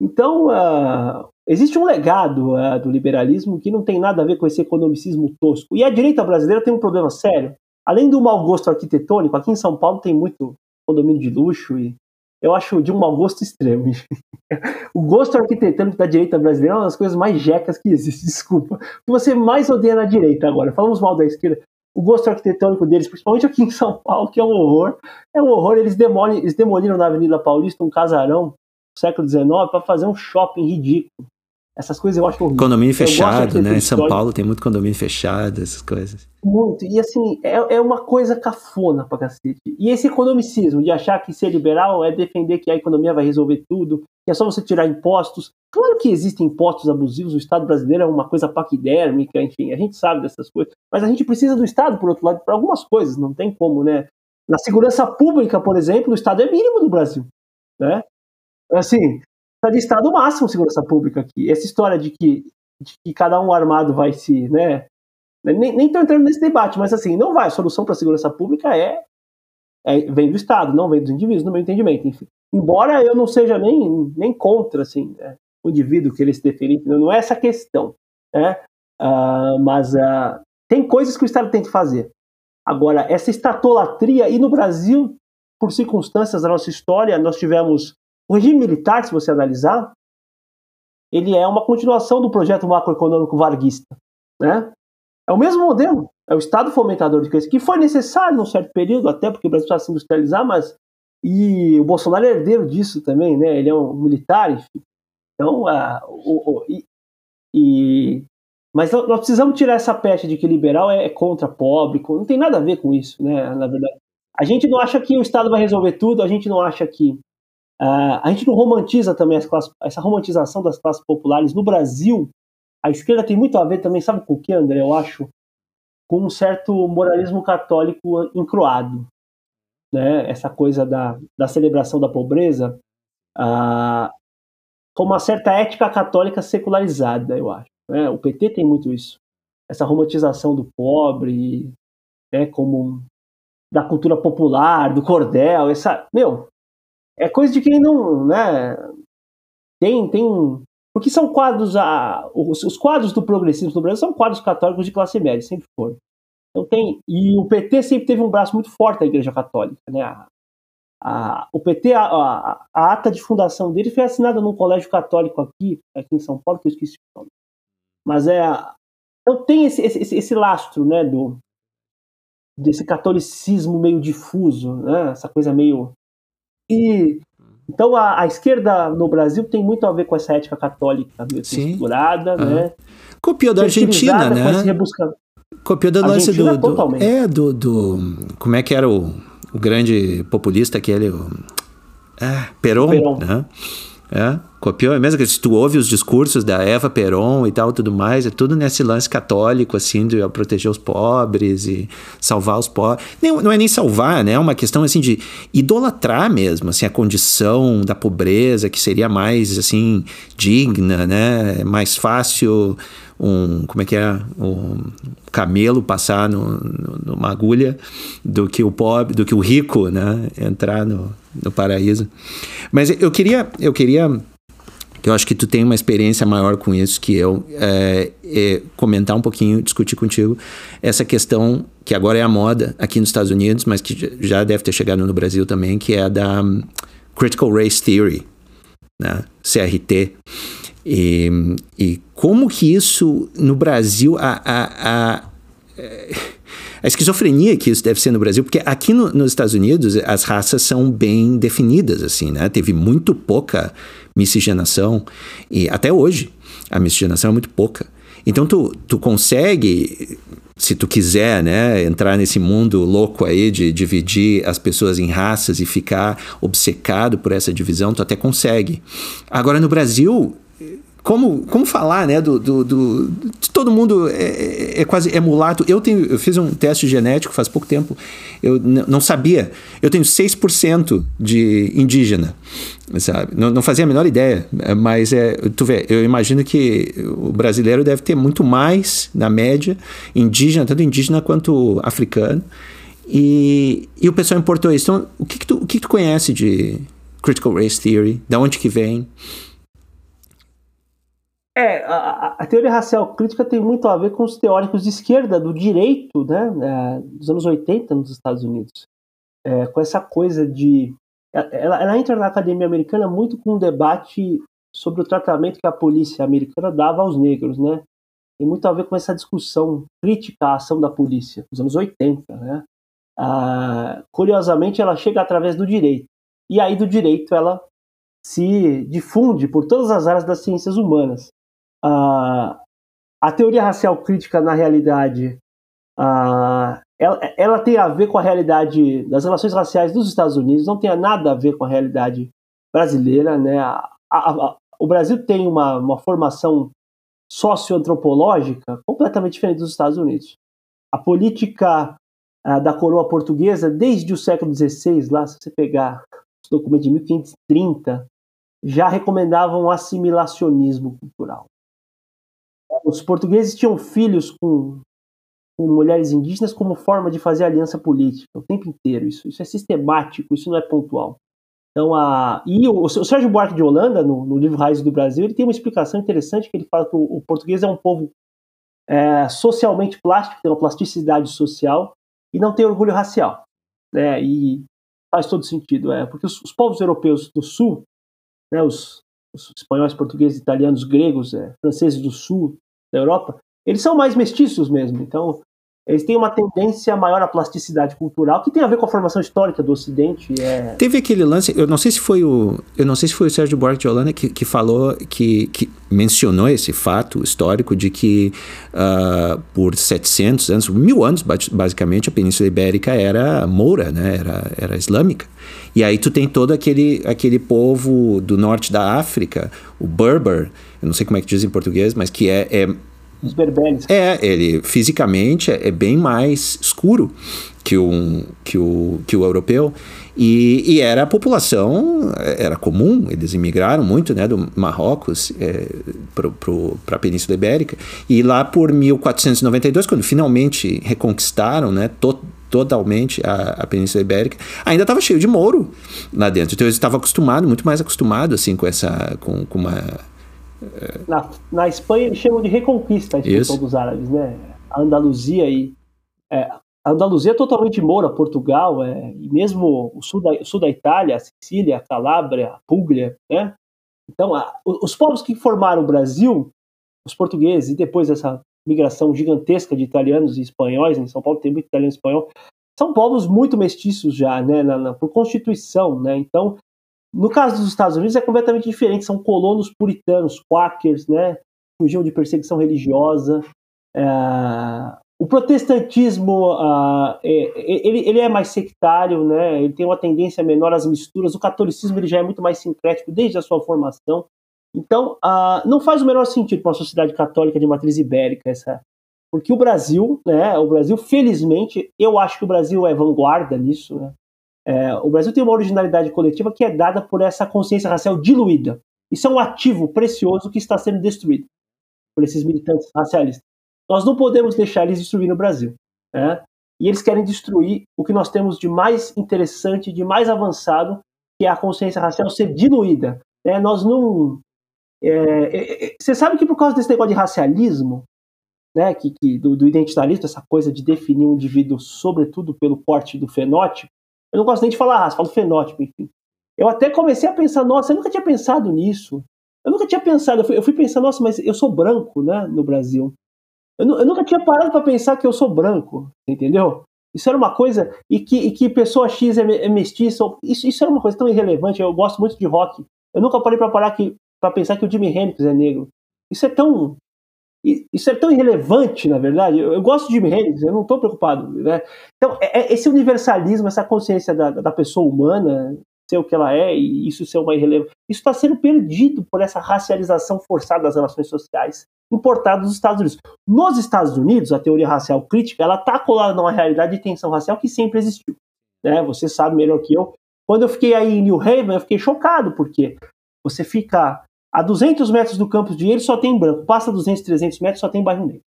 Então, uh, existe um legado uh, do liberalismo que não tem nada a ver com esse economicismo tosco. E a direita brasileira tem um problema sério. Além do mau gosto arquitetônico, aqui em São Paulo tem muito condomínio de luxo e eu acho de um mau gosto extremo. o gosto arquitetônico da direita brasileira é uma das coisas mais jecas que existe, desculpa. O que você mais odeia na direita agora, falamos mal da esquerda, o gosto arquitetônico deles, principalmente aqui em São Paulo, que é um horror. É um horror, eles, demolem, eles demoliram na Avenida Paulista um casarão do século XIX para fazer um shopping ridículo. Essas coisas eu acho horrível. Condomínio fechado, né? Em São Paulo tem muito condomínio fechado, essas coisas. Muito. E assim, é, é uma coisa cafona pra cacete. E esse economicismo de achar que ser liberal é defender que a economia vai resolver tudo, que é só você tirar impostos. Claro que existem impostos abusivos, o Estado brasileiro é uma coisa paquidérmica, enfim, a gente sabe dessas coisas. Mas a gente precisa do Estado, por outro lado, para algumas coisas, não tem como, né? Na segurança pública, por exemplo, o Estado é mínimo no Brasil. Né? Assim, está de Estado máximo segurança pública aqui. Essa história de que, de que cada um armado vai se. Né? Nem estou entrando nesse debate, mas assim, não vai. A solução para a segurança pública é, é, vem do Estado, não vem dos indivíduos, no meu entendimento. Enfim. Embora eu não seja nem, nem contra assim, né? o indivíduo que ele se definir, não é essa a questão. Né? Uh, mas uh, tem coisas que o Estado tem que fazer. Agora, essa estatolatria, e no Brasil, por circunstâncias da nossa história, nós tivemos o regime militar, se você analisar, ele é uma continuação do projeto macroeconômico varguista. Né? É o mesmo modelo, é o Estado fomentador de crescimento, que foi necessário num certo período, até porque o Brasil precisava se industrializar, mas e o Bolsonaro é herdeiro disso também, né? Ele é um militar, enfim. Então, a, o, o, e, e, mas nós precisamos tirar essa peste de que liberal é, é contra pobre, não tem nada a ver com isso, né? Na verdade, a gente não acha que o Estado vai resolver tudo, a gente não acha que Uh, a gente não romantiza também classes, essa romantização das classes populares no Brasil. A esquerda tem muito a ver também, sabe com o que, André? Eu acho com um certo moralismo católico encruado, né? Essa coisa da, da celebração da pobreza, uh, com uma certa ética católica secularizada, eu acho. Né? O PT tem muito isso, essa romantização do pobre, né? Como da cultura popular, do cordel, essa, meu, é coisa de quem não, né? Tem, tem, porque são quadros, a, os, os quadros do progressismo no Brasil são quadros católicos de classe média, sempre foram. Então tem, e o PT sempre teve um braço muito forte da Igreja Católica, né? A, a, o PT, a, a, a, ata de fundação dele foi assinada num colégio católico aqui, aqui em São Paulo, que eu esqueci o nome. Mas é, então tem esse, esse, esse lastro, né, do desse catolicismo meio difuso, né? Essa coisa meio e então a, a, esquerda no Brasil tem muito a ver com essa ética católica meio estruturada, né? Copiou da Argentina, né? Copiou da lance do, do, é do, do como é que era o, o grande populista aquele o, é, Peron, Peron. né? É, copiou, é mesmo que se tu ouve os discursos da Eva Peron e tal, tudo mais, é tudo nesse lance católico, assim, de proteger os pobres e salvar os pobres. Nem, não é nem salvar, né? É uma questão, assim, de idolatrar mesmo, assim, a condição da pobreza, que seria mais, assim, digna, né? Mais fácil um, como é que é, um camelo passar no, no, numa agulha do que o pobre, do que o rico, né? Entrar no no paraíso. Mas eu queria, eu queria, que eu acho que tu tem uma experiência maior com isso que eu, é, é, comentar um pouquinho, discutir contigo essa questão que agora é a moda aqui nos Estados Unidos, mas que já deve ter chegado no Brasil também, que é a da um, Critical Race Theory, né? CRT. E, e como que isso no Brasil a, a, a a esquizofrenia que isso deve ser no Brasil, porque aqui no, nos Estados Unidos as raças são bem definidas, assim, né? Teve muito pouca miscigenação e até hoje a miscigenação é muito pouca. Então tu, tu consegue, se tu quiser, né, entrar nesse mundo louco aí de dividir as pessoas em raças e ficar obcecado por essa divisão, tu até consegue. Agora no Brasil como, como falar, né, do, do, do todo mundo é, é, é, quase é mulato. Eu tenho, eu fiz um teste genético faz pouco tempo. Eu não sabia. Eu tenho 6% de indígena, sabe? Não, não, fazia a menor ideia, mas é, tu vê, eu imagino que o brasileiro deve ter muito mais na média indígena, tanto indígena quanto africano. E, e o pessoal importou isso. Então, o que que tu, o que que tu conhece de critical race theory? Da onde que vem? É, a, a, teoria racial crítica tem muito a ver com os teóricos de esquerda do direito, né, é, dos anos 80 nos Estados Unidos. É, com essa coisa de. Ela, ela, entra na academia americana muito com um debate sobre o tratamento que a polícia americana dava aos negros, né? Tem muito a ver com essa discussão crítica à ação da polícia, nos anos 80, né? Ah, curiosamente, ela chega através do direito. E aí, do direito, ela se difunde por todas as áreas das ciências humanas. A, a teoria racial crítica, na realidade, a, ela, ela, tem a ver com a realidade das relações raciais dos Estados Unidos, não tem nada a ver com a realidade brasileira. Né? A, a, o Brasil tem uma, uma formação socioantropológica completamente diferente dos Estados Unidos. A política da coroa portuguesa, desde o século XVI, lá, se você pegar os documentos de 1530, já recomendavam um assimilacionismo cultural. Os portugueses tinham filhos com, com, mulheres indígenas como forma de fazer aliança política o tempo inteiro. Isso, isso é sistemático, isso não é pontual. Então, a, e o, o Sérgio Buarque de Holanda, no, no, livro Raiz do Brasil, ele tem uma explicação interessante que ele fala que o, o português é um povo é, socialmente plástico, tem uma plasticidade social, e não tem orgulho racial. Né? E faz todo sentido, é, porque os, os povos europeus do sul, né, os, os espanhóis, portugueses, italianos, gregos, é, franceses do sul da Europa, eles são mais mestiços mesmo. Então, eles têm uma tendência maior à plasticidade cultural, que tem a ver com a formação histórica do Ocidente. É... Teve aquele lance, eu não sei se foi o, eu não sei se foi o Sérgio Buarque de Holanda que, que falou, que, que mencionou esse fato histórico de que uh, por 700 anos, mil anos basicamente, a Península Ibérica era moura, né? era, era islâmica. E aí tu tem todo aquele, aquele povo do norte da África, o Berber, eu não sei como é que diz em português, mas que é, é os berberes. É, ele fisicamente é, é bem mais escuro que o, que o, que o europeu. E, e, era a população, era comum, eles imigraram muito né, do Marrocos é, para a Península Ibérica. E lá por 1492, quando finalmente reconquistaram né, to, totalmente a, a, Península Ibérica, ainda estava cheio de mouro lá dentro. Então eles estavam acostumados, muito mais acostumados assim, com, essa, com, com uma na, na Espanha eles chamam de reconquista a expulsão dos árabes, né? A Andaluzia e. É, a Andaluzia é totalmente moura, Portugal, é, e mesmo o sul, da, o sul da Itália, a Sicília, a Calábria, a Puglia, né? Então, a, os povos que formaram o Brasil, os portugueses, e depois essa migração gigantesca de italianos e espanhóis, em São Paulo tem muito italiano e espanhol, são povos muito mestiços já, né, na, na, por constituição, né? Então, no caso dos Estados Unidos é completamente diferente, são colonos puritanos, quakers, né? Fugiam de perseguição religiosa. É... O protestantismo uh, é, ele, ele, é mais sectário, né? ele tem uma tendência menor às misturas. O catolicismo ele já é muito mais sincrético desde a sua formação. Então, uh, não faz o menor sentido para uma sociedade católica de matriz ibérica essa, porque o Brasil, né? O Brasil, felizmente, eu acho que o Brasil é vanguarda nisso, né? É, o Brasil tem uma originalidade coletiva que é dada por essa consciência racial diluída. Isso é um ativo precioso que está sendo destruído por esses militantes racialistas. Nós não podemos deixar eles destruir no Brasil. Né? E eles querem destruir o que nós temos de mais interessante, de mais avançado, que é a consciência racial ser diluída. Né? Nós não. É, é, é você sabe que por causa desse negócio de racialismo, né, que, que do, do, identitarismo, essa coisa de definir um indivíduo sobretudo pelo porte do fenótipo, eu não gosto nem de falar raça, falo fenótipo, enfim. Eu até comecei a pensar, nossa, eu nunca tinha pensado nisso. Eu nunca tinha pensado, eu fui, eu fui pensar, nossa, mas eu sou branco, né, no Brasil. Eu, eu nunca tinha parado para pensar que eu sou branco, entendeu? Isso era uma coisa, e que, e que pessoa X é, é mestiça, isso, isso era uma coisa tão irrelevante. Eu gosto muito de rock. Eu nunca parei para para pensar que o Jimi Hendrix é negro. Isso é tão isso é tão irrelevante, na verdade. Eu, eu gosto de Jimi Hendrix, eu não estou preocupado. Né? Então, é, é, esse universalismo, essa consciência da, da pessoa humana, ser o que ela é e isso ser uma irrelevância, isso está sendo perdido por essa racialização forçada das relações sociais importada dos Estados Unidos. Nos Estados Unidos, a teoria racial crítica, ela está colada numa realidade de tensão racial que sempre existiu. Né? Você sabe melhor que eu. Quando eu fiquei aí em New Haven, eu fiquei chocado, porque você fica a 200 metros do campus de ele só tem branco. Passa 200, 300 metros só tem bairro negro.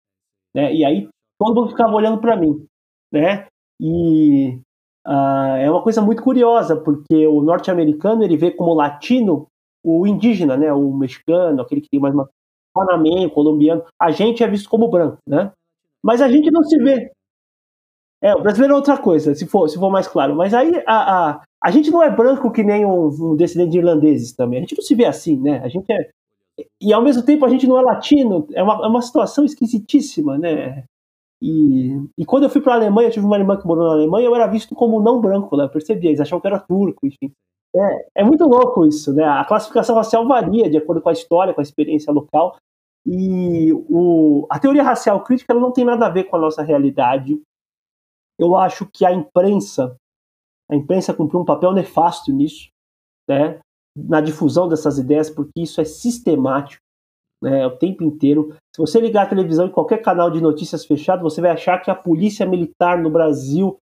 Né? E aí todo mundo ficava olhando para mim. Né? E uh, é uma coisa muito curiosa, porque o norte-americano ele vê como latino o indígena, né? o mexicano, aquele que tem mais uma panamenho, colombiano. A gente é visto como branco. Né? Mas a gente não se vê. É, o brasileiro é outra coisa, se for, se for mais claro. Mas aí a, a, a gente não é branco que nem um, um descendente de irlandeses também. A gente não se vê assim, né? A gente é. E ao mesmo tempo a gente não é latino. É uma, é uma situação esquisitíssima, né? E, e quando eu fui para a Alemanha, eu tive uma irmã que morou na Alemanha, eu era visto como não branco lá, eu percebia, eles achavam que era turco, enfim. É, é muito louco isso, né? A classificação racial varia de acordo com a história, com a experiência local. E o, a teoria racial crítica não tem nada a ver com a nossa realidade. Eu acho que a imprensa, a imprensa cumpriu um papel nefasto nisso, né, na difusão dessas ideias, porque isso é sistemático, né, o tempo inteiro. Se você ligar a televisão em qualquer canal de notícias fechado, você vai achar que a polícia militar no Brasil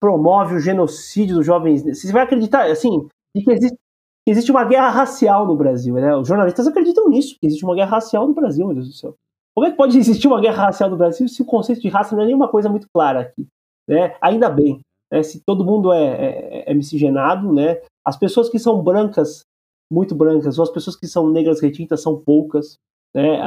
promove o genocídio dos jovens. Você vai acreditar, assim, que existe, que existe uma guerra racial no Brasil, né? Os jornalistas acreditam nisso, que existe uma guerra racial no Brasil, meu Deus do céu. Como é que pode existir uma guerra racial no Brasil se o conceito de raça não é nenhuma coisa muito clara aqui? Né? Ainda bem, né? se todo mundo é, é, é, miscigenado, né? as pessoas que são brancas, muito brancas, ou as pessoas que são negras retintas são poucas. Né?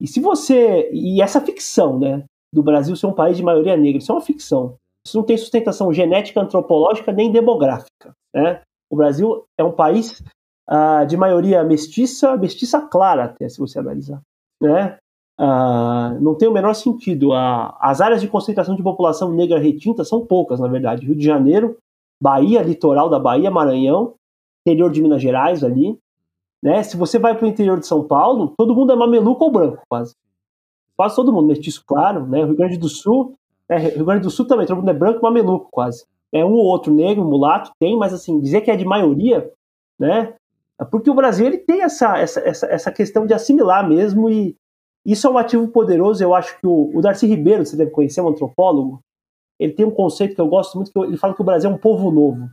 E se você. E essa ficção né, do Brasil ser um país de maioria negra, isso é uma ficção. Isso não tem sustentação genética, antropológica nem demográfica. Né? O Brasil é um país ah, de maioria mestiça, mestiça clara, até se você analisar. Né? Ah, não tem o menor sentido. As áreas de concentração de população negra retinta são poucas, na verdade. Rio de Janeiro, Bahia, litoral da Bahia, Maranhão, interior de Minas Gerais ali. Né? Se você vai para o interior de São Paulo, todo mundo é mameluco ou branco, quase. Quase todo mundo, mestiço claro. Né? Rio Grande do Sul, é, Rio Grande do Sul também, todo mundo é branco, mameluco quase. É um ou outro negro, mulato, tem, mas assim, dizer que é de maioria, né? É porque o Brasil ele tem essa, essa, essa, essa questão de assimilar mesmo, e isso é um ativo poderoso. Eu acho que o, o Darcy Ribeiro, você deve conhecer, um antropólogo, ele tem um conceito que eu gosto muito, que ele fala que o Brasil é um povo novo.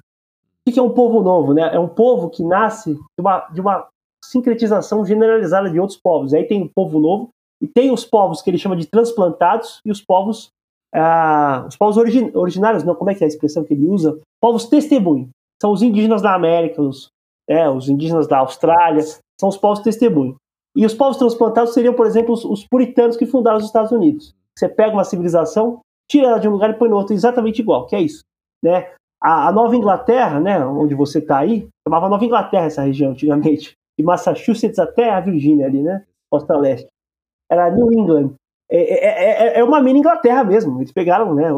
O que é um povo novo? Né? É um povo que nasce de uma, de uma sincretização generalizada de outros povos. Aí tem o povo novo, e tem os povos que ele chama de transplantados, e os povos ah, os povos origin, originários, não, como é que é a expressão que ele usa? Povos testemunho. São os indígenas da América, os, é, os indígenas da Austrália, são os povos testemunho. E os povos transplantados seriam, por exemplo, os, os puritanos que fundaram os Estados Unidos. Você pega uma civilização, tira ela de um lugar e põe no outro exatamente igual, que é isso. Né? A, a Nova Inglaterra, né, onde você está aí, chamava Nova Inglaterra essa região antigamente, de Massachusetts até a Virgínia ali, né, costa leste. Era New England. É, é, é, é uma mini Inglaterra mesmo. Eles pegaram né,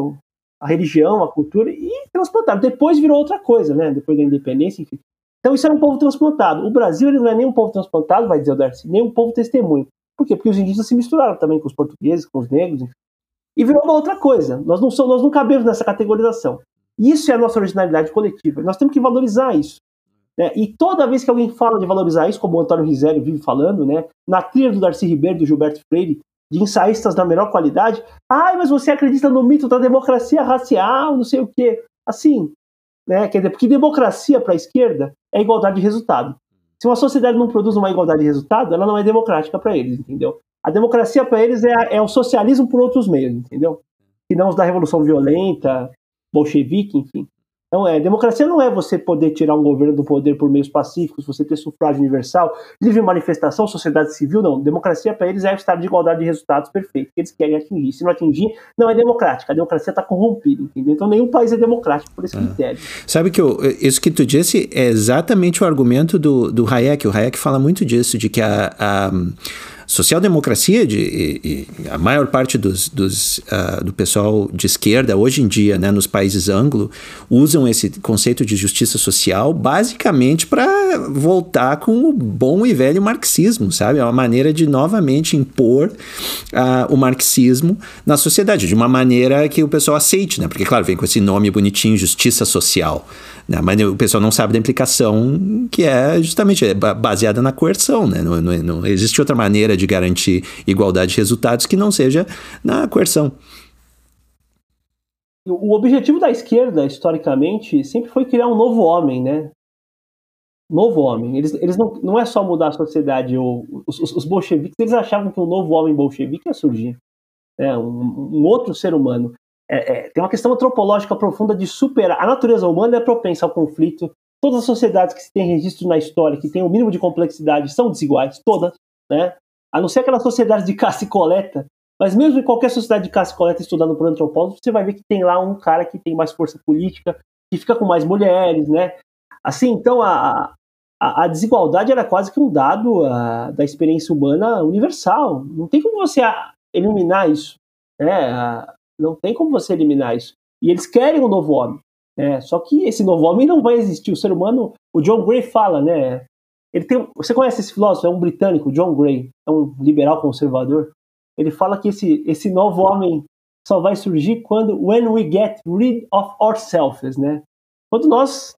a religião, a cultura e transplantaram. Depois virou outra coisa, né? Depois da independência, enfim. Então isso era um povo transplantado. O Brasil ele não é nem um povo transplantado, vai dizer o Darcy, nem um povo testemunho. Por quê? Porque os indígenas se misturaram também com os portugueses, com os negros, enfim. E virou uma outra coisa. Nós não, somos, nós não cabemos nessa categorização. Isso é a nossa originalidade coletiva. Nós temos que valorizar isso. Né? E toda vez que alguém fala de valorizar isso, como o Antônio Risério vive falando, né? na trilha do Darcy Ribeiro, do Gilberto Freire, de ensaístas da melhor qualidade. Ai, mas você acredita no mito da democracia racial, não sei o quê. Assim, né? Quer dizer, porque democracia para a esquerda é igualdade de resultado. Se uma sociedade não produz uma igualdade de resultado, ela não é democrática para eles, entendeu? A democracia para eles é, é o socialismo por outros meios, entendeu? Que não os da revolução violenta, bolchevique, enfim. Então, é, democracia não é você poder tirar um governo do poder por meios pacíficos, você ter sufrágio universal, livre manifestação, sociedade civil, não. Democracia para eles é o estado de igualdade de resultados perfeito, que eles querem atingir. Se não atingir, não é democrática. A democracia está corrompida, entendeu? Então, nenhum país é democrático por esse é. critério. Sabe que eu, isso que tu disse é exatamente o argumento do, do Hayek. O Hayek fala muito disso, de que a, a social-democracia, de, e, e a maior parte dos, dos uh, do pessoal de esquerda, hoje em dia, né, nos países anglo, usam esse conceito de justiça social basicamente para voltar com o bom e velho marxismo, sabe? É uma maneira de novamente impor uh, o marxismo na sociedade, de uma maneira que o pessoal aceite, né? Porque, claro, vem com esse nome bonitinho, justiça social. Né? Mas o pessoal não sabe da implicação que é justamente é baseada na coerção. Né? Não, não, não existe outra maneira de garantir igualdade de resultados que não seja na coerção. O objetivo da esquerda, historicamente, sempre foi criar um novo homem, né? Novo homem. Eles, eles não, não é só mudar a sociedade. os, os, os bolcheviques, eles achavam que um novo homem bolchevique ia surgir. Né? Um, um outro ser humano é, é, tem uma questão antropológica profunda de superar. A natureza humana é propensa ao conflito. Todas as sociedades que se tem registro na história, que tem o um mínimo de complexidade, são desiguais, todas, né? A não ser aquelas sociedades de caça e coleta. Mas mesmo em qualquer sociedade de caça e coleta estudando por antropólogos, você vai ver que tem lá um cara que tem mais força política, que fica com mais mulheres, né? Assim, então a, a, a desigualdade era quase que um dado a, da experiência humana universal. Não tem como você eliminar isso. Né? Não tem como você eliminar isso. E eles querem um novo homem. Né? Só que esse novo homem não vai existir. O ser humano, o John Gray fala, né? Ele tem, você conhece esse filósofo? É um britânico, John Gray, é um liberal conservador. Ele fala que esse, esse novo homem só vai surgir quando when we get rid of ourselves, né? Quando nós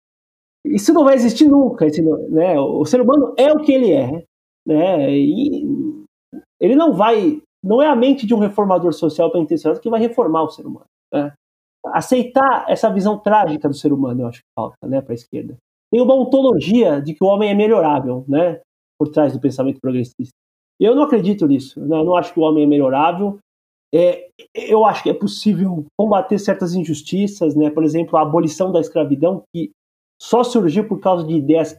isso não vai existir nunca, esse, né? O ser humano é o que ele é, né? E ele não vai, não é a mente de um reformador social bem intencionado que vai reformar o ser humano. Né? Aceitar essa visão trágica do ser humano, eu acho que falta, né, para a esquerda. Tem uma ontologia de que o homem é melhorável, né, por trás do pensamento progressista. Eu não acredito nisso. Né? Eu não acho que o homem é melhorável. É, eu acho que é possível combater certas injustiças, né? Por exemplo, a abolição da escravidão, que só surgiu por causa de ideias,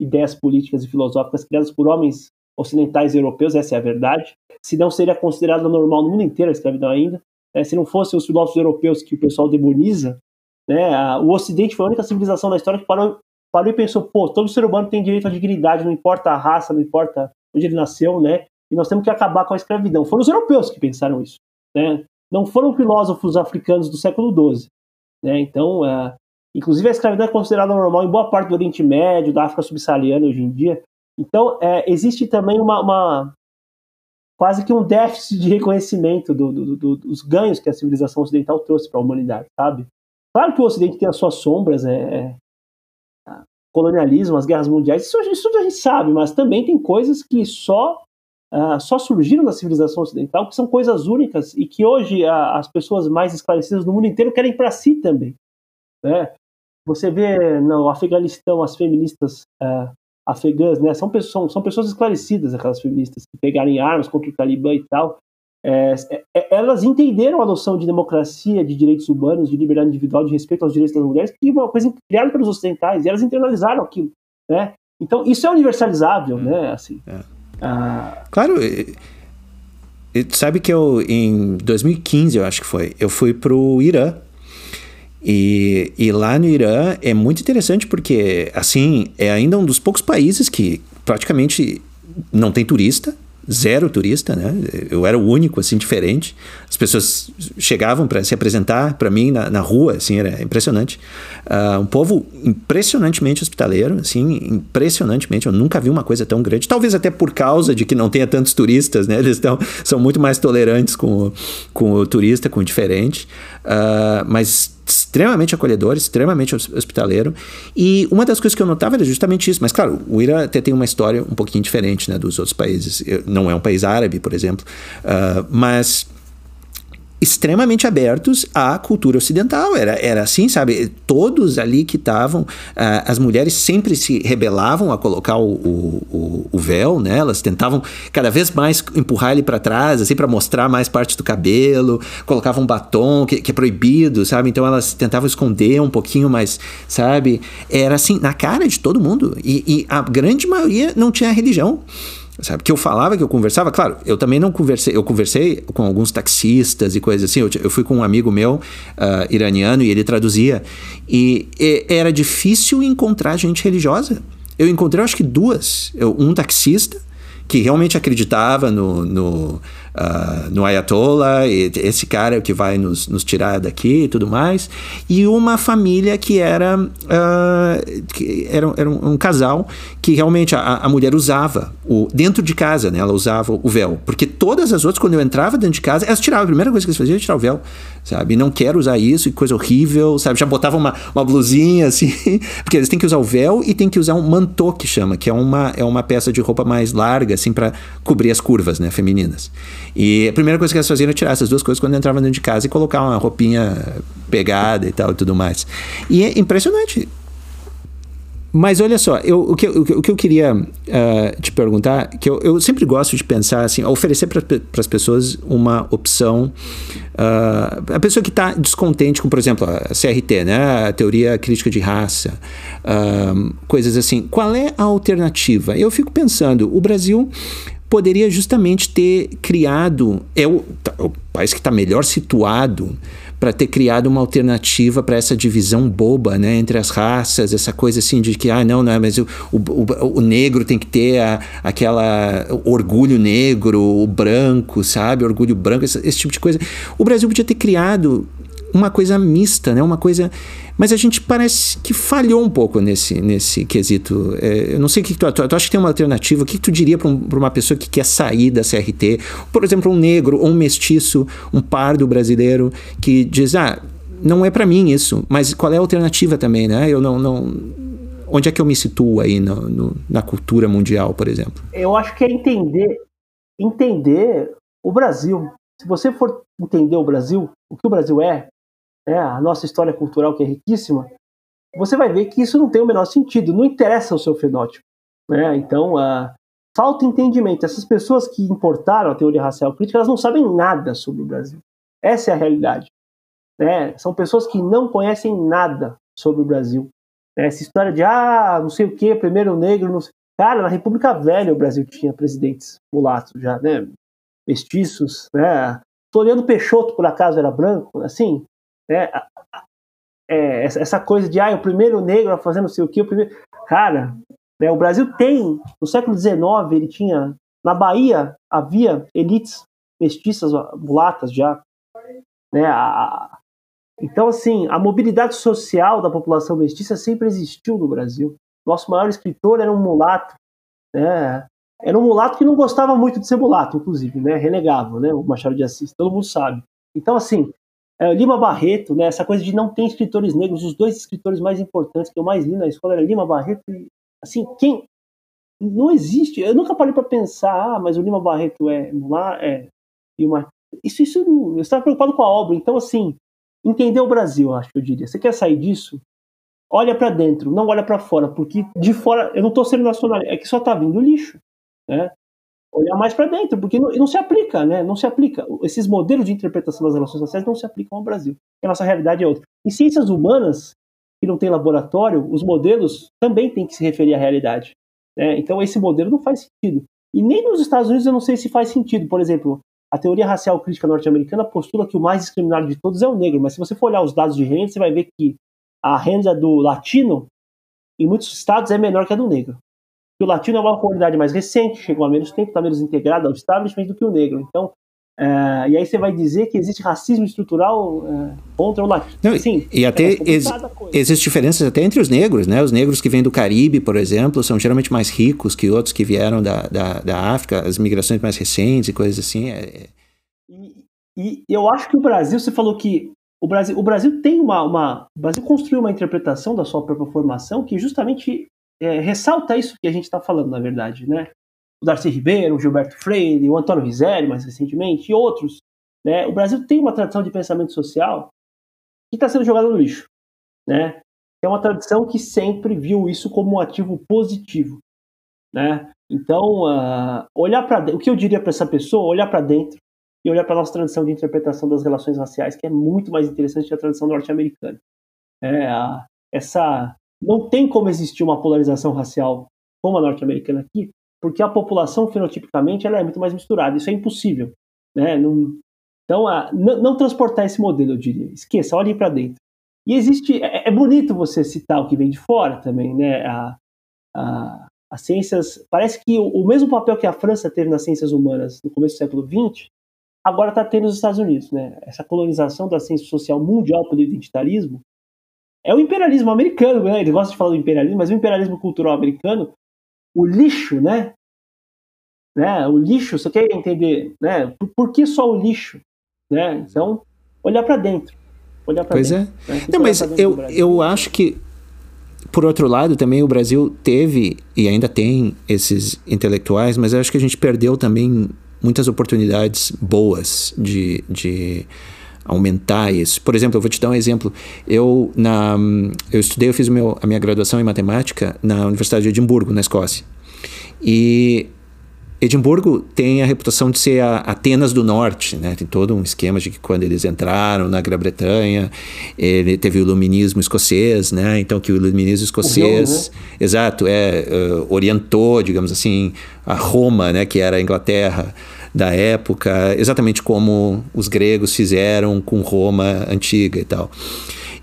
ideias políticas e filosóficas criadas por homens ocidentais e europeus, essa é a verdade. Se não seria considerada normal no mundo inteiro a escravidão ainda. É, se não fossem os filósofos europeus que o pessoal demoniza, né, o Ocidente foi a única civilização da história que parou, parou e pensou, pô, todo ser humano tem direito à dignidade, não importa a raça, não importa onde ele nasceu, né? E nós temos que acabar com a escravidão. Foram os europeus que pensaram isso, né? Não foram filósofos africanos do século XII, né? Então, uh, inclusive a escravidão é considerada normal em boa parte do Oriente Médio, da África subsaariana hoje em dia. Então, é, existe também uma, uma, quase que um déficit de reconhecimento do, do, do, dos ganhos que a civilização ocidental trouxe para a humanidade, sabe? Claro que o Ocidente tem as suas sombras, é, é, colonialismo, as guerras mundiais, isso, isso a gente sabe, mas também tem coisas que só Uh, só surgiram na civilização ocidental, que são coisas únicas e que hoje uh, as pessoas mais esclarecidas do mundo inteiro querem para si também. Né? Você vê no Afeganistão as feministas uh, afegãs, né? São pessoas, são pessoas esclarecidas, aquelas feministas que pegarem armas contra o Talibã e tal. É, é, elas entenderam a noção de democracia, de direitos humanos, de liberdade individual, de respeito aos direitos das mulheres, que é uma coisa criada pelos ocidentais, e elas internalizaram aquilo, né? Então, isso é universalizável, né? Assim, é. Ah, claro, sabe que eu, em 2015, eu acho que foi, eu fui pro Irã. E, e lá no Irã é muito interessante porque, assim, é ainda um dos poucos países que praticamente não tem turista zero turista, né? Eu era o único, assim, diferente. As pessoas chegavam para se apresentar para mim na, na, rua, assim, era impressionante. Uh, um povo impressionantemente hospitaleiro, assim, impressionantemente. Eu nunca vi uma coisa tão grande. Talvez até por causa de que não tenha tantos turistas, né? Eles tão, são muito mais tolerantes com, com o turista, com o diferente. Uh, mas extremamente acolhedor, extremamente hospitaleiro. E uma das coisas que eu notava era justamente isso. Mas, claro, o Irã até tem uma história um pouquinho diferente né, dos outros países. Não é um país árabe, por exemplo. Uh, mas extremamente abertos à cultura ocidental. Era, era assim, sabe? Todos ali que estavam, uh, as mulheres sempre se rebelavam a colocar o, o, o, véu, né? Elas tentavam cada vez mais empurrar ele para trás, assim, para mostrar mais parte do cabelo, colocavam um batom que, que, é proibido, sabe? Então elas tentavam esconder um pouquinho mais, sabe? Era assim, na cara de todo mundo. E, e a grande maioria não tinha religião sabe? Que eu falava, que eu conversava, claro, eu também não conversei, eu conversei com alguns taxistas e coisas assim, eu, eu fui com um amigo meu, uh, iraniano, e ele traduzia, e, e, era difícil encontrar gente religiosa. Eu encontrei, acho que duas, eu, um taxista, que realmente acreditava no, no uh, no Ayatollah, esse cara que vai nos, nos, tirar daqui e tudo mais, e uma família que era, uh, que era, era um, um, casal que realmente a, a, mulher usava o, dentro de casa, né? Ela usava o véu, porque todas as outras, quando eu entrava dentro de casa, elas tiravam, a primeira coisa que eles faziam era tirar o véu, sabe? Não quero usar isso, coisa horrível, sabe? Já botavam uma, uma blusinha assim, porque eles têm que usar o véu e tem que usar um mantô que chama, que é uma, é uma peça de roupa mais larga, assim, para cobrir as curvas, né, femininas. E a primeira coisa que elas faziam era tirar essas duas coisas quando entravam dentro de casa e colocar uma roupinha pegada e tal e tudo mais. E é impressionante. Mas olha só, eu, o, que, o, que eu queria uh, te perguntar, que eu, eu, sempre gosto de pensar assim, oferecer para as pessoas uma opção. Uh, a pessoa que está descontente com, por exemplo, a CRT, né, a teoria crítica de raça, uh, coisas assim. Qual é a alternativa? Eu fico pensando, o Brasil poderia justamente ter criado, é o, tá, o país que está melhor situado para ter criado uma alternativa para essa divisão boba né, entre as raças, essa coisa assim de que, ah, não, não, mas o, o, o negro tem que ter a, aquela orgulho negro, o branco, sabe? Orgulho branco, esse, esse tipo de coisa. O Brasil podia ter criado uma coisa mista, né? Uma coisa. Mas a gente parece que falhou um pouco nesse, nesse quesito. É, eu não sei o que, tu, tu, tu acha que tem uma alternativa? O que, que tu diria para um, uma pessoa que quer sair da CRT? Por exemplo, um negro, ou um mestiço, um pardo brasileiro que diz: ah, não é para mim isso, mas qual é a alternativa também, né? Eu não. não onde é que eu me situo aí no, no, na cultura mundial, por exemplo? Eu acho que é entender, entender o Brasil. Se você for entender o Brasil, o que o Brasil é, né, a nossa história cultural que é riquíssima, você vai ver que isso não tem o menor sentido, não interessa o seu fenótipo. Né? Então, uh, falta entendimento. Essas pessoas que importaram a teoria racial crítica, elas não sabem nada sobre o Brasil. Essa é a realidade. Né? São pessoas que não conhecem nada sobre o Brasil. Né? Essa história de, ah, não sei o que, primeiro negro, não sei... Cara, na República Velha o Brasil tinha presidentes mulatos já, né? Mestiços, né? Floriano Peixoto, por acaso, era branco, assim, né? É, essa coisa de, ah, o primeiro negro a fazer não sei o que, o primeiro... Cara, né, o Brasil tem, no século XIX, ele tinha, na Bahia, havia elites mestiças, mulatas já, né? A, então, assim, a mobilidade social da população mestiça sempre existiu no Brasil. Nosso maior escritor era um mulato, né? Era um mulato que não gostava muito de ser mulato, inclusive, né? Renegava, né? O Machado de Assis, todo mundo sabe. Então, assim, é, Lima Barreto, né? Essa coisa de não ter escritores negros, os dois escritores mais importantes que eu mais li na escola era Lima Barreto e, assim, quem não existe. Eu nunca parei para pensar, ah, mas o Lima Barreto é mulato, é e uma isso, isso, eu estava preocupado com a obra. Então, assim, entender o Brasil, acho que eu diria. Você quer sair disso? Olha para dentro, não olha para fora, porque de fora, eu não estou sendo nacional, é que só está vindo lixo, né? Olhar mais para dentro, porque não, não, se aplica, né? Não se aplica. Esses modelos de interpretação das relações sociais não se aplicam ao Brasil. A nossa realidade é outra. Em ciências humanas, que não tem laboratório, os modelos também têm que se referir à realidade. Né? Então, esse modelo não faz sentido. E nem nos Estados Unidos eu não sei se faz sentido. Por exemplo, a teoria racial crítica norte-americana postula que o mais discriminado de todos é o negro, mas se você for olhar os dados de renda, você vai ver que a renda do latino, em muitos estados, é menor que a do negro. O latino é uma comunidade mais recente, chegou há menos tempo, está menos integrada ao establishment do que o negro. Então, é, e aí você vai dizer que existe racismo estrutural é, contra o latino. Não, Sim, e até é ex existem diferenças até entre os negros, né? Os negros que vêm do Caribe, por exemplo, são geralmente mais ricos que outros que vieram da, da, da África, as migrações mais recentes e coisas assim. É, é... E, e, eu acho que o Brasil, você falou que o Brasil, o Brasil tem uma, uma. O Brasil construiu uma interpretação da sua própria formação que justamente é, ressalta isso que a gente está falando, na verdade, né? o Darcy Ribeiro, o Gilberto Freire, o Antônio Rizzelli, mais recentemente, e outros. Né? O Brasil tem uma tradição de pensamento social que está sendo jogada no lixo. Né? É uma tradição que sempre viu isso como um ativo positivo. Né? Então, uh, olhar para o que eu diria para essa pessoa, olhar para dentro e olhar para a nossa tradição de interpretação das relações raciais, que é muito mais interessante que a tradição norte-americana. É, essa não tem como existir uma polarização racial como a norte-americana aqui, porque a população fenotipicamente ela é muito mais misturada. Isso é impossível. Né? Não, então, a, não, não, transportar esse modelo, eu diria. Esqueça, olhe para dentro. E existe. É, é, bonito você citar o que vem de fora também, né? A, a, as ciências. Parece que o, o, mesmo papel que a França teve nas ciências humanas no começo do século XX, agora está tendo nos Estados Unidos, né? Essa colonização da ciência social mundial pelo identitarismo é o imperialismo americano, né? Ele gosta de falar do imperialismo, mas o imperialismo cultural americano o lixo, né? né? O lixo, você quer entender, né? Por, por que só o lixo, né? Então, olhar para dentro, olhar para Pois dentro, é. Né? Não, mas eu, eu acho que por outro lado, também o Brasil teve e ainda tem esses intelectuais, mas eu acho que a gente perdeu também muitas oportunidades boas de, de aumentar isso. Por exemplo, eu vou te dar um exemplo. Eu, na, eu estudei, eu fiz meu, a minha graduação em matemática na Universidade de Edimburgo, na Escócia. E Edimburgo tem a reputação de ser a Atenas do Norte, né? Tem todo um esquema de que quando eles entraram na Grã-Bretanha, ele teve o iluminismo escocês, né? Então que o iluminismo escocês, né? exato, é uh, orientou, digamos assim, a Roma, né? Que era a Inglaterra da época, exatamente como os gregos fizeram com Roma antiga e tal.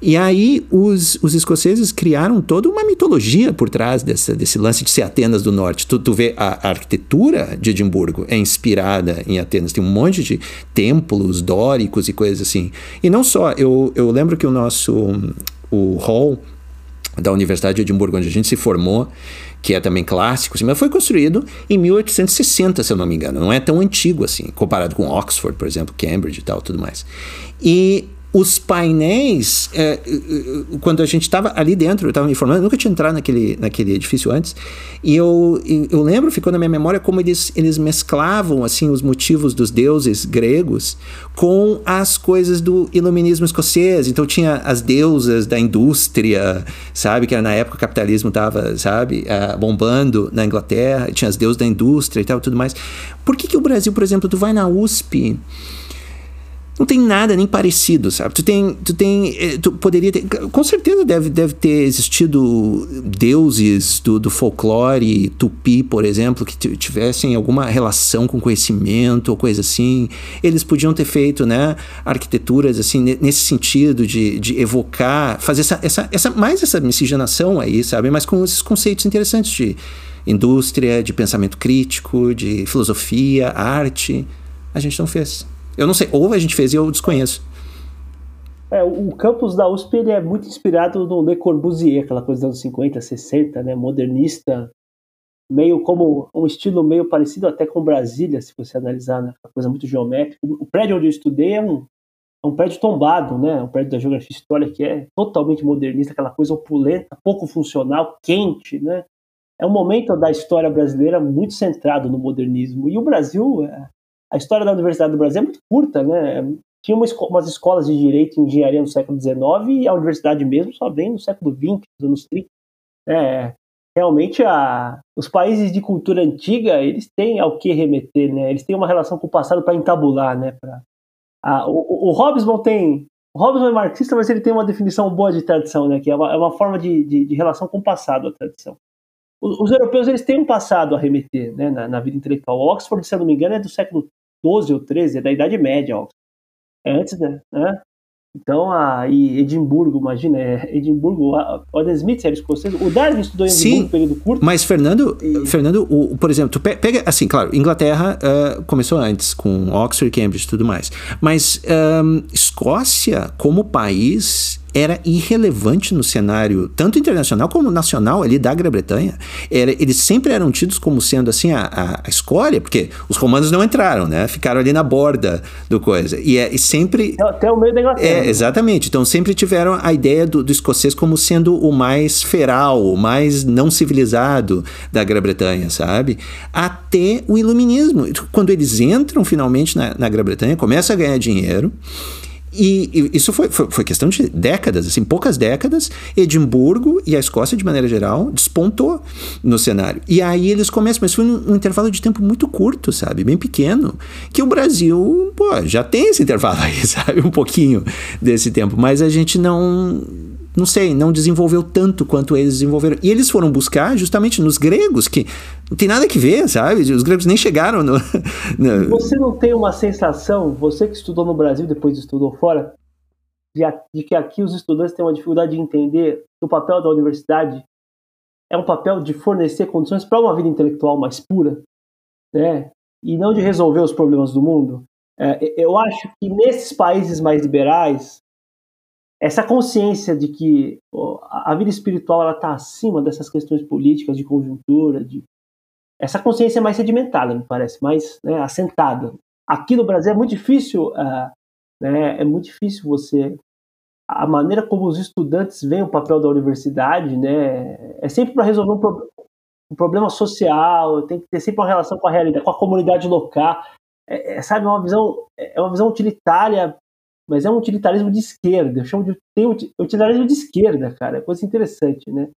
E aí os, os escoceses criaram toda uma mitologia por trás dessa, desse lance de ser Atenas do Norte. Tu, tu vê a, a arquitetura de Edimburgo é inspirada em Atenas. Tem um monte de templos dóricos e coisas assim. E não só, eu, eu lembro que o nosso o hall da Universidade de Edimburgo, onde a gente se formou, que é também clássico, assim, mas foi construído em 1860, se eu não me engano. Não é tão antigo assim, comparado com Oxford, por exemplo, Cambridge e tal, tudo mais. E os painéis, é, é, é, quando a gente estava ali dentro, eu estava me informando, eu nunca tinha entrado naquele, naquele edifício antes, e eu, eu lembro, ficou na minha memória como eles, eles mesclavam assim os motivos dos deuses gregos com as coisas do iluminismo escocês. Então tinha as deusas da indústria, sabe, que na época o capitalismo estava, sabe, uh, bombando na Inglaterra, tinha as deusas da indústria e tal, tudo mais. Por que que o Brasil, por exemplo, tu vai na USP não tem nada nem parecido, sabe? Tu tem, tu tem, eh, tu poderia ter, com certeza deve, deve ter existido deuses do, do folclore tupi, por exemplo, que tivessem alguma relação com conhecimento ou coisa assim. Eles podiam ter feito, né, arquiteturas assim nesse sentido de, de evocar, fazer essa, essa, essa mais essa miscigenação aí, sabe? Mas com esses conceitos interessantes de indústria, de pensamento crítico, de filosofia, arte. A gente não fez. Eu não sei, ou a gente fez e eu desconheço. É, o campus da USP ele é muito inspirado no Le Corbusier, aquela coisa dos anos 50, 60, né, modernista, meio como um estilo meio parecido até com Brasília, se você analisar, né, uma coisa muito geométrica. O prédio onde eu estudei é um, é um prédio tombado, né, um prédio da geografia e história que é totalmente modernista, aquela coisa opulenta, pouco funcional, quente, né. É um momento da história brasileira muito centrado no modernismo. E o Brasil, é, a história da Universidade do Brasil é muito curta, né? Tinha uma esco umas escolas de direito e engenharia no século XIX e a universidade mesmo só vem no século XX, nos anos 30. É, realmente a, os países de cultura antiga eles têm ao que remeter, né? Eles têm uma relação com o passado para entabular, né? Pra, a, o, o Hobsbawm tem o Hobsbawm é marxista, mas ele tem uma definição boa de tradição, né? Que é uma, é uma forma de, de, de, relação com o passado, a tradição. Os, europeus eles têm um passado a remeter, né? Na, na vida intelectual. Oxford, se eu não me engano, é do século 12 ou 13, é da Idade Média, ó. É antes, né? Então, a, e Edimburgo, imagina, é, Edimburgo, o Adam Smith era escocês, o Darwin estudou em Edimburgo Sim, período curto. Mas, Fernando, e... Fernando o, por exemplo, tu pega, assim, claro, Inglaterra uh, começou antes, com Oxford, Cambridge e tudo mais, mas um, Escócia, como país, era irrelevante no cenário, tanto internacional como nacional ali da Grã-Bretanha. Eles sempre eram tidos como sendo assim a, a, a, escolha, porque os romanos não entraram, né? Ficaram ali na borda do coisa. E, é, e sempre. Até o meio da Inglaterra. É, exatamente. Então sempre tiveram a ideia do, do escocês como sendo o mais feral, o mais não civilizado da Grã-Bretanha, sabe? Até o iluminismo. Quando eles entram finalmente na, na Grã-Bretanha, começam a ganhar dinheiro. E, isso foi, foi, foi, questão de décadas, assim, poucas décadas. Edimburgo e a Escócia, de maneira geral, despontou no cenário. E aí eles começam, mas foi um, um intervalo de tempo muito curto, sabe? Bem pequeno. Que o Brasil, pô, já tem esse intervalo aí, sabe? Um pouquinho desse tempo. Mas a gente não não sei, não desenvolveu tanto quanto eles desenvolveram. E eles foram buscar justamente nos gregos, que não tem nada que ver, sabe? Os gregos nem chegaram no. no... Você não tem uma sensação, você que estudou no Brasil, depois estudou fora, de, de que aqui os estudantes têm uma dificuldade de entender que o papel da universidade é um papel de fornecer condições para uma vida intelectual mais pura, né? E não de resolver os problemas do mundo. É, eu acho que nesses países mais liberais, essa consciência de que a vida espiritual ela está acima dessas questões políticas de conjuntura, de essa consciência é mais sedimentada, me parece, mais né, assentada. Aqui no Brasil é muito difícil, uh, né, é muito difícil você a maneira como os estudantes veem o papel da universidade, né, é sempre para resolver um, pro, um, problema social, tem que ter sempre uma relação com a realidade, com a comunidade local, é, é, sabe, uma visão é uma visão utilitária mas é um utilitarismo de esquerda. Eu chamo de tem utilitarismo de esquerda, cara. É coisa interessante, né?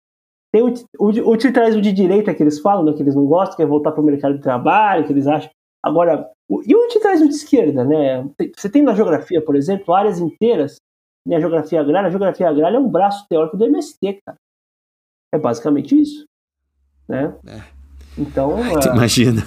Tem o, o, utilitarismo de direita que eles falam, né, que eles não gostam, que é voltar para o mercado de trabalho, que eles acham. Agora, o, e o utilitarismo de esquerda, né? Você tem na geografia, por exemplo, áreas inteiras, né, a geografia agrária. A geografia agrária é um braço teórico do MST, cara. É basicamente isso, né? É. Então. Ai, imagina.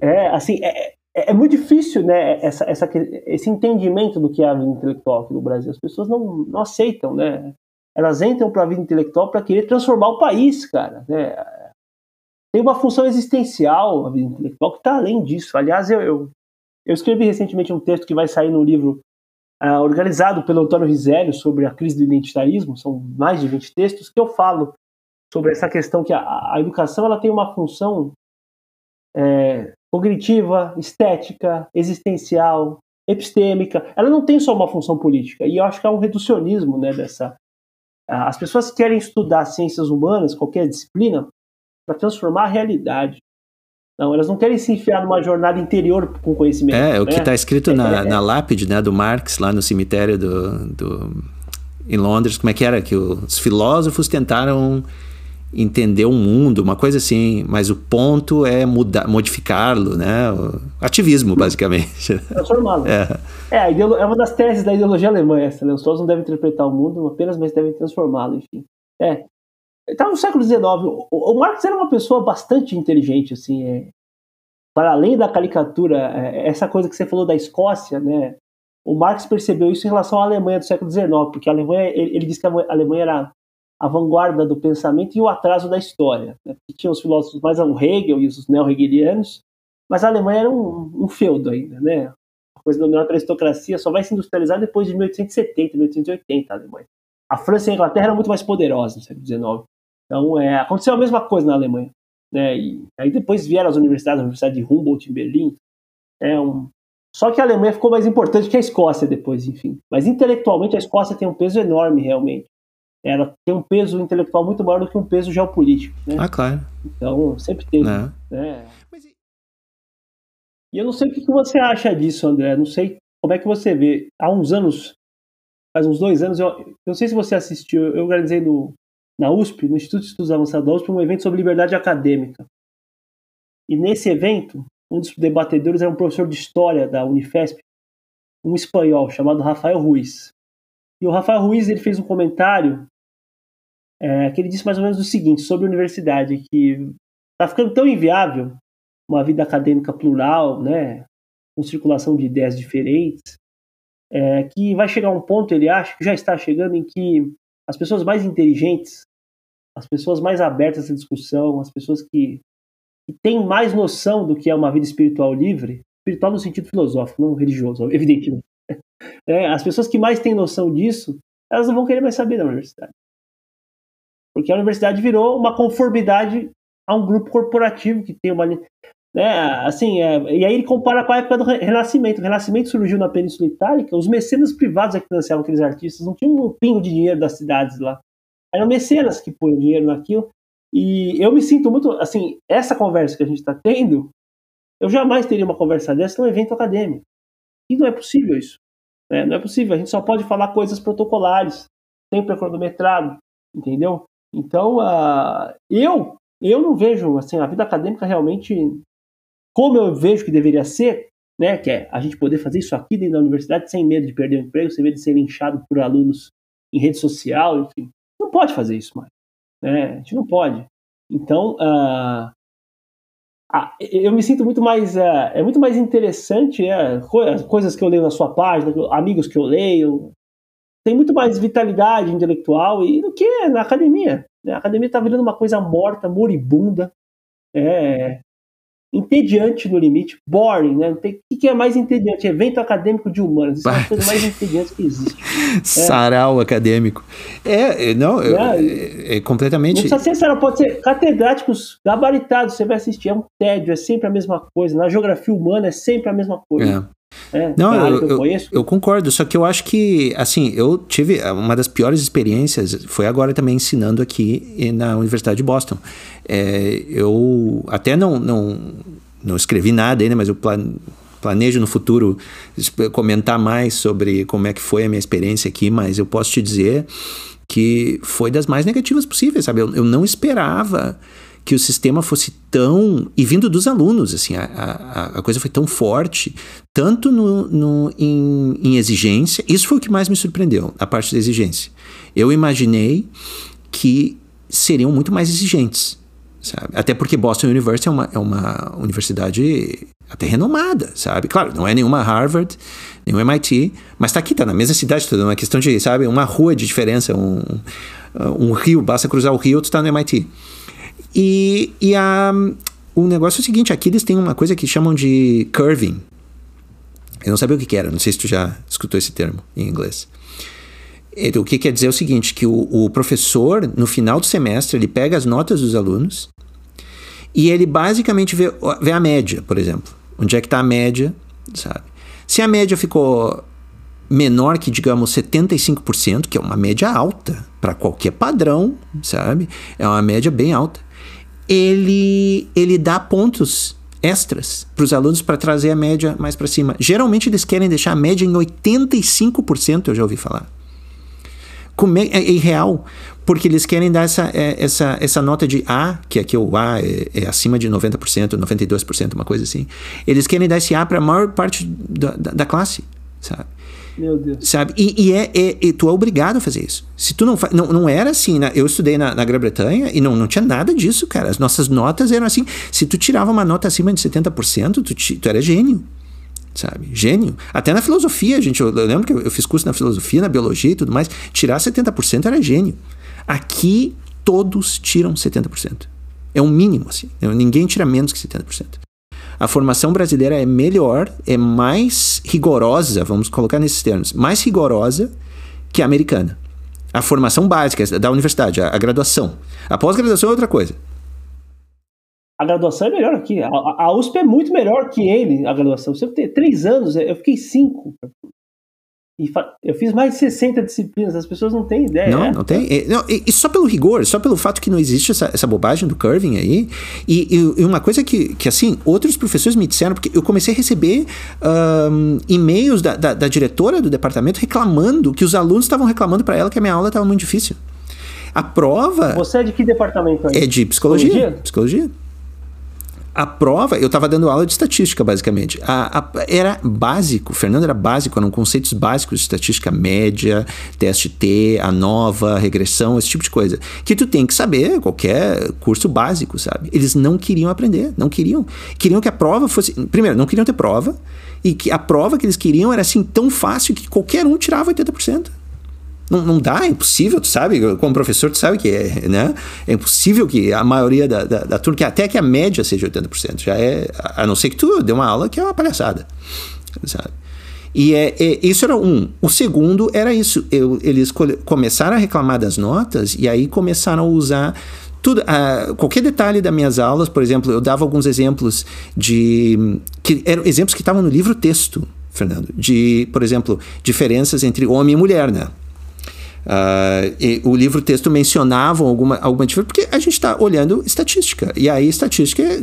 É, assim, é, é, é, muito difícil, né, essa, essa, esse entendimento do que é a vida intelectual aqui no Brasil. As pessoas não, não aceitam, né? Elas entram para a vida intelectual para querer transformar o país, cara. Né? Tem uma função existencial a vida intelectual que está além disso. Aliás, eu, eu, eu, escrevi recentemente um texto que vai sair no livro uh, organizado pelo Antônio Risério sobre a crise do identitarismo. São mais de 20 textos que eu falo sobre essa questão que a, a educação ela tem uma função é, cognitiva, estética, existencial, epistêmica. Ela não tem só uma função política. E eu acho que há um reducionismo né, dessa. As pessoas querem estudar ciências humanas, qualquer disciplina, para transformar a realidade. Não, elas não querem se enfiar numa jornada interior com conhecimento. É, é o que está né? escrito na, é, é, na lápide né, do Marx, lá no cemitério do, do, em Londres, como é que era? Que os filósofos tentaram entender o mundo, uma coisa assim, mas o ponto é mudar, modificá-lo, né? O ativismo, basicamente. Transformá-lo. É. É, é uma das teses da ideologia alemã essa, né? Os todos não devem interpretar o mundo apenas, mas devem transformá-lo, enfim. É. Estava no século XIX. O, o, Marx era uma pessoa bastante inteligente, assim, é, para além da caricatura, é, essa coisa que você falou da Escócia, né? O Marx percebeu isso em relação à Alemanha do século XIX, porque a Alemanha, ele, ele disse que a Alemanha era a vanguarda do pensamento e o atraso da história. Né? Tinha os filósofos mais o Hegel e os neo-hegelianos, mas a Alemanha era um, um feudo ainda, né? A coisa dominada pela aristocracia só vai se industrializar depois de 1870, 1880 a Alemanha. A França e a Inglaterra eram muito mais poderosas no século XIX. Então, é, aconteceu a mesma coisa na Alemanha. Né? E aí depois vieram as universidades, a Universidade de Humboldt em Berlim. É um... Só que a Alemanha ficou mais importante que a Escócia depois, enfim. Mas intelectualmente a Escócia tem um peso enorme, realmente ela tem um peso intelectual muito maior do que um peso geopolítico. Né? Ah, claro. Então, sempre teve. É. Né? E eu não sei o que você acha disso, André. Não sei como é que você vê. Há uns anos, faz uns dois anos, eu, eu não sei se você assistiu, eu organizei no, na USP, no Instituto de Estudos Avançados da USP, um evento sobre liberdade acadêmica. E nesse evento, um dos debatedores era um professor de história da Unifesp, um espanhol chamado Rafael Ruiz. E o Rafael Ruiz ele fez um comentário é, que ele disse mais ou menos o seguinte sobre a universidade, que está ficando tão inviável uma vida acadêmica plural, né, com circulação de ideias diferentes, é, que vai chegar um ponto, ele acha, que já está chegando, em que as pessoas mais inteligentes, as pessoas mais abertas à discussão, as pessoas que, que têm mais noção do que é uma vida espiritual livre, espiritual no sentido filosófico, não religioso, evidentemente, é, as pessoas que mais têm noção disso, elas não vão querer mais saber da universidade. Porque a universidade virou uma conformidade a um grupo corporativo que tem uma. Né, assim, é, e aí ele compara com a época do Renascimento. O Renascimento surgiu na Península Itálica, os mecenas privados é que financiavam aqueles artistas, não tinha um pingo de dinheiro das cidades lá. Eram mecenas que põem dinheiro naquilo. E eu me sinto muito. Assim, essa conversa que a gente está tendo, eu jamais teria uma conversa dessa num evento acadêmico. E não é possível isso. Né? Não é possível, a gente só pode falar coisas protocolares, sempre cronometrado, entendeu? Então, uh, eu eu não vejo assim a vida acadêmica realmente como eu vejo que deveria ser, né? Que é a gente poder fazer isso aqui dentro da universidade sem medo de perder o emprego, sem medo de ser linchado por alunos em rede social, enfim. Não pode fazer isso mais. Né? A gente não pode. Então, uh, eu me sinto muito mais é, é muito mais interessante é, coisas que eu leio na sua página amigos que eu leio tem muito mais vitalidade intelectual e do que na academia né? a academia está virando uma coisa morta moribunda é, entediante no limite, boring, né? O que é mais entediante? Evento acadêmico de humanas. Isso é a coisa mais entediante que existe. Sarau é. acadêmico. É, não, é, é, é, completamente. Não precisa ser sarau, pode ser catedráticos gabaritados, você vai assistir, é um tédio, é sempre a mesma coisa. Na geografia humana é sempre a mesma coisa. É. Não, eu, eu, eu, eu, concordo, só que eu acho que, assim, eu tive uma das piores experiências, foi agora também ensinando aqui na Universidade de Boston. É, eu até não, não, não escrevi nada ainda, mas eu planejo no futuro comentar mais sobre como é que foi a minha experiência aqui, mas eu posso te dizer que foi das mais negativas possíveis, sabe? Eu não esperava que o sistema fosse tão. E vindo dos alunos, assim, a, a, a coisa foi tão forte, tanto no, no, em, em exigência. Isso foi o que mais me surpreendeu, a parte da exigência. Eu imaginei que seriam muito mais exigentes sabe? Até porque Boston University é uma, é uma universidade até renomada, sabe? Claro, não é nenhuma Harvard, nenhum MIT, mas está aqui, está na mesma cidade, toda uma questão de, sabe, uma rua de diferença, um, um rio, basta cruzar o rio, tu está no MIT. E, e a, o negócio é o seguinte, aqui eles têm uma coisa que chamam de curving. Eu não sabia o que, que era, não sei se tu já escutou esse termo em inglês. Então, o que quer dizer é o seguinte, que o, o, professor, no final do semestre, ele pega as notas dos alunos e ele basicamente vê, vê a média, por exemplo. Onde é que está a média, sabe? Se a média ficou menor que, digamos, 75%, que é uma média alta para qualquer padrão, sabe? É uma média bem alta. Ele, ele dá pontos extras para os alunos para trazer a média mais para cima. Geralmente eles querem deixar a média em 85%, eu já ouvi falar é, é irreal, porque eles querem dar essa, é, essa, essa nota de A, que aqui o A é, é acima de 90%, 92%, uma coisa assim. Eles querem dar esse A para a maior parte da, da, da, classe, sabe? Meu Deus. Sabe? E, e é, é, e tu é obrigado a fazer isso. Se tu não faz. Não, não era assim. Né? Eu estudei na, na Grã-Bretanha e não, não tinha nada disso, cara. As nossas notas eram assim. Se tu tirava uma nota acima de 70%, tu, tu era gênio sabe? Gênio. Até na filosofia, gente, eu, eu lembro que eu fiz curso na filosofia, na biologia e tudo mais, tirar 70% era gênio. Aqui todos tiram 70%. É um mínimo, assim. Ninguém tira menos que 70%. A formação brasileira é melhor, é mais rigorosa, vamos colocar nesses termos, mais rigorosa que a americana. A formação básica da universidade, a, a graduação. A pós-graduação é outra coisa a graduação é melhor aqui. A, a, USP é muito melhor que ele, a graduação. Você tem três anos, eu fiquei cinco. E eu fiz mais de 60 disciplinas, as pessoas não têm ideia. Não, não tem. E, não, e, só pelo rigor, só pelo fato que não existe essa, essa bobagem do curving aí. E, e, uma coisa que, que, assim, outros professores me disseram, porque eu comecei a receber um, e-mails da, da, da, diretora do departamento reclamando que os alunos estavam reclamando para ela que a minha aula estava muito difícil. A prova. Você é de que departamento aí? É de psicologia. Psicologia. psicologia a prova, eu estava dando aula de estatística, basicamente. A, a, era básico, Fernando era básico, eram conceitos básicos de estatística média, teste T, a nova, regressão, esse tipo de coisa. Que tu tem que saber, qualquer curso básico, sabe? Eles não queriam aprender, não queriam. Queriam que a prova fosse. Primeiro, não queriam ter prova, e que a prova que eles queriam era assim tão fácil que qualquer um tirava 80%. Não, não dá, é impossível, tu sabe, como professor tu sabe que é, né? É impossível que a maioria da, da, da turma, que até que a média seja 80%, já é, a não ser que tu dê uma aula que é uma palhaçada, sabe? E é, é, isso era um. O segundo era isso. Eu, eles começaram a reclamar das notas e aí começaram a usar tudo, qualquer detalhe das minhas aulas, por exemplo, eu dava alguns exemplos de que eram exemplos que estavam no livro texto, Fernando, de, por exemplo, diferenças entre homem e mulher, né? Uh, o livro texto mencionava alguma, alguma diferença, porque a gente está olhando estatística. E aí, estatística é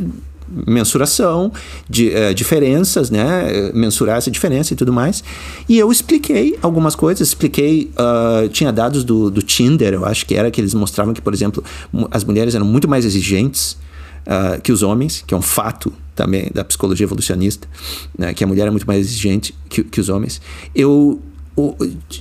mensuração, de, uh, diferenças, né? Mensurar essa diferença e tudo mais. E eu expliquei algumas coisas, expliquei, uh, tinha dados do, do Tinder, eu acho que era, que eles mostravam que, por exemplo, as mulheres eram muito mais exigentes Uh, que os homens, que é um fato também da psicologia evolucionista, né, que a mulher é muito mais exigente que, que os homens. Eu o,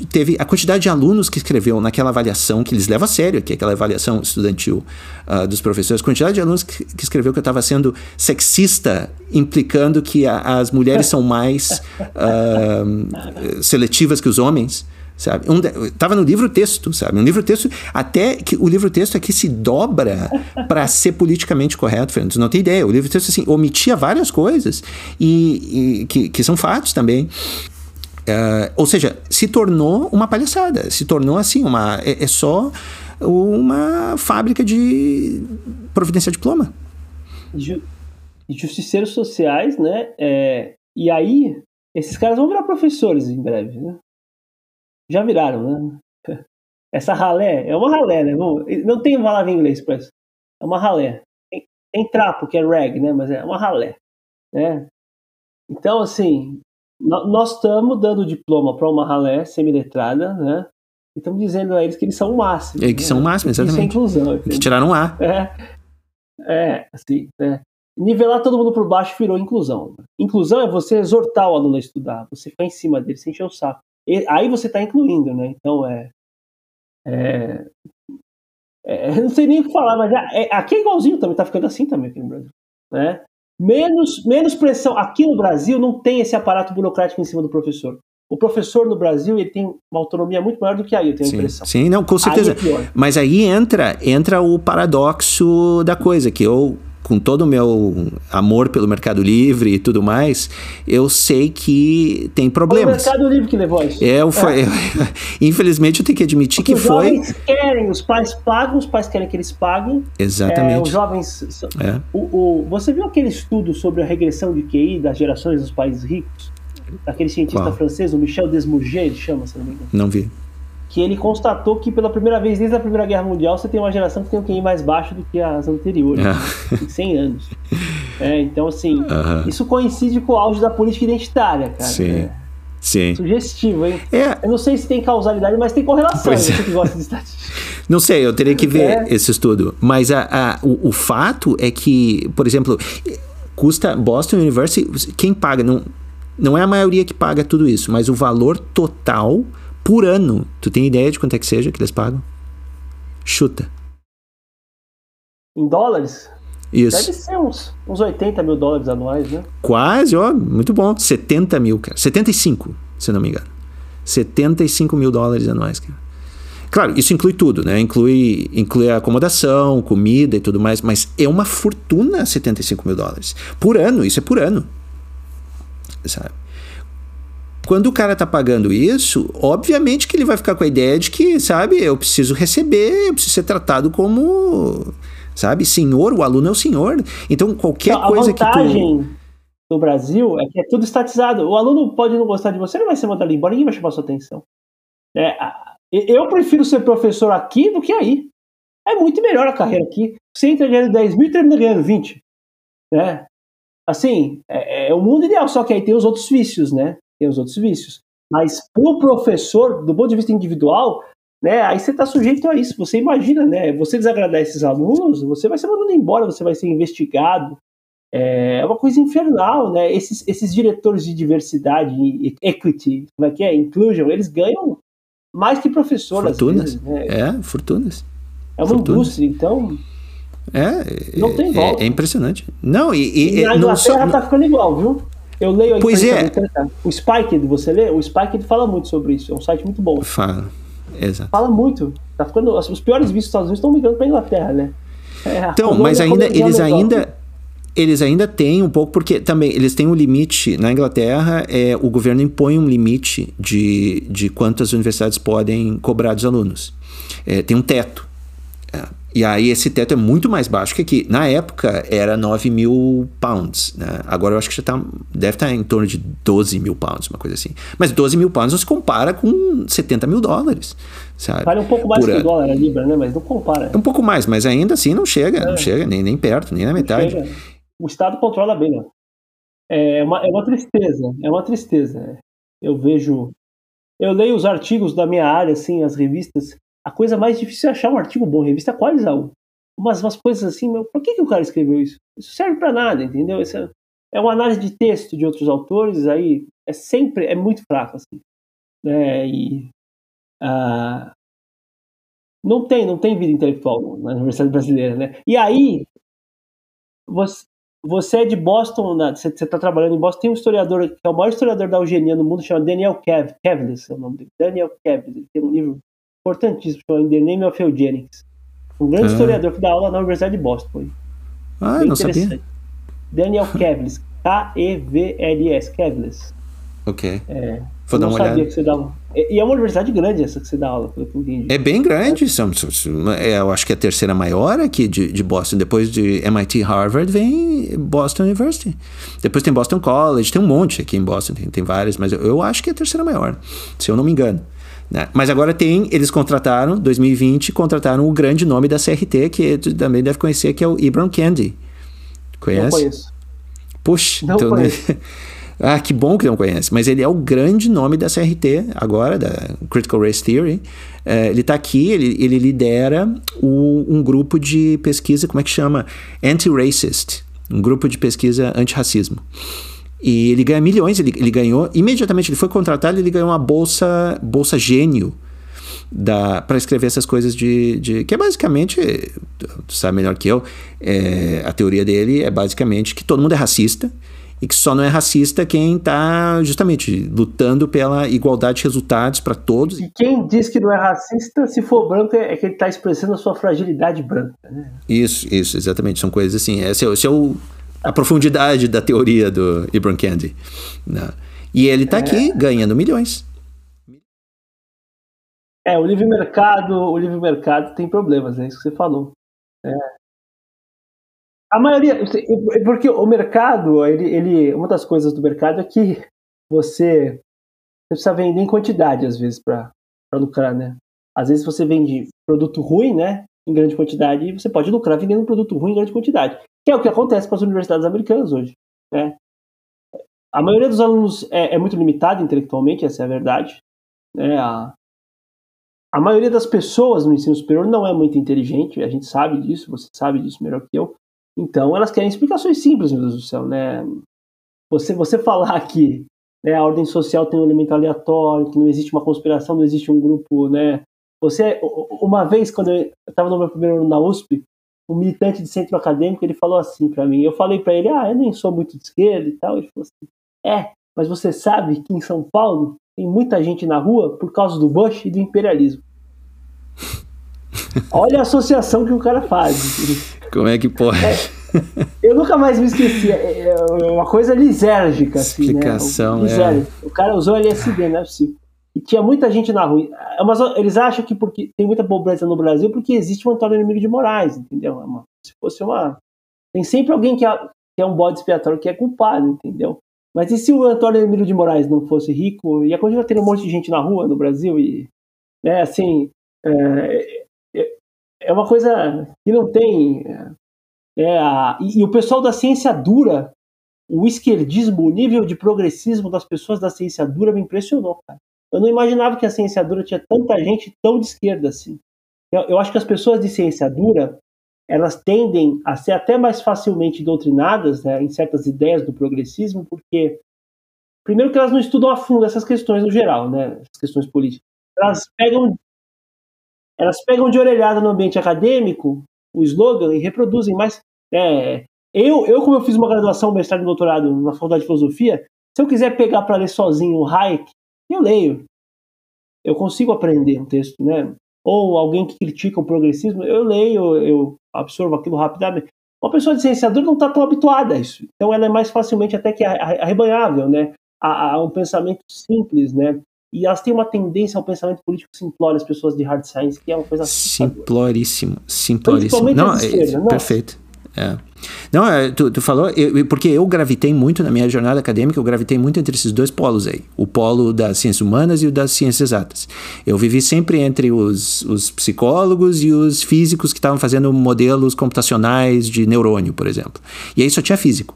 teve a quantidade de alunos que escreveu naquela avaliação, que eles levam a sério, que é aquela avaliação estudantil uh, dos professores, a quantidade de alunos que, que escreveu que eu estava sendo sexista, implicando que a, as mulheres são mais uh, seletivas que os homens sabe? Um, tava no livro texto, sabe? Um livro texto, até que o livro texto aqui se dobra para ser politicamente correto, Fernando. Não tem ideia. O livro texto, assim, omitia várias coisas e, e que, que são fatos também. Uh, ou seja, se tornou uma palhaçada, se tornou assim, uma, é, é só uma fábrica de providenciar diploma. Ju justiceiros sociais, né? É, e aí, esses caras vão virar professores em breve, né? Já viraram, né? Essa ralé, é uma ralé, né? Não tem palavra em inglês para isso. É uma ralé. Tem, tem, trapo, que é rag, né? Mas é uma ralé, né? Então, assim, nós estamos dando diploma para uma ralé semi-letrada, né? E estamos dizendo a eles que eles são o máximo. É, que né? são o máximo, exatamente. Isso é inclusão. Que tiraram um A. É, é assim, é. Nivelar todo mundo por baixo virou inclusão. Inclusão é você exortar o aluno a estudar, você ficar em cima dele, sem encher o saco. E, aí você está incluindo, né? Então é, é, É, não sei nem o que falar, mas é, aqui é igualzinho também, tá ficando assim também aqui no Brasil. Né? Menos, menos pressão. Aqui no Brasil não tem esse aparato burocrático em cima do professor. O professor no Brasil ele tem uma autonomia muito maior do que aí, eu tenho sim, a impressão. Sim, não, com certeza. Aí é Mas aí entra, entra o paradoxo da coisa, que eu com todo o meu amor pelo Mercado Livre e tudo mais, eu sei que tem problemas. Foi o Mercado Livre que levou isso. É, eu, foi, é. infelizmente eu tenho que admitir Porque que os foi. Os jovens querem, os pais pagam, os pais querem que eles paguem. Exatamente. É, os jovens. É. O, o, você viu aquele estudo sobre a regressão de QI das gerações dos países ricos? Daquele cientista Qual? francês, o Michel Desmoulins, ele chama, se não me engano. Não vi que ele constatou que pela primeira vez desde a Primeira Guerra Mundial você tem uma geração que tem um QI mais baixo do que as anteriores, é. em 100 anos. É, então, assim, isso coincide com o auge da política identitária, cara. Sim. É. Sim. Sugestivo, hein? É. Eu não sei se tem causalidade, mas tem correlação. Pois é. que gosta de estatística. Não sei, eu teria que ver é. esse estudo. Mas a, a, o, o fato é que, por exemplo, custa Boston University, quem paga, não, não é a maioria que paga tudo isso, mas o valor total por ano. Tu tem ideia de quanto é que seja que eles pagam? Chuta. Em dólares? Isso. Deve ser uns, uns 80 mil dólares anuais, né? Quase, ó, muito bom. 70 mil, cara. 75, se não me engano. 75 mil dólares anuais, cara. Claro, isso inclui tudo, né? Inclui, inclui a acomodação, comida e tudo mais, mas é uma fortuna 75 mil dólares. Por ano, isso é por ano. Sabe? Quando o cara tá pagando isso, obviamente que ele vai ficar com a ideia de que, sabe, eu preciso receber, eu preciso ser tratado como, sabe, senhor, o aluno é o senhor. Então, qualquer não, coisa que tu no Brasil é que é tudo estatizado. O aluno pode não gostar de você, não vai ser mandado embora, ninguém vai chamar sua atenção. É, eu prefiro ser professor aqui do que aí. É muito melhor a carreira aqui. Você entra ganhando 10 mil e termina ganhando 20. Né? Assim, é, é o mundo ideal, só que aí tem os outros vícios, né? Tem os outros vícios. Mas para o professor, do ponto de vista individual, né, aí você está sujeito a isso. Você imagina, né? Você desagradar esses alunos, você vai ser mandado embora, você vai ser investigado. É uma coisa infernal, né? Esses, esses diretores de diversidade, equity, como é que é? Inclusion, eles ganham mais que professores. Fortunas. Vezes, né? É, fortunas. É uma fortunas. indústria, então. É, não tem volta. É, é impressionante. Não, e, e, e na Inglaterra não só, tá ficando igual, viu? Eu leio aí pois é. o Spiked, você lê? O Spiked fala muito sobre isso. É um site muito bom. Fala. Exato. Fala muito. Tá ficando, os piores vistos dos Estados Unidos estão migrando para Inglaterra, né? É, então, mas ainda eles ainda eles ainda têm um pouco porque também eles têm um limite na Inglaterra é o governo impõe um limite de, de quantas universidades podem cobrar dos alunos é, tem um teto é, e aí esse teto é muito mais baixo que aqui. Na época era 9 mil pounds. Né? Agora eu acho que já tá, deve estar tá em torno de 12 mil pounds, uma coisa assim. Mas 12 mil pounds não se compara com 70 mil dólares. Sabe? Vale um pouco mais Por que o dólar a libra, né? Mas não compara. É um pouco mais, mas ainda assim não chega. É. Não chega nem, nem perto, nem na metade. O Estado controla bem, né? É uma, é uma tristeza. É uma tristeza. Eu vejo. Eu leio os artigos da minha área, assim, as revistas a coisa mais difícil é achar um artigo bom, revista qualizar umas, umas coisas assim, meu, por que, que o cara escreveu isso? Isso serve para nada, entendeu? Isso é, é uma análise de texto de outros autores, aí é sempre, é muito fraco, assim. Né? E, ah, não tem, não tem vida intelectual na Universidade Brasileira, né? E aí, você, você é de Boston, na, você está trabalhando em Boston, tem um historiador, que é o maior historiador da eugenia no mundo, chama Daniel Kev, Kevles, é o nome dele, Daniel Kevles, ele tem um livro importantíssimo, chama In the Name of Eugenics. Um grande ah. historiador que dá aula na Universidade de Boston. Ah, Bem não sabia. Daniel Kevles. K-E-V-L-S. Kevles. Ok. É, Vou dar uma olhada. Que você dava. E é uma universidade grande essa que você dá aula, pelo que eu entendi. É bem grande. São, é, eu acho que é a terceira maior aqui de, de Boston. Depois de MIT Harvard vem Boston University. Depois tem Boston College. Tem um monte aqui em Boston. Tem, tem várias, mas eu, eu acho que é a terceira maior, se eu não me engano. Né? Mas agora tem, eles contrataram, 2020, contrataram o grande nome da CRT, que tu também deve conhecer, que é o Ibram Kendi. Conhece? Não conheço. Puxa, não então, conheço. ah, que bom que não conhece. Mas ele é o grande nome da CRT agora, da Critical Race Theory. É, ele está aqui, ele, ele lidera o, um grupo de pesquisa, como é que chama? Anti-Racist. Um grupo de pesquisa anti-racismo. E ele ganha milhões, ele, ele ganhou, imediatamente ele foi contratado, ele ganhou uma bolsa, bolsa gênio para escrever essas coisas de, de, que é basicamente tu sabe melhor que eu é, a teoria dele é basicamente que todo mundo é racista e que só não é racista quem está justamente lutando pela igualdade de resultados para todos. E quem diz que não é racista, se for branco, é que ele está expressando a sua fragilidade branca. Né? Isso, isso, exatamente. São coisas assim. Esse é, esse é o, a profundidade da teoria do Ibram Kendi. Né? E ele está é. aqui ganhando milhões. É, o livre mercado, o livre mercado tem problemas, é isso que você falou. É. A maioria, porque o mercado, ele, ele, uma das coisas do mercado é que você, você precisa vender em quantidade às vezes para lucrar, né? Às vezes você vende produto ruim, né, em grande quantidade e você pode lucrar vendendo um produto ruim em grande quantidade, que é o que acontece com as universidades americanas hoje, né? A maioria dos alunos é, é muito limitada intelectualmente, essa é a verdade. Né? A, a maioria das pessoas no ensino superior não é muito inteligente, a gente sabe disso, você sabe disso melhor que eu. Então, elas querem explicações simples, meu Deus do céu, né? Você, você falar que né, a ordem social tem um elemento aleatório, que não existe uma conspiração, não existe um grupo, né? Você, uma vez, quando eu estava no meu primeiro ano na USP, um militante de centro acadêmico, ele falou assim para mim, eu falei para ele, ah, eu nem sou muito de esquerda e tal, ele falou assim, é, mas você sabe que em São Paulo tem muita gente na rua por causa do Bush e do imperialismo. Olha a associação que o cara faz. Como é que pode? É, eu nunca mais me esqueci. É, é uma coisa lisérgica. Explicação, assim, né? O, é. o cara usou LSD, não é possível. E tinha muita gente na rua. É mas eles acham que porque tem muita pobreza no Brasil porque existe um Antônio Inimigo de Moraes, entendeu? Se fosse uma. Tem sempre alguém que é, que é um bode expiatório que é culpado, entendeu? Mas e se o Antônio Emílio de Moraes não fosse rico, ia continuar tendo um monte de gente na rua no Brasil e, né, assim, é, é, é uma coisa que não tem, é, a, e, e, o pessoal da ciência dura, o esquerdismo, o nível de progressismo das pessoas da ciência dura me impressionou, cara. Eu não imaginava que a ciência dura tinha tanta gente tão de esquerda assim. Eu, eu acho que as pessoas de ciência dura elas tendem a ser até mais facilmente doutrinadas né, em certas ideias do progressismo, porque, primeiro, que elas não estudam a fundo essas questões no geral, né, essas questões políticas. Elas pegam, elas pegam de orelhada no ambiente acadêmico o slogan e reproduzem, mas é, eu, eu, como eu fiz uma graduação, mestrado e doutorado na Faculdade de Filosofia, se eu quiser pegar para ler sozinho o Hayek, eu leio. Eu consigo aprender um texto, né? Ou alguém que critica o progressismo, eu leio, eu absorvo aquilo rapidamente. Uma pessoa de ciência dura não está tão habituada a isso. Então ela é mais facilmente até que arrebanhável, né? A, a, um pensamento simples, né? E elas têm uma tendência ao pensamento político simplório, as pessoas de hard science, que é uma coisa simploríssimo, simploríssimo. Não, é, perfeito. É. Não, é, tu, tu falou, eu, porque eu gravitei muito na minha jornada acadêmica, eu gravitei muito entre esses dois polos aí, o polo das ciências humanas e o das ciências exatas. Eu vivi sempre entre os, os psicólogos e os físicos que estavam fazendo modelos computacionais de neurônio, por exemplo. E aí só tinha físico.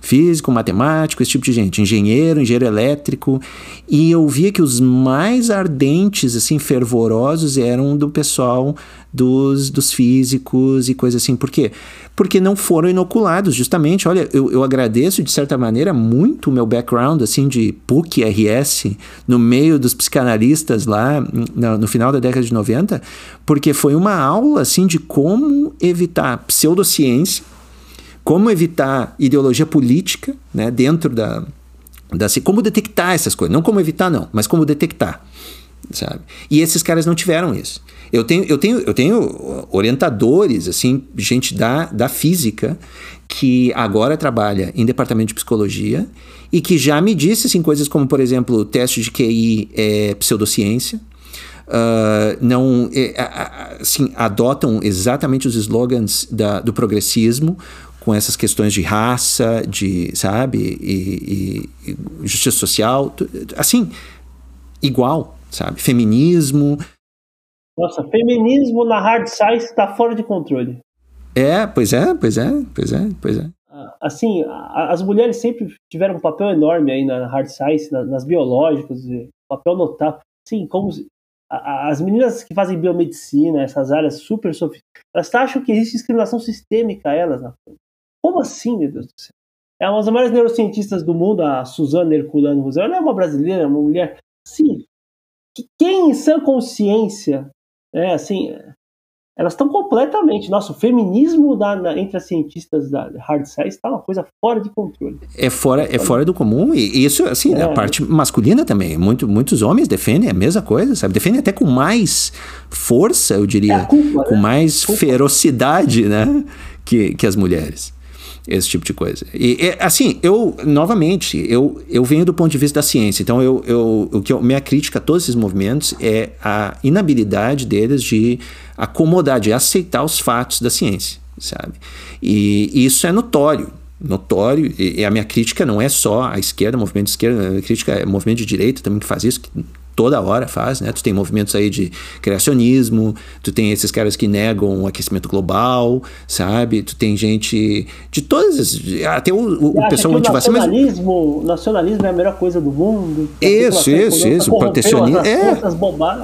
Físico, matemático, esse tipo de gente, engenheiro, engenheiro elétrico, e eu via que os mais ardentes, assim, fervorosos eram do pessoal dos, dos físicos e coisas assim. Por quê? Porque não foram inoculados, justamente. Olha, eu, eu agradeço, de certa maneira, muito o meu background, assim, de PUC, RS, no meio dos psicanalistas lá, no, no final da década de 90, porque foi uma aula, assim, de como evitar pseudociência, como evitar ideologia política, né, dentro da, da... Como detectar essas coisas. Não como evitar, não, mas como detectar sabe? E esses caras não tiveram isso. Eu tenho, eu tenho, eu tenho orientadores, assim, gente da, da física que agora trabalha em departamento de psicologia e que já me disse assim, coisas como, por exemplo, teste de QI é pseudociência. Uh, não é, assim, adotam exatamente os slogans da, do progressismo com essas questões de raça, de sabe, e, e, e justiça social, assim, igual, sabe? Feminismo. Nossa, feminismo na hard science está fora de controle. É, pois é, pois é, pois é, pois é. Ah, assim, as mulheres sempre tiveram um papel enorme aí na hard science, nas biológicas, papel notável. Sim, como as meninas que fazem biomedicina, essas áreas super sofisticadas, elas acham que existe discriminação sistêmica a elas na Como assim, meu Deus do céu? É uma das maiores neurocientistas do mundo, a Suzana Herculano Rosel. Ela é uma brasileira, uma mulher. Sim, que quem em sã consciência, é, assim, elas estão completamente. Nossa, o feminismo da, na, entre as cientistas da hard science está uma coisa fora de controle. É fora, é fora do comum, e isso, assim, é. a parte masculina também. Muito, muitos homens defendem a mesma coisa, sabe? Defendem até com mais força, eu diria, é culpa, com né? mais ferocidade, né? Que, que as mulheres esse tipo de coisa. E, assim, eu, novamente, eu, eu venho do ponto de vista da ciência, então eu, eu, o que eu, minha crítica a todos esses movimentos é a inabilidade deles de acomodar, de aceitar os fatos da ciência, sabe? E, e isso é notório, notório, e, a minha crítica não é só a esquerda, movimento de esquerda, a minha crítica é movimento de direita também que faz isso, que toda hora faz, né? Tu tem movimentos aí de criacionismo, tu tem esses caras que negam o aquecimento global, sabe? Tu tem gente de todas as, até o, o, o pessoal motivação, o nacionalismo, mas... nacionalismo é a melhor coisa do mundo. Isso, isso, isso, o protecionismo, é.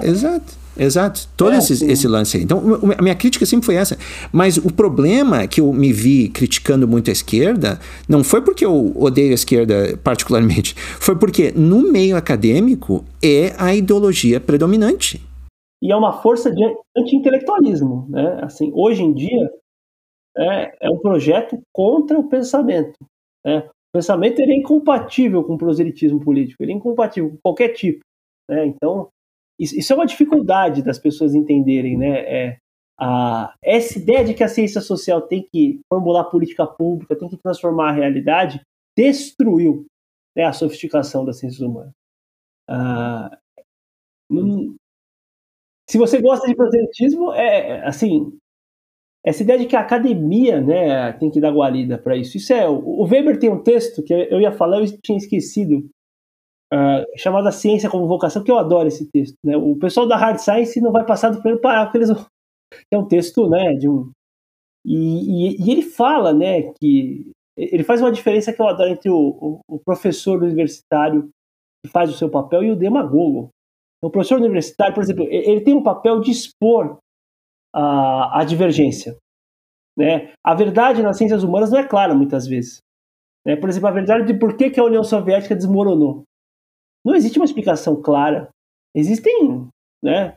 Exato. Exato, todo é, esse, esse, lance aí. Então, a minha crítica sempre foi essa. Mas o problema que eu me vi criticando muito a esquerda não foi porque eu odeio a esquerda particularmente, foi porque no meio acadêmico é a ideologia predominante. E é uma força de anti-intelectualismo. Né? Assim, hoje em dia, é, é um projeto contra o pensamento. Né? O pensamento ele é incompatível com o proselitismo político, ele é incompatível com qualquer tipo. Né? Então, isso, é uma dificuldade das pessoas entenderem, né? É, a, essa ideia de que a ciência social tem que formular política pública, tem que transformar a realidade, destruiu né, a sofisticação das ciências humanas. Ah, se você gosta de proselitismo, é, é assim, essa ideia de que a academia né, tem que dar guarida para isso. Isso é. O Weber tem um texto que eu ia falar, eu tinha esquecido, uh, chamada Ciência como Vocação, que eu adoro esse texto. Né? O pessoal da Hard Science não vai passar do primeiro parágrafo, eles é um texto né, de um. E, e, e, ele fala né, que. Ele faz uma diferença que eu adoro entre o, o, o professor universitário que faz o seu papel e o demagogo. O professor universitário, por exemplo, ele tem um papel de expor a, a divergência. Né? A verdade nas ciências humanas não é clara muitas vezes. Né? Por exemplo, a verdade de por que, que a União Soviética desmoronou. Não existe uma explicação clara. Existem né,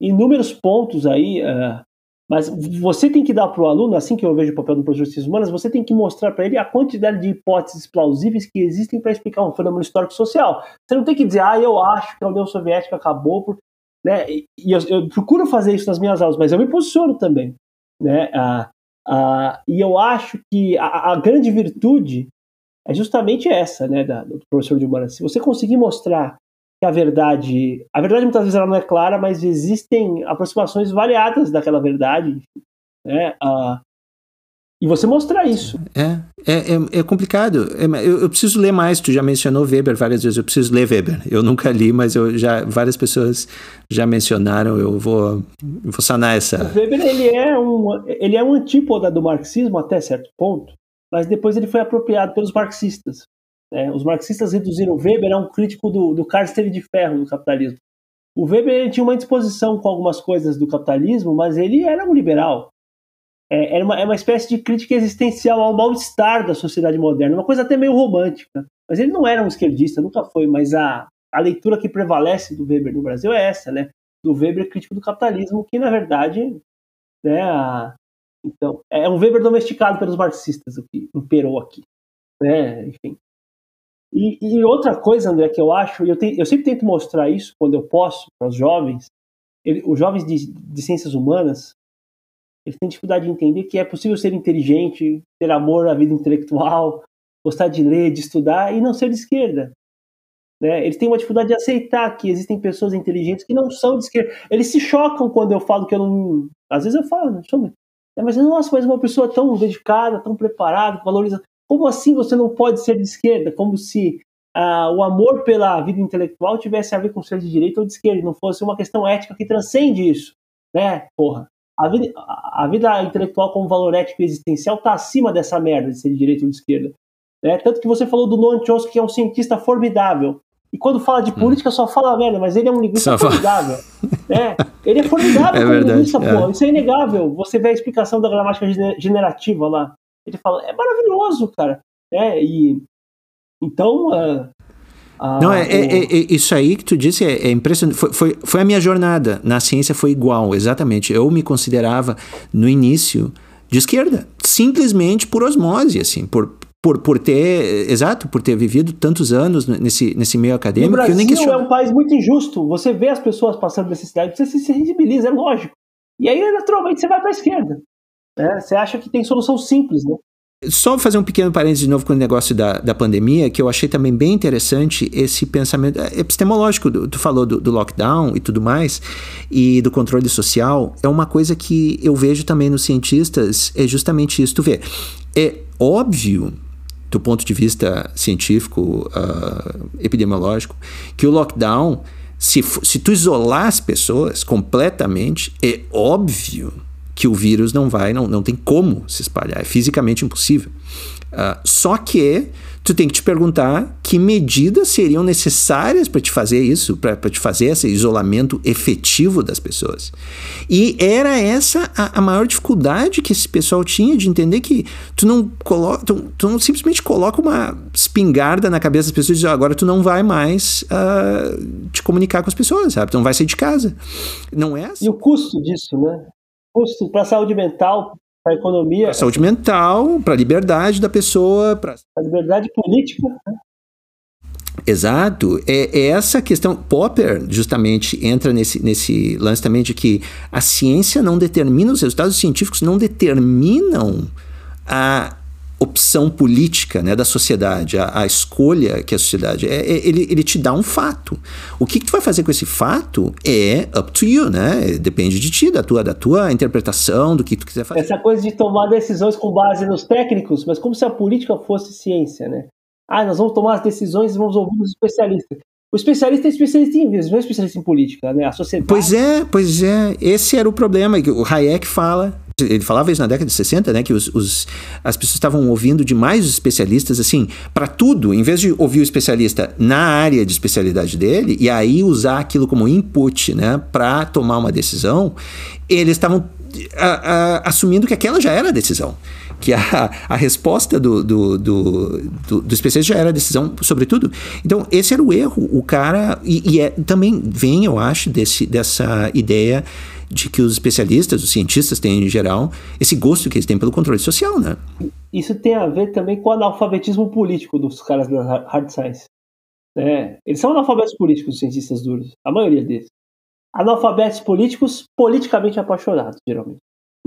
inúmeros pontos aí, uh, mas você tem que dar para o aluno, assim que eu vejo o papel do professor de ciências humanas, você tem que mostrar para ele a quantidade de hipóteses plausíveis que existem para explicar um fenômeno histórico-social. Você não tem que dizer, ah, eu acho que a União Soviética acabou por. Né? E eu, eu procuro fazer isso nas minhas aulas, mas eu me posiciono também. Né? Uh, uh, e eu acho que a, a grande virtude é justamente essa, né, da, do professor de humanas. Se você conseguir mostrar que a verdade, a verdade muitas vezes ela não é clara, mas existem aproximações variadas daquela verdade, né, uh, e você mostrar isso. É, é, é, é complicado. É, eu, eu, preciso ler mais. Tu já mencionou Weber várias vezes. Eu preciso ler Weber. Eu nunca li, mas eu já várias pessoas já mencionaram. Eu vou, vou sanar essa. O Weber ele é um ele é um antípoda do marxismo até certo ponto mas depois ele foi apropriado pelos marxistas. É, os marxistas reduziram Weber a um crítico do, do cárcere de ferro do capitalismo. O Weber tinha uma disposição com algumas coisas do capitalismo, mas ele era um liberal. É, era uma, é uma espécie de crítica existencial ao mal-estar da sociedade moderna, uma coisa até meio romântica. Mas ele não era um esquerdista, nunca foi, mas a, a leitura que prevalece do Weber no Brasil é essa, né? Do Weber crítico do capitalismo, que na verdade né, a, então, é um Weber domesticado pelos marxistas, o que imperou aqui. Né? Enfim. E, e, outra coisa, André, que eu acho, eu, te, eu sempre tento mostrar isso quando eu posso para os jovens, ele, os jovens de, de ciências humanas, eles têm dificuldade de entender que é possível ser inteligente, ter amor à vida intelectual, gostar de ler, de estudar e não ser de esquerda. Né? Eles têm uma dificuldade de aceitar que existem pessoas inteligentes que não são de esquerda. Eles se chocam quando eu falo que eu não. Às vezes eu falo, sou é, mas, nossa, mas uma pessoa tão dedicada, tão preparada, valoriza. Como assim você não pode ser de esquerda? Como se ah, o amor pela vida intelectual tivesse a ver com ser de direita ou de esquerda, não fosse uma questão ética que transcende isso. Né? Porra. A vida, a vida intelectual como valor ético e existencial está acima dessa merda de ser de direita ou de esquerda. Né? Tanto que você falou do Noam Chomsky, que é um cientista formidável. E quando fala de hum. política, só fala merda, mas ele é um linguista só formidável. é, ele é formidável é como verdade, linguista, é. pô. Isso é inegável. Você vê a explicação da gramática generativa lá. Ele fala, é maravilhoso, cara. É, e então. Uh, não, é, é, é, é, isso aí que tu disse é, é impressionante. Foi, foi, foi, a minha jornada. Na ciência foi igual, exatamente. Eu me considerava, no início, de esquerda. Simplesmente por osmose, assim, por, por, por ter, exato, por ter vivido tantos anos nesse, nesse meio acadêmico. O Brasil nem question... é um país muito injusto. Você vê as pessoas passando necessidade, você se sensibiliza, é lógico. E aí, naturalmente, você vai para a esquerda. Né? Você acha que tem solução simples, né? Só fazer um pequeno parênteses de novo com o negócio da, da pandemia, que eu achei também bem interessante esse pensamento é, epistemológico. Tu falou do, do, lockdown e tudo mais, e do controle social. É uma coisa que eu vejo também nos cientistas, é justamente isso. Tu vê, é óbvio, do ponto de vista científico, uh, epidemiológico, que o lockdown, se, se tu isolar as pessoas completamente, é óbvio que o vírus não vai, não, não tem como se espalhar, é fisicamente impossível. Uh, só que tu tem que te perguntar que medidas seriam necessárias para te fazer isso, para te fazer esse isolamento efetivo das pessoas. E era essa a, a, maior dificuldade que esse pessoal tinha de entender que tu não coloca, tu, tu não simplesmente coloca uma espingarda na cabeça das pessoas e diz, oh, agora tu não vai mais uh, te comunicar com as pessoas, sabe? Tu não vai sair de casa. Não é assim. E o custo disso, né? Custo para a saúde mental, para a economia. Para a saúde mental, para a liberdade da pessoa. Para a liberdade política. Né? Exato. É, é, essa questão. Popper, justamente, entra nesse, nesse lance também de que a ciência não determina, os resultados científicos não determinam a, opção política né, da sociedade, a, a, escolha que a sociedade é, é, ele, ele te dá um fato. O que, que, tu vai fazer com esse fato é up to you, né? Depende de ti, da tua, da tua interpretação, do que tu quiser fazer. Essa coisa de tomar decisões com base nos técnicos, mas como se a política fosse ciência, né? Ah, nós vamos tomar as decisões e vamos ouvir os especialistas. O especialista é especialista em vírus, não é especialista em política, né? A sociedade. Pois é, pois é. Esse era o problema que o Hayek fala ele falava isso na década de 60, né? Que os, os as pessoas estavam ouvindo demais os especialistas, assim, para tudo, em vez de ouvir o especialista na área de especialidade dele e aí usar aquilo como input, né? Para tomar uma decisão, eles estavam assumindo que aquela já era a decisão que a, a resposta do, do, do, do, do especialista já era a decisão sobre tudo. Então, esse era o erro. O cara. E, e é, também vem, eu acho, desse, dessa ideia de que os especialistas, os cientistas têm em geral, esse gosto que eles têm pelo controle social, né? Isso tem a ver também com o analfabetismo político dos caras da hard science. É, eles são analfabetos políticos, os cientistas duros, a maioria deles. Analfabetos políticos politicamente apaixonados, geralmente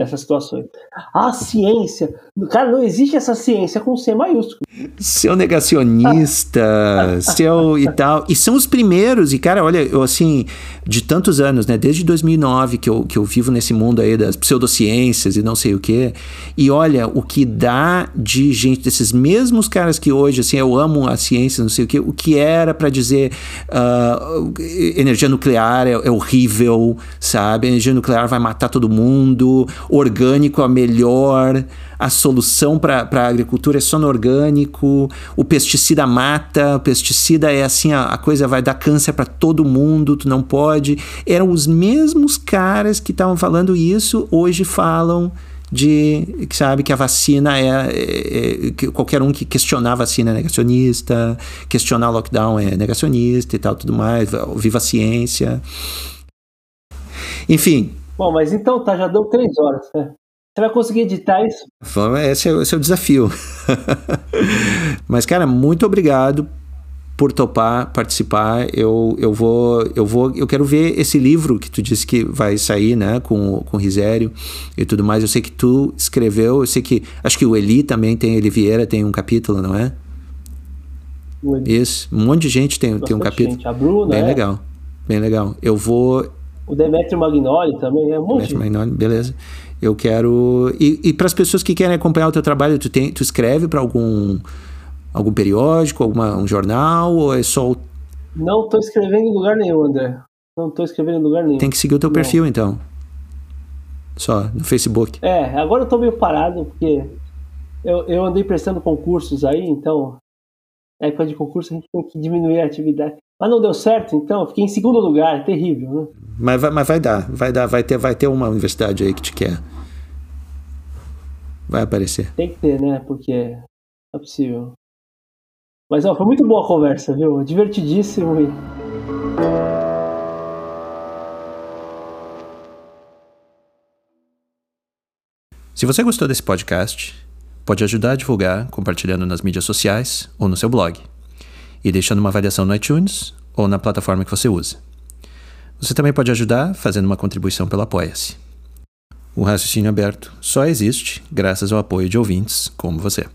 nessas situações. A ciência, cara, não existe essa ciência com C maiúsculo. Seu negacionista, seu e tal. E são os primeiros, e cara, olha, eu assim, de tantos anos, né, desde 2009 que eu, que eu vivo nesse mundo aí das pseudociências e não sei o quê. E olha, o que dá de gente, desses mesmos caras que hoje, assim, eu amo a ciência, não sei o quê, o que era para dizer uh, energia nuclear é, é horrível, sabe? Energia nuclear vai matar todo mundo orgânico a melhor, a solução para a agricultura é só no orgânico, o pesticida mata, o pesticida é assim, a, a coisa vai dar câncer para todo mundo, tu não pode. Eram os mesmos caras que estavam falando isso, hoje falam de que sabe que a vacina é, é, é, que qualquer um que questionar a vacina é negacionista, questionar lockdown é negacionista e tal, tudo mais, viva a ciência. Enfim, Bom, mas então tá, já deu três horas. Né? Você vai conseguir editar isso? Esse é, esse é o desafio. mas, cara, muito obrigado por topar participar. Eu, eu vou eu vou eu quero ver esse livro que tu disse que vai sair, né, com com Risério e tudo mais. Eu sei que tu escreveu, eu sei que acho que o Eli também tem, Eli Vieira tem um capítulo, não é? Isso, um monte de gente tem, tem um capítulo. Gente. A Bruna, bem é? legal. Bem legal. Eu vou o Demetrio Magnoli também é um monte. Magnoli, beleza. Eu quero. E, e para as pessoas que querem acompanhar o teu trabalho, tu, tem, tu escreve para algum algum periódico, alguma, um jornal ou é só o... Não estou escrevendo em lugar nenhum, André. Não estou escrevendo em lugar nenhum. Tem que seguir o teu Não. perfil então. Só no Facebook. É, agora eu estou meio parado porque eu, eu andei prestando concursos aí, então na época de concurso a gente tem que diminuir a atividade. Mas não deu certo, então fiquei em segundo lugar, terrível, né? Mas vai, mas vai dar, vai dar, vai ter, vai ter uma universidade aí que te quer. Vai aparecer. Tem que ter, né? Porque é possível. Mas ó, foi muito boa a conversa, viu? Divertidíssimo. E... Se você gostou desse podcast, pode ajudar a divulgar compartilhando nas mídias sociais ou no seu blog e deixando uma avaliação no iTunes ou na plataforma que você usa. Você também pode ajudar fazendo uma contribuição pelo Apoia-se. O raciocínio aberto só existe graças ao apoio de ouvintes como você.